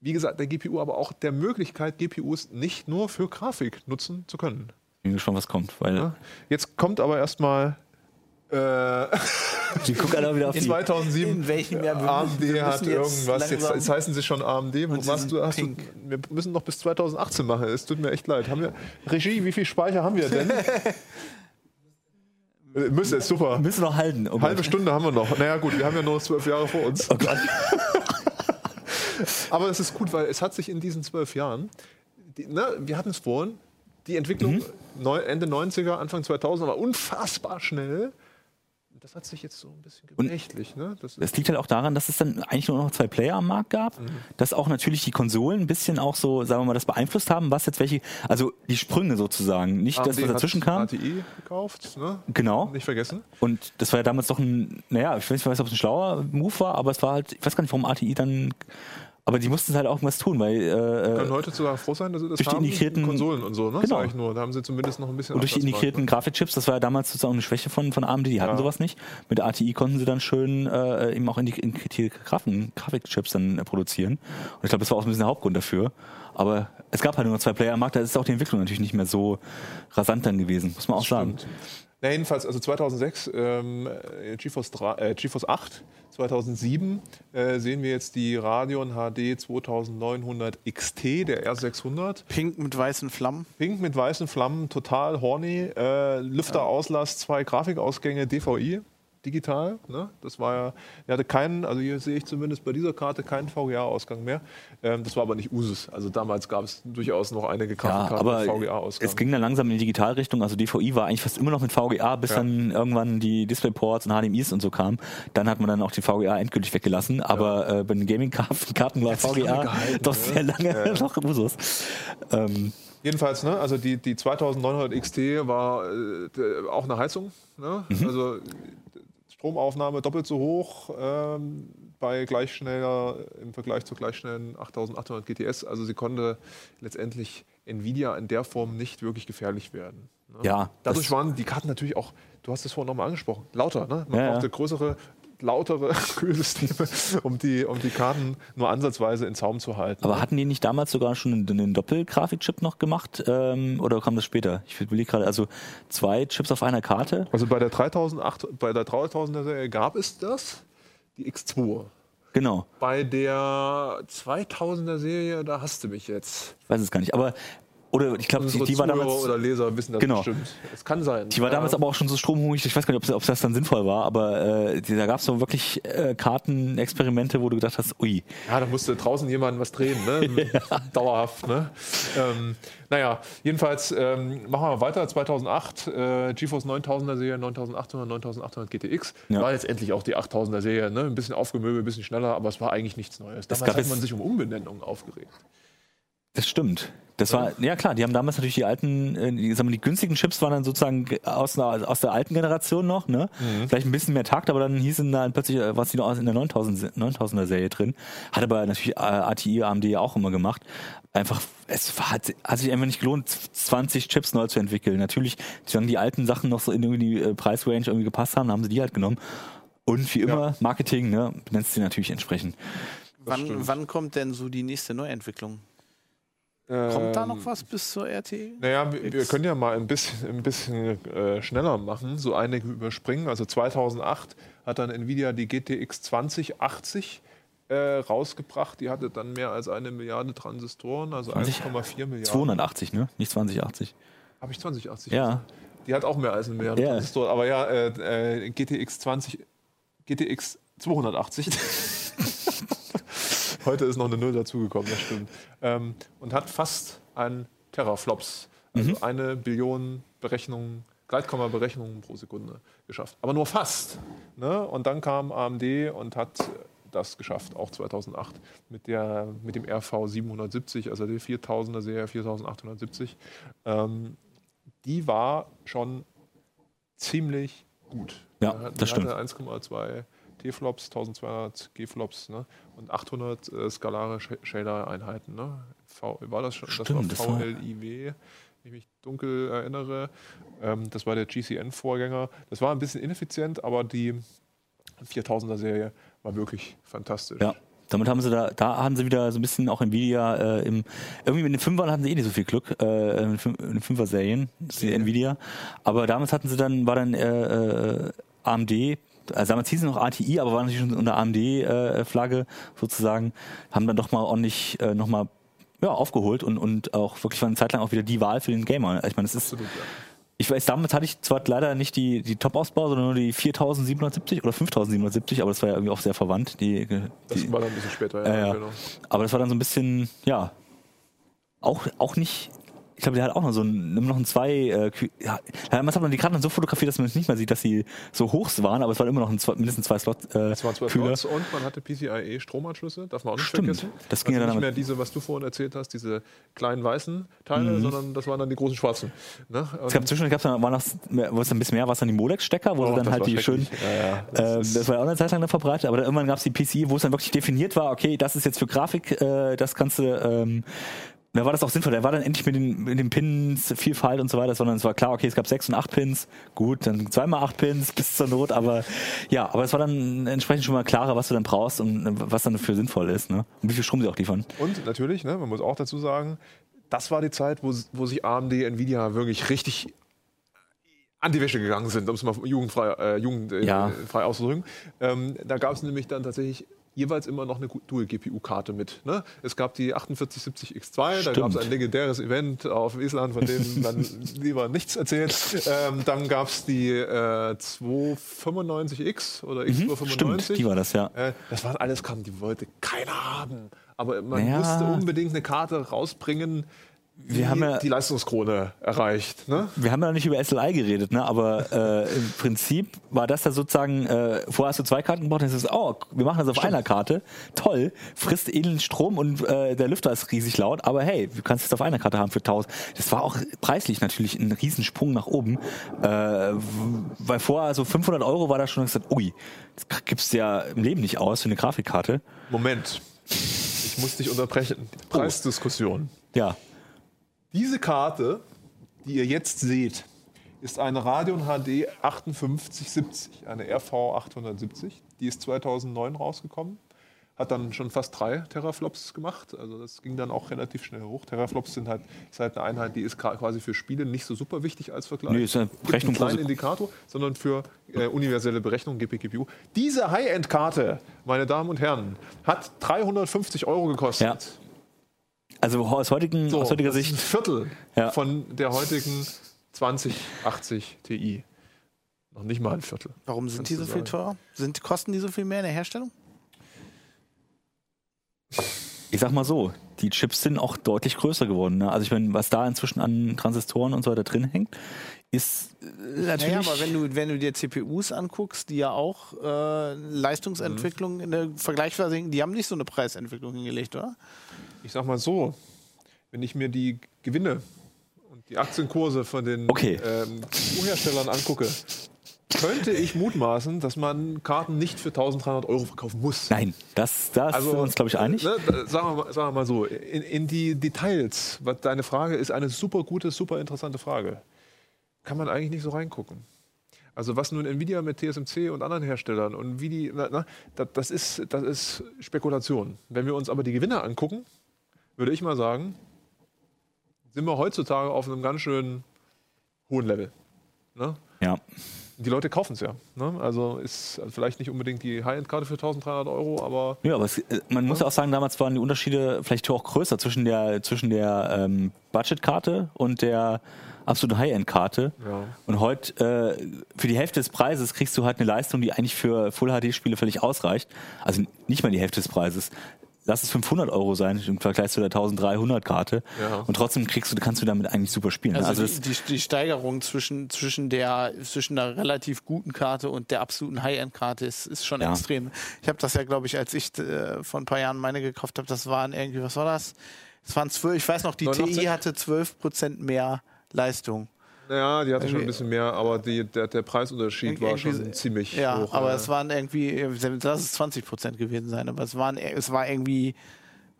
C: wie gesagt, der GPU, aber auch der Möglichkeit, GPUs nicht nur für Grafik nutzen zu können.
D: Bin gespannt, was kommt, weil
C: Ja. Jetzt kommt aber erstmal
D: die gucken alle wieder auf die.
C: 2007.
A: In welchem Jahr?
C: AMD hat irgendwas. Jetzt,
A: langsam-
C: jetzt heißen sie schon AMD.
A: Und sind
C: du, hast du, wir müssen noch bis 2018 machen. Es tut mir echt leid. Haben wir, Regie, wie viel Speicher haben wir denn? Äh, Müsste, ist super.
D: müssen noch halten. Oh
C: Halbe. Stunde haben wir noch. Naja, gut, wir haben ja nur zwölf Jahre vor uns.
D: Oh Gott.
C: Aber es ist gut, weil es hat sich in diesen zwölf Jahren, die, ne, wir hatten es vorhin, die Entwicklung
D: Mhm.
C: neu, Ende 90er, Anfang 2000 war unfassbar schnell. Das hat sich jetzt so ein bisschen gemächlich, ne? Das
D: Es liegt halt auch daran, dass es dann eigentlich nur noch zwei Player am Markt gab,
C: Mhm.
D: dass auch natürlich die Konsolen ein bisschen auch so, sagen wir mal, das beeinflusst haben, was jetzt welche, also die Sprünge sozusagen, nicht das, was
C: AMD
D: dazwischen kam.
C: ATI gekauft, ne?
D: Genau.
C: Nicht vergessen.
D: Und das war ja damals doch ein, naja, ich weiß nicht, ob es ein schlauer Move war, aber es war halt, ich weiß gar nicht, warum ATI dann, aber die mussten halt auch was tun, weil
C: Können
D: äh,
C: heute sogar froh sein, dass sie das
D: durch die
C: haben.
D: integrierten-
C: Konsolen und so, ne?
D: Genau.
C: Sag ich nur. Da haben sie zumindest noch ein bisschen
D: und durch die integrierten Grafikchips, das war ja damals sozusagen eine Schwäche von, von AMD, die hatten
C: Ja.
D: sowas nicht. Mit ATI konnten sie dann schön äh, eben auch in die integrierte Grafen, Grafikchips dann äh, produzieren. Und ich glaube, das war auch ein bisschen der Hauptgrund dafür. Aber es gab halt nur noch zwei Player am Markt, da ist auch die Entwicklung natürlich nicht mehr so rasant dann gewesen, muss man auch sagen.
C: Na, jedenfalls, also 2006, ähm, äh, GeForce, 3, äh, GeForce 8, 2007 äh, sehen wir jetzt die Radeon HD 2900 XT, der R600.
A: Pink mit weißen Flammen.
C: Pink mit weißen Flammen, total horny, äh, Lüfterauslass, zwei Grafikausgänge, DVI, digital. Ne? Das war ja, er hatte keinen, also hier sehe ich zumindest bei dieser Karte keinen VGA-Ausgang mehr. Ähm, das war aber nicht Usus. Also damals gab es durchaus noch einige
D: Ja,
C: Grafikkarten
D: aber
C: mit VGA-Ausgang.
D: es ging dann langsam in die Digitalrichtung. Also DVI war eigentlich fast immer noch mit VGA, bis
C: Ja.
D: dann irgendwann die DisplayPorts und HDMIs und so kamen. Dann hat man dann auch die VGA endgültig weggelassen. Aber äh, bei den Gaming-Karten war VGA doch
C: ne?
D: sehr lange noch Usus. Ähm,
C: Jedenfalls, ne, also die, die 2900 XT war äh, auch eine Heizung. Ne?
D: Mhm.
C: Also Stromaufnahme doppelt so hoch ähm, bei gleich schneller im Vergleich zur gleich schnellen 8800 GTS. Also sie konnte letztendlich Nvidia in der Form nicht wirklich gefährlich werden. Ne?
D: Ja,
C: Dadurch waren die Karten natürlich auch, du hast es vorhin nochmal angesprochen, lauter. Ne? Man
D: Ja, ja.
C: brauchte größere, lautere Kühlsysteme, um die, um die Karten nur ansatzweise in Zaum zu halten.
D: aber hatten die nicht damals sogar schon einen, einen Doppelgrafikchip noch gemacht? Ähm, oder kam das später? Ich überlege gerade, also zwei Chips auf einer Karte.
C: Also bei der 3008, bei der 3000er Serie gab es das, die X2.
D: Genau.
C: Bei der 2000er Serie, da hast du mich jetzt.
D: Ich weiß es gar nicht. Aber, oder ich glaube, die, die war damals.
C: oder Leser wissen das
D: Genau.
C: bestimmt. Es kann sein.
D: Die war damals
C: Ja.
D: aber auch schon so stromhungrig, ich weiß gar nicht, ob, ob das dann sinnvoll war, aber äh, da gab es so wirklich äh, Kartenexperimente, wo du gedacht hast, ui,
C: Ja, da musste draußen jemand was drehen, ne? Dauerhaft, ne? Ähm, naja, jedenfalls ähm, machen wir weiter. 2008, äh, GeForce 9000er Serie, 9800, 9800 GTX.
D: Ja.
C: War letztendlich auch die 8000er Serie, ne? Ein bisschen aufgemöbelt, ein bisschen schneller, aber es war eigentlich nichts Neues. Damals hat man sich um Umbenennungen aufgeregt.
D: das stimmt. Das war, ja klar, die haben damals natürlich die alten, äh, die, sagen wir, die günstigen Chips waren dann sozusagen aus, einer, aus der alten Generation noch, ne? Vielleicht ein bisschen mehr Takt, aber dann hießen da plötzlich, äh, was die noch in der 9000, Se- 9000er Serie drin. Hat aber natürlich äh, ATI, AMD auch immer gemacht. Einfach, es war, hat, hat sich einfach nicht gelohnt, 20 Chips neu zu entwickeln. Natürlich, solange die alten Sachen noch so in irgendwie die äh, Preisrange irgendwie gepasst haben, haben sie die halt genommen. Und wie immer, Marketing, ne, benennst sie natürlich entsprechend.
A: Wann, wann kommt denn so die nächste Neuentwicklung? Kommt da noch was bis zur RT?
C: Naja, wir, wir können ja mal ein bisschen, ein bisschen äh, schneller machen, so einige überspringen. Also 2008 hat dann Nvidia die GTX 2080 äh, rausgebracht. Die hatte dann mehr als eine Milliarde Transistoren, also
D: 20?
C: 1,4 Milliarden.
D: 280, ne? Nicht 2080.
C: Habe ich 2080?
D: Ja.
C: Die hat auch mehr als eine Milliarde
D: Ja.
C: Transistoren. Aber ja, äh, äh, GTX 20, GTX 280. Heute ist noch eine Null dazugekommen, das stimmt. Ähm, und hat fast ein Teraflops, also
D: Mhm.
C: eine Billion Berechnungen, Gleitkomma-Berechnungen pro Sekunde geschafft. Aber nur fast. Ne? Und dann kam AMD und hat das geschafft, auch 2008, mit, der, mit dem RV 770, also der 4000er Serie 4870. Ähm, die war schon ziemlich gut.
D: Ja, das stimmt.
C: hatte 1,2 T-Flops, 1200 G-Flops ne? und 800 äh, skalare Sh- Shader-Einheiten. Ne? V, war das schon?
D: Stimmt,
C: das war VLIW, wenn ich mich dunkel erinnere. Ähm, das war der GCN-Vorgänger. Das war ein bisschen ineffizient, aber die 4000er-Serie war wirklich fantastisch.
D: Ja. Damit haben sie da, da haben sie wieder so ein bisschen auch Nvidia äh, im, irgendwie mit den Fünfern hatten sie eh nicht so viel Glück, äh, in den Fünfer-Serien, Nvidia. Aber damals hatten sie dann, war dann äh, äh, AMD, also damals hieß es noch ATI, aber waren natürlich schon unter AMD-Flagge sozusagen, haben dann doch mal ordentlich äh, nochmal ja, aufgeholt und, und auch wirklich war eine Zeit lang auch wieder die Wahl für den Gamer. Ich meine, es ist,
C: Absolut, ja.
D: ich weiß, damals hatte ich zwar leider nicht die, die Top-Ausbau, sondern nur die 4770 oder 5770, aber das war ja irgendwie auch sehr verwandt. Die,
C: Das
D: die,
C: war dann ein bisschen später.
D: Ja, ja.
C: genau.
D: aber das war dann so ein bisschen, ja, auch, auch nicht ich glaube, der hat auch noch so ein, noch ein zwei, äh, ja, damals hat man die Karten dann so fotografiert, dass man es nicht mehr sieht, dass sie so hoch waren, aber es waren immer noch ein, zwei, mindestens zwei Slot, äh,
C: Es waren zwölf
D: Kühler.
C: Slots und man hatte PCIe Stromanschlüsse, darf man auch nicht
D: Stimmt.
C: vergessen.
D: Das ging
C: also
D: ja
C: nicht
D: dann
C: mehr
D: mit-
C: diese, was du vorhin erzählt hast, diese kleinen weißen Teile, sondern das waren dann die großen schwarzen. Ne?
D: Es gab zwischendurch gab's dann, war noch, wo es ein bisschen mehr war, es dann die Molex-Stecker, wo
C: Oh,
D: sie dann halt die schön.
C: Ja, ja. Das
D: ähm, das war ja auch eine Zeit lang verbreitet, aber dann irgendwann gab es die PCI, wo es dann wirklich definiert war, okay, das ist jetzt für Grafik, äh, das kannst du, ähm, da war das auch sinnvoll. Da war dann endlich mit den, mit den Pins Vielfalt und so weiter, sondern es war klar, okay, es gab sechs und acht Pins, gut, dann zweimal acht Pins bis zur Not, aber ja, aber es war dann entsprechend schon mal klarer, was du dann brauchst und äh, was dann für sinnvoll ist, ne? Und wie viel Strom sie auch liefern.
C: Und natürlich, ne, man muss auch dazu sagen, das war die Zeit, wo, wo sich AMD, Nvidia wirklich richtig an die Wäsche gegangen sind, um es mal jugendfrei, äh, jugendfrei
D: Ja.
C: auszudrücken. Ähm, da gab es nämlich dann tatsächlich jeweils immer noch eine Dual-GPU-Karte mit. Ne? Es gab die 4870X2, da
D: Stimmt.
C: gab es ein legendäres Event auf Island, von dem man lieber nichts erzählt. Ähm, dann gab es die äh, 295X oder X295.
D: Mhm, Stimmt, die war das, ja.
C: Äh, das waren alles Karten, die wollte keiner haben. Aber man
D: Naja.
C: musste unbedingt eine Karte rausbringen,
D: Wir haben ja-
C: die Leistungskrone erreicht. Ne?
D: Wir haben ja noch nicht über SLI geredet, ne? aber äh, im Prinzip war das da sozusagen, äh, vorher hast du zwei Karten gebraucht, dann ist oh, wir machen das auf einer Karte, toll, frisst elend Strom und äh, der Lüfter ist riesig laut, aber hey, du kannst es auf einer Karte haben für 1000. Das war auch preislich natürlich ein Riesensprung nach oben, äh, weil vorher so 500 Euro war da schon gesagt, ui, das gibst du ja im Leben nicht aus für eine Grafikkarte.
C: Moment. Ich muss dich unterbrechen. Die Preisdiskussion.
D: Ja,
C: Diese Karte, die ihr jetzt seht, ist eine Radeon HD 5870, eine RV 870. Die ist 2009 rausgekommen. Hat dann schon fast drei Teraflops gemacht. Also das ging dann auch relativ schnell hoch. Teraflops sind halt, ist halt eine Einheit, die ist quasi für Spiele nicht so super wichtig als Vergleich.
D: Nee, ist eine Berechnung Sek-
C: Indikator, sondern für äh, universelle Berechnung, GPGPU. Diese High-End-Karte, meine Damen und Herren, hat 350 Euro gekostet.
D: Ja. Also aus, heutigen,
C: So,
D: aus heutiger
C: das ist ein
D: Sicht,
C: Viertel
D: Ja.
C: von der heutigen 2080 Ti. Noch nicht mal ein Viertel.
A: Warum sind die so viel teurer? Sind, kosten die so viel mehr in der Herstellung?
D: Ich sag mal so, die Chips sind auch deutlich größer geworden. Ne? Also ich meine, was da inzwischen an Transistoren und so weiter drin hängt, ist äh, natürlich.
A: Naja, aber wenn du, wenn du dir CPUs anguckst, die ja auch äh, Leistungsentwicklung in der vergleichsweise, die haben nicht so eine Preisentwicklung hingelegt, oder?
C: Ich sag mal so, wenn ich mir die Gewinne und die Aktienkurse von den
D: Okay.
C: ähm, herstellern angucke, könnte ich mutmaßen, dass man Karten nicht für 1300 Euro verkaufen muss.
D: Nein, das, das sind wir uns, glaube ich, einig.
C: Ne, sagen, wir mal, sagen wir mal so, in, in die Details, was deine Frage ist eine super gute, super interessante Frage. Kann man eigentlich nicht so reingucken. Also was nun Nvidia mit TSMC und anderen Herstellern und wie die, na, na, das, das, ist, das ist Spekulation. Wenn wir uns aber die Gewinne angucken, würde ich mal sagen, sind wir heutzutage auf einem ganz schön hohen Level. Ne?
D: Ja.
C: Die Leute kaufen es ja. Ne? Also ist vielleicht nicht unbedingt die High-End-Karte für 1300 Euro, aber
D: Ja, aber es, äh, man muss ja auch sagen, damals waren die Unterschiede vielleicht auch größer zwischen der, zwischen der ähm, Budgetkarte und der absoluten High-End-Karte.
C: Ja.
D: Und heute äh, für die Hälfte des Preises kriegst du halt eine Leistung, die eigentlich für Full-HD-Spiele völlig ausreicht. Also nicht mal die Hälfte des Preises. Lass es 500 Euro sein im Vergleich zu der 1300-Karte.
C: Ja.
D: Und trotzdem kriegst du, kannst du damit eigentlich super spielen. ne?
A: Also,
D: Also,
A: die, die, die Steigerung zwischen, zwischen, der, zwischen der relativ guten Karte und der absoluten High-End-Karte ist, ist schon
D: Ja.
A: extrem. Ich habe das ja, glaube ich, als ich äh, vor ein paar Jahren meine gekauft habe, das waren irgendwie, was war das? Es waren zwölf, ich weiß noch, die
C: 89?
A: TI hatte 12% mehr Leistung.
C: Ja, die hatte schon ein bisschen mehr, aber die, der, der Preisunterschied war schon ziemlich
A: Ja,
C: hoch.
A: aber
C: ja.
A: es waren irgendwie, lass es 20% gewesen sein, aber es, waren, es war irgendwie,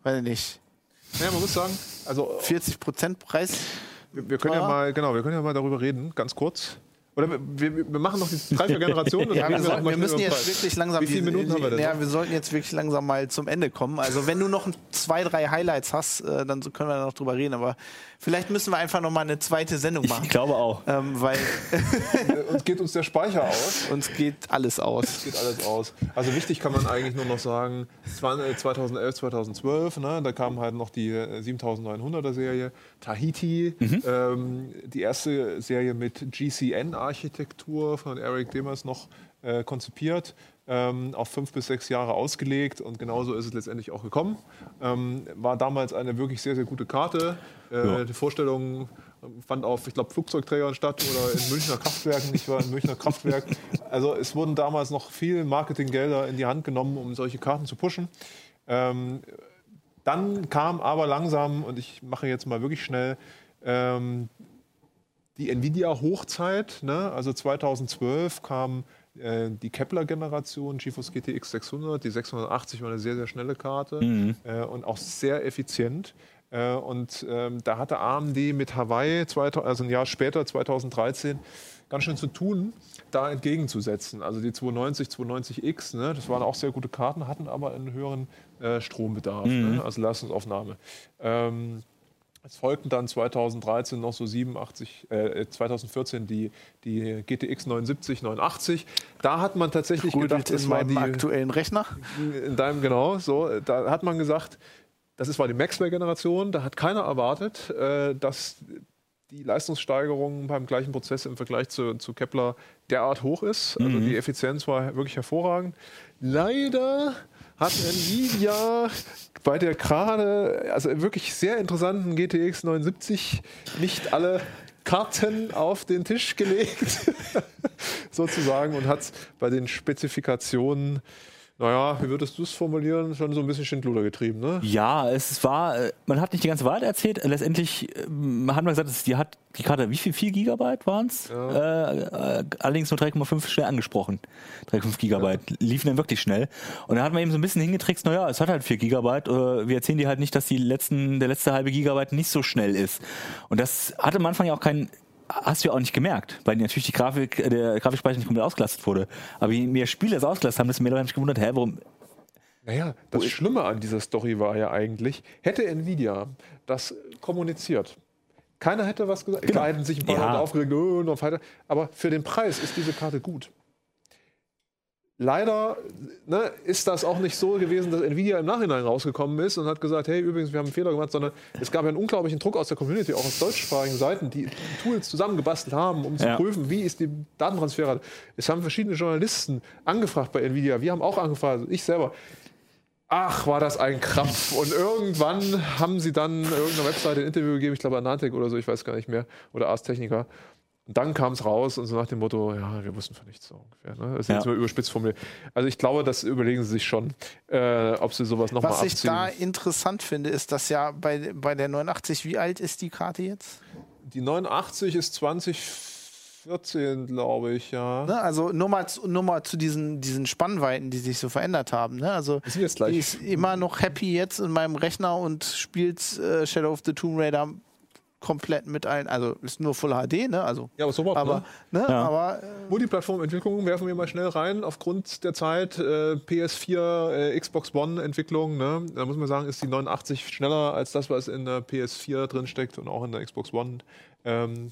A: weiß ich nicht,
C: ja, man muss sagen, also
A: 40% Preis.
C: wir, wir können ja mal, genau, wir können ja mal darüber reden, ganz kurz. Oder wir, wir, machen noch die und
A: Ja, wir, sollten, wir müssen jetzt wirklich langsam.
C: Wie viele
A: die-
C: Minuten haben wir denn?
A: Ja, wir sollten jetzt wirklich langsam mal zum Ende kommen. Also wenn du noch ein- zwei, drei Highlights hast, äh, dann können wir da noch drüber reden. Aber vielleicht müssen wir einfach noch mal eine zweite Sendung machen,
D: ich glaube auch.
A: ähm, weil
C: Uns geht uns der Speicher aus.
A: uns geht alles aus.
C: Geht alles aus. Also wichtig kann man eigentlich nur noch sagen, 20- 2011, 2012, ne, da kam halt noch die äh, 7900er Serie, Tahiti, ähm, die erste Serie mit GCN-Architektur von Eric Demers noch äh, konzipiert, ähm, auf fünf bis sechs Jahre ausgelegt und genauso ist es letztendlich auch gekommen. Ähm, war damals eine wirklich sehr, sehr gute Karte. Äh,
D: Ja.
C: Die Vorstellung fand auf, ich glaube, Flugzeugträgern statt oder in Münchner Kraftwerken. Ich war im Münchner Kraftwerk. Also es wurden damals noch viel Marketinggelder in die Hand genommen, um solche Karten zu pushen. Ähm, dann kam aber langsam, und ich mache jetzt mal wirklich schnell, ähm, die Nvidia-Hochzeit. Ne? Also 2012 kam äh, die Kepler-Generation, GeForce GTX 600. Die 680 war eine sehr, sehr schnelle Karte äh, und auch sehr effizient. Äh, und ähm, da hatte AMD mit Hawaii, 2000, also ein Jahr später, 2013, ganz schön zu tun, da entgegenzusetzen. Also die 290, 290X, ne, das waren auch sehr gute Karten, hatten aber einen höheren äh, Strombedarf, ne, also Leistungsaufnahme. Ähm, es folgten dann 2013 noch so 87, äh, 2014 die, die GTX 79, 89. Da hat man tatsächlich
A: Gut,
C: gedacht,
A: in
C: das war
A: meinem
C: die,
A: aktuellen Rechner.
C: in deinem, genau, so, da hat man gesagt, das ist war die Maxwell-Generation, da hat keiner erwartet, äh, dass die Leistungssteigerung beim gleichen Prozess im Vergleich zu, zu Kepler derart hoch ist. Also die Effizienz war wirklich hervorragend. Leider hat Nvidia bei der gerade, also wirklich sehr interessanten GTX 79 nicht alle Karten auf den Tisch gelegt, sozusagen, und hat bei den Spezifikationen, naja, wie würdest du es formulieren, schon so ein bisschen Schindluder getrieben, ne?
D: Ja, es war, äh, man hat nicht die ganze Wahrheit erzählt. Letztendlich ähm, hat man gesagt, es- die hat die Karte, wie viel? 4 Gigabyte waren es? Äh, äh, allerdings nur 3,5 schnell angesprochen. 3,5 Gigabyte liefen dann wirklich schnell. Und dann hat man eben so ein bisschen hingetrickst, naja, es hat halt 4 Gigabyte. Äh, wir erzählen dir halt nicht, dass die letzten, der letzte halbe Gigabyte nicht so schnell ist. Und das hatte am Anfang ja auch keinen Hast du ja auch nicht gemerkt, weil natürlich die Grafik, äh, der Grafikspeicher nicht komplett ausgelastet wurde. Aber je mehr Spiele es ausgelastet haben, desto mehr Leute haben sich gewundert, hä, warum
C: Naja, das Schlimme an dieser Story war ja eigentlich, hätte Nvidia das kommuniziert. Keiner hätte was gesagt. Klar hätten sich ein paar
D: Ja.
C: Leute aufgeregt, oh, noch weiter. Aber für den Preis ist diese Karte gut. Leider ne, ist das auch nicht so gewesen, dass Nvidia im Nachhinein rausgekommen ist und hat gesagt, hey, übrigens, wir haben einen Fehler gemacht, sondern es gab ja einen unglaublichen Druck aus der Community, auch aus deutschsprachigen Seiten, die Tools zusammengebastelt haben, um zu
D: Ja.
C: prüfen, wie ist die Datentransferrate. Es haben verschiedene Journalisten angefragt bei Nvidia, wir haben auch angefragt, also ich selber. Ach, war das ein Krampf. Und irgendwann haben sie dann irgendeiner Webseite ein Interview gegeben, ich glaube Anantec oder so, ich weiß gar nicht mehr, oder Ars Technica. Und dann kam es raus und so nach dem Motto, ja, wir wussten von nichts so ungefähr. Ne? Das ist
D: Ja.
C: jetzt mal überspitzt formuliert. Also ich glaube, das überlegen sie sich schon, äh, ob sie sowas nochmal
A: Was
C: abziehen.
A: ich da interessant finde, ist, dass ja bei, bei der 89, wie alt ist die Karte jetzt?
C: Die 89 ist 2014, glaube ich, ja.
A: Ne? Also nur mal, zu, nur mal zu diesen, diesen Spannweiten, die sich so verändert haben. Ne? Also
C: sind jetzt gleich.
A: die ist immer noch happy jetzt in meinem Rechner und spielt äh, Shadow of the Tomb Raider komplett mit allen. Also ist nur Full HD, ne? Also,
C: Ja, aber so
A: aber,
C: ne?
A: ne?
D: Ja.
A: aber äh,
C: Multiplattform-Entwicklung werfen wir mal schnell rein. Aufgrund der Zeit äh, PS4, äh, Xbox One-Entwicklung, ne? da muss man sagen, ist die 89 schneller als das, was in der PS4 drin steckt und auch in der Xbox One. Ähm,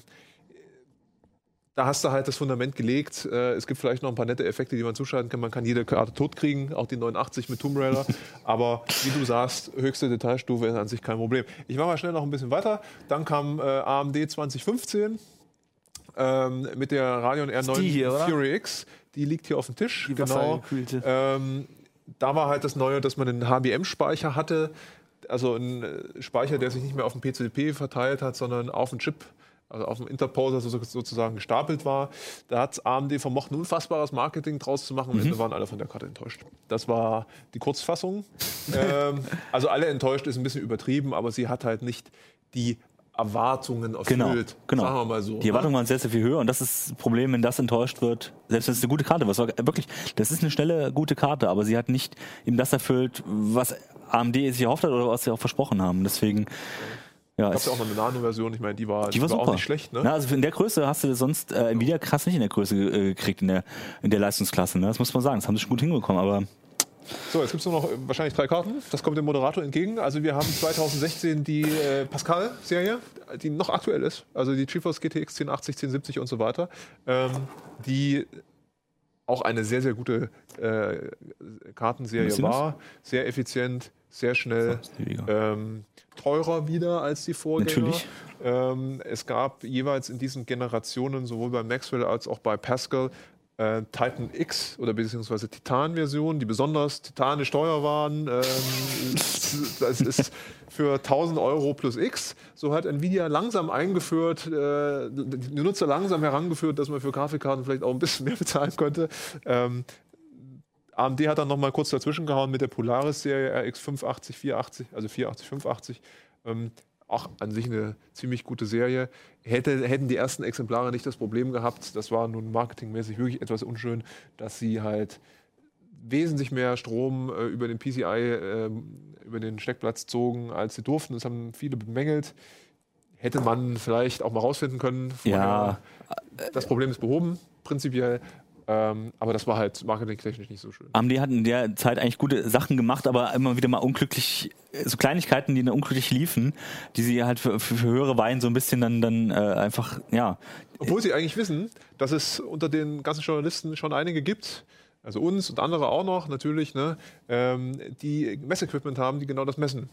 C: da hast du halt das Fundament gelegt. Äh, es gibt vielleicht noch ein paar nette Effekte, die man zuschalten kann. Man kann jede Karte totkriegen, auch die 89 mit Tomb Raider. Aber wie du sagst, höchste Detailstufe ist an sich kein Problem. Ich mache mal schnell noch ein bisschen weiter. Dann kam äh, AMD 2015 ähm, mit der Radeon R9
A: die hier, oder?
C: Fury X. Die liegt hier auf dem Tisch.
A: Die
C: genau. Ähm, da war halt das Neue, dass man einen HBM-Speicher hatte. Also einen äh, Speicher, der sich nicht mehr auf dem PCP verteilt hat, sondern auf dem Chip, also auf dem Interposer so, sozusagen gestapelt war. Da hat AMD vermocht, ein unfassbares Marketing draus zu machen. Und mhm. waren alle von der Karte enttäuscht. Das war die Kurzfassung. ähm, also alle enttäuscht ist ein bisschen übertrieben, aber sie hat halt nicht die Erwartungen erfüllt.
D: Genau, genau.
C: Sagen wir mal so.
D: Die Erwartungen waren sehr, sehr viel höher und das ist das Problem, wenn das enttäuscht wird. Selbst wenn es eine gute Karte war, wirklich, das ist eine schnelle, gute Karte, aber sie hat nicht eben das erfüllt, was AMD sich erhofft hat oder was sie auch versprochen haben. Deswegen, ja.
C: Gab ja auch noch eine Nano-Version, ich meine, die war,
D: die war, super.
C: auch nicht schlecht. Ne?
D: Na, also in der Größe hast du sonst äh, Nvidia krass nicht in der Größe äh, gekriegt, in der, in der Leistungsklasse. Ne? Das muss man sagen, das haben sie schon gut hinbekommen, aber
C: So, jetzt gibt es nur noch äh, wahrscheinlich drei Karten. Das kommt dem Moderator entgegen. Also wir haben 2016 die äh, Pascal-Serie, die noch aktuell ist. Also die GeForce GTX 1080, 1070 und so weiter. Ähm, die auch eine sehr, sehr gute äh, Kartenserie war. Sehr effizient, sehr schnell. Ähm, teurer wieder als die Vorgänger.
D: Natürlich.
C: Ähm, es gab jeweils in diesen Generationen, sowohl bei Maxwell als auch bei Pascal, äh, Titan X oder beziehungsweise Titan-Version, die besonders titanisch teuer waren. Ähm, das ist für 1000 Euro plus X. So hat Nvidia langsam eingeführt, äh, die Nutzer langsam herangeführt, dass man für Grafikkarten vielleicht auch ein bisschen mehr bezahlen könnte. Ähm, AMD hat dann nochmal kurz dazwischen gehauen mit der Polaris-Serie RX 580, 480, also 480, 580. Ähm, auch an sich eine ziemlich gute Serie. Hätte, hätten die ersten Exemplare nicht das Problem gehabt, das war nun marketingmäßig wirklich etwas unschön, dass sie halt wesentlich mehr Strom äh, über den PCI, äh, über den Steckplatz zogen, als sie durften. Das haben viele bemängelt. Hätte man vielleicht auch mal rausfinden können.
D: Vorher. Ja.
C: Das Problem ist behoben, prinzipiell. Ähm, aber das war halt marketingtechnisch nicht so schön.
D: AMD hat in der Zeit eigentlich gute Sachen gemacht, aber immer wieder mal unglücklich, so Kleinigkeiten, die dann unglücklich liefen, die sie halt für, für, höhere Weinen so ein bisschen dann, dann äh, einfach, ja.
C: Obwohl sie eigentlich wissen, dass es unter den ganzen Journalisten schon einige gibt, also uns und andere auch noch natürlich, ne, ähm, die Messequipment haben, die genau das messen.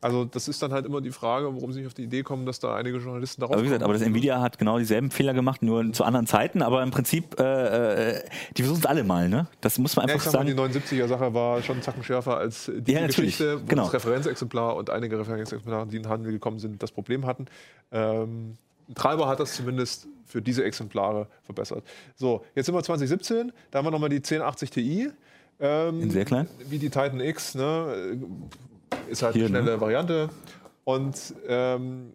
C: Also das ist dann halt immer die Frage, warum sie nicht auf die Idee kommen, dass da einige Journalisten darauf
D: aber wie gesagt, aber das Nvidia hat genau dieselben Fehler gemacht, nur zu anderen Zeiten. Aber im Prinzip, äh, äh die versuchen es alle mal. Ne? Das muss man einfach ja, ich sagen.
C: Mal, die 79er-Sache war schon einen Zacken schärfer als die ja, Geschichte, wo genau. das Referenzexemplar und einige Referenzexemplare, die in den Handel gekommen sind, das Problem hatten. Ähm, Treiber hat das zumindest für diese Exemplare verbessert. So, jetzt sind wir 2017, da haben wir nochmal die 1080 Ti.
D: Ähm, in sehr klein?
C: Wie die Titan X, ne? Ist halt Hier, eine schnelle ne? Variante. Und ähm,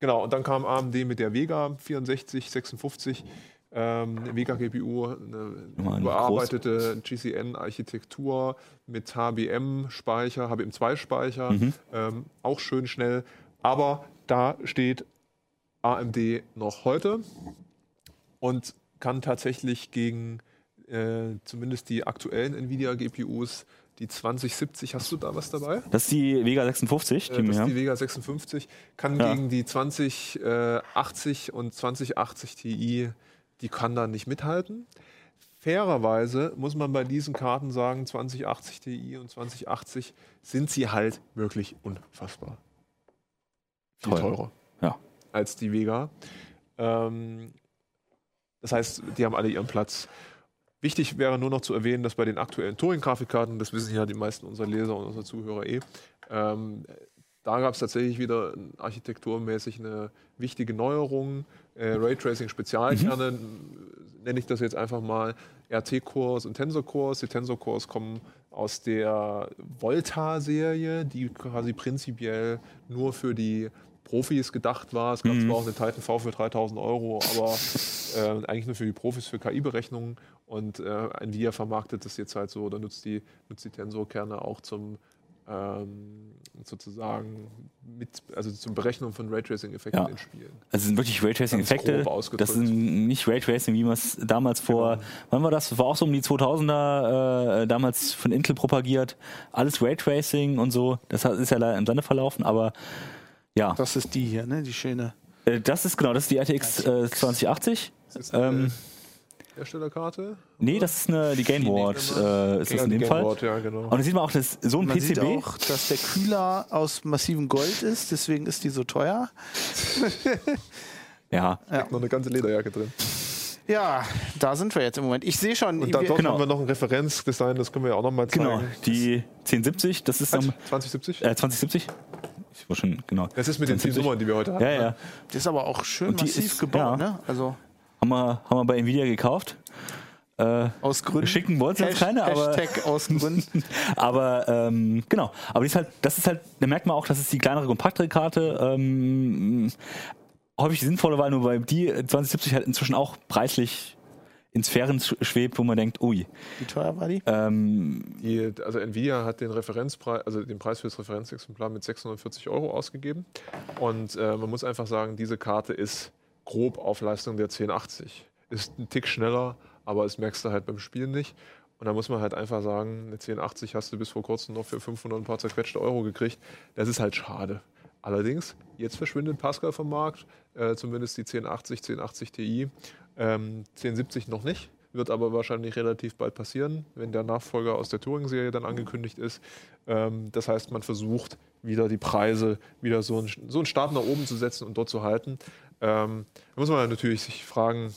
C: genau, und dann kam AMD mit der Vega 64, 56. Ähm, Vega GPU, eine überarbeitete GCN-Architektur mit HBM-Speicher, HBM2-Speicher, mhm. ähm, auch schön schnell. Aber da steht AMD noch heute und kann tatsächlich gegen äh, zumindest die aktuellen Nvidia-GPUs die 2070, hast du da was dabei?
D: Das ist die Vega 56.
C: Die äh, das ist die Vega 56. Kann ja. gegen die 2080 und 2080 Ti, die kann da nicht mithalten. Fairerweise muss man bei diesen Karten sagen, 2080 Ti und 2080 sind sie halt wirklich unfassbar. Viel Toll. teurer
D: ja.
C: als die Vega. Ähm, das heißt, die haben alle ihren Platz. Wichtig wäre nur noch zu erwähnen, dass bei den aktuellen Turing-Grafikkarten, das wissen ja die meisten unserer Leser und unserer Zuhörer eh, ähm, da gab es tatsächlich wieder architekturmäßig eine wichtige Neuerung. Äh, Raytracing-Spezialkerne, mhm. nenne ich das jetzt einfach mal, RT-Cores und Tensor-Cores. Die Tensor-Cores kommen aus der Volta-Serie, die quasi prinzipiell nur für die Profis gedacht war. Es gab mhm. zwar auch eine Titan V für 3000 Euro, aber äh, eigentlich nur für die Profis für KI-Berechnungen. Und äh, Nvidia vermarktet das jetzt halt so oder nutzt die, nutzt die Tensorkerne auch zum ähm, sozusagen mit, also zum Berechnen von Raytracing-Effekten ja. in Spielen.
D: Also sind wirklich Raytracing-Effekte. Das sind nicht Raytracing, wie man es damals vor, genau. wann war das? War auch so um die 2000er, äh, damals von Intel propagiert. Alles Raytracing und so. Das ist ja leider im Sande verlaufen, aber ja.
A: Das ist die hier, ne? Die schöne.
D: Äh, das ist genau, das ist die RTX äh, 2080.
C: Ist ähm, Herstellerkarte?
D: Nee, das ist eine, die Gameboard, äh, ist das in dem Fall.
C: Ja, genau.
D: Und da sieht man auch, dass so ein man PCB. Sieht
A: auch, dass der Kühler aus massivem Gold ist, deswegen ist die so teuer.
D: ja.
C: ja. Noch eine ganze Lederjacke drin.
A: Ja, da sind wir jetzt im Moment. Ich sehe schon.
C: Und da, dort genau. haben wir noch ein Referenzdesign, das können wir ja auch nochmal zeigen. Genau,
D: die 1070, das ist.
C: 2070?
D: Äh, 2070? Ich war schon, genau.
C: Das ist mit den 10 Nummern, die wir heute haben.
D: Ja, ja.
A: Das ist aber auch schön massiv ist, gebaut, ja. ne? Also.
D: Haben wir, haben wir bei Nvidia gekauft.
A: Äh, aus Gründen.
D: Schicken wollten uns keine, aber.
A: Hashtag aus Gründen.
D: aber ähm, genau. Aber die ist halt, das ist halt, da merkt man auch, das ist die kleinere, kompaktere Karte. Ähm, häufig sinnvolle, weil nur bei die 2070 halt inzwischen auch preislich in Sphären schwebt, wo man denkt, ui.
A: Wie teuer war die?
D: Ähm,
C: die also Nvidia hat den Referenzpreis, also den Preis für das Referenzexemplar mit 640 Euro ausgegeben. Und äh, man muss einfach sagen, diese Karte ist grob auf Leistung der 1080. Ist ein Tick schneller, aber das merkst du halt beim Spielen nicht. Und da muss man halt einfach sagen, eine 1080 hast du bis vor kurzem noch für 500 ein paar zerquetschte Euro gekriegt. Das ist halt schade. Allerdings, jetzt verschwindet Pascal vom Markt, äh, zumindest die 1080, 1080 Ti. Ähm, 1070 noch nicht, wird aber wahrscheinlich relativ bald passieren, wenn der Nachfolger aus der Touring-Serie dann angekündigt ist. Ähm, das heißt, man versucht wieder die Preise wieder so einen, so einen Start nach oben zu setzen und dort zu halten. Ähm, da muss man natürlich sich fragen,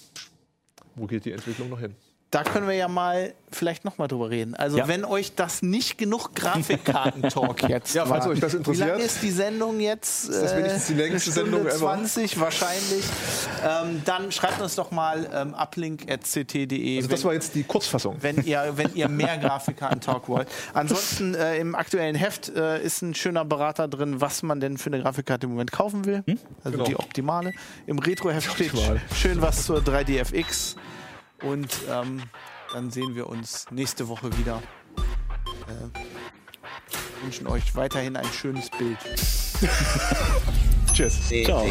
C: wo geht die Entwicklung noch hin?
A: Da können wir ja mal vielleicht noch mal drüber reden. Also
D: Ja.
A: wenn euch das nicht genug Grafikkarten-Talk jetzt
C: Ja, falls
A: war.
C: euch das interessiert.
A: Wie lange ist die Sendung jetzt?
C: das wenigstens die längste
A: eine Stunde
C: Sendung ever?
A: 20 wahrscheinlich. Ähm, dann schreibt uns doch mal ähm, uplink.ct.de.
C: Also das war jetzt die Kurzfassung.
A: wenn ihr, wenn ihr mehr Grafikkarten-Talk wollt. Ansonsten äh, im aktuellen Heft äh, ist ein schöner Berater drin, was man denn für eine Grafikkarte im Moment kaufen will. Also
C: Genau.
A: die optimale. Im Retro-Heft steht schön was zur 3DFX. Und ähm, dann sehen wir uns nächste Woche wieder. Äh, wünschen euch weiterhin ein schönes Bild.
C: Tschüss.
D: Ciao.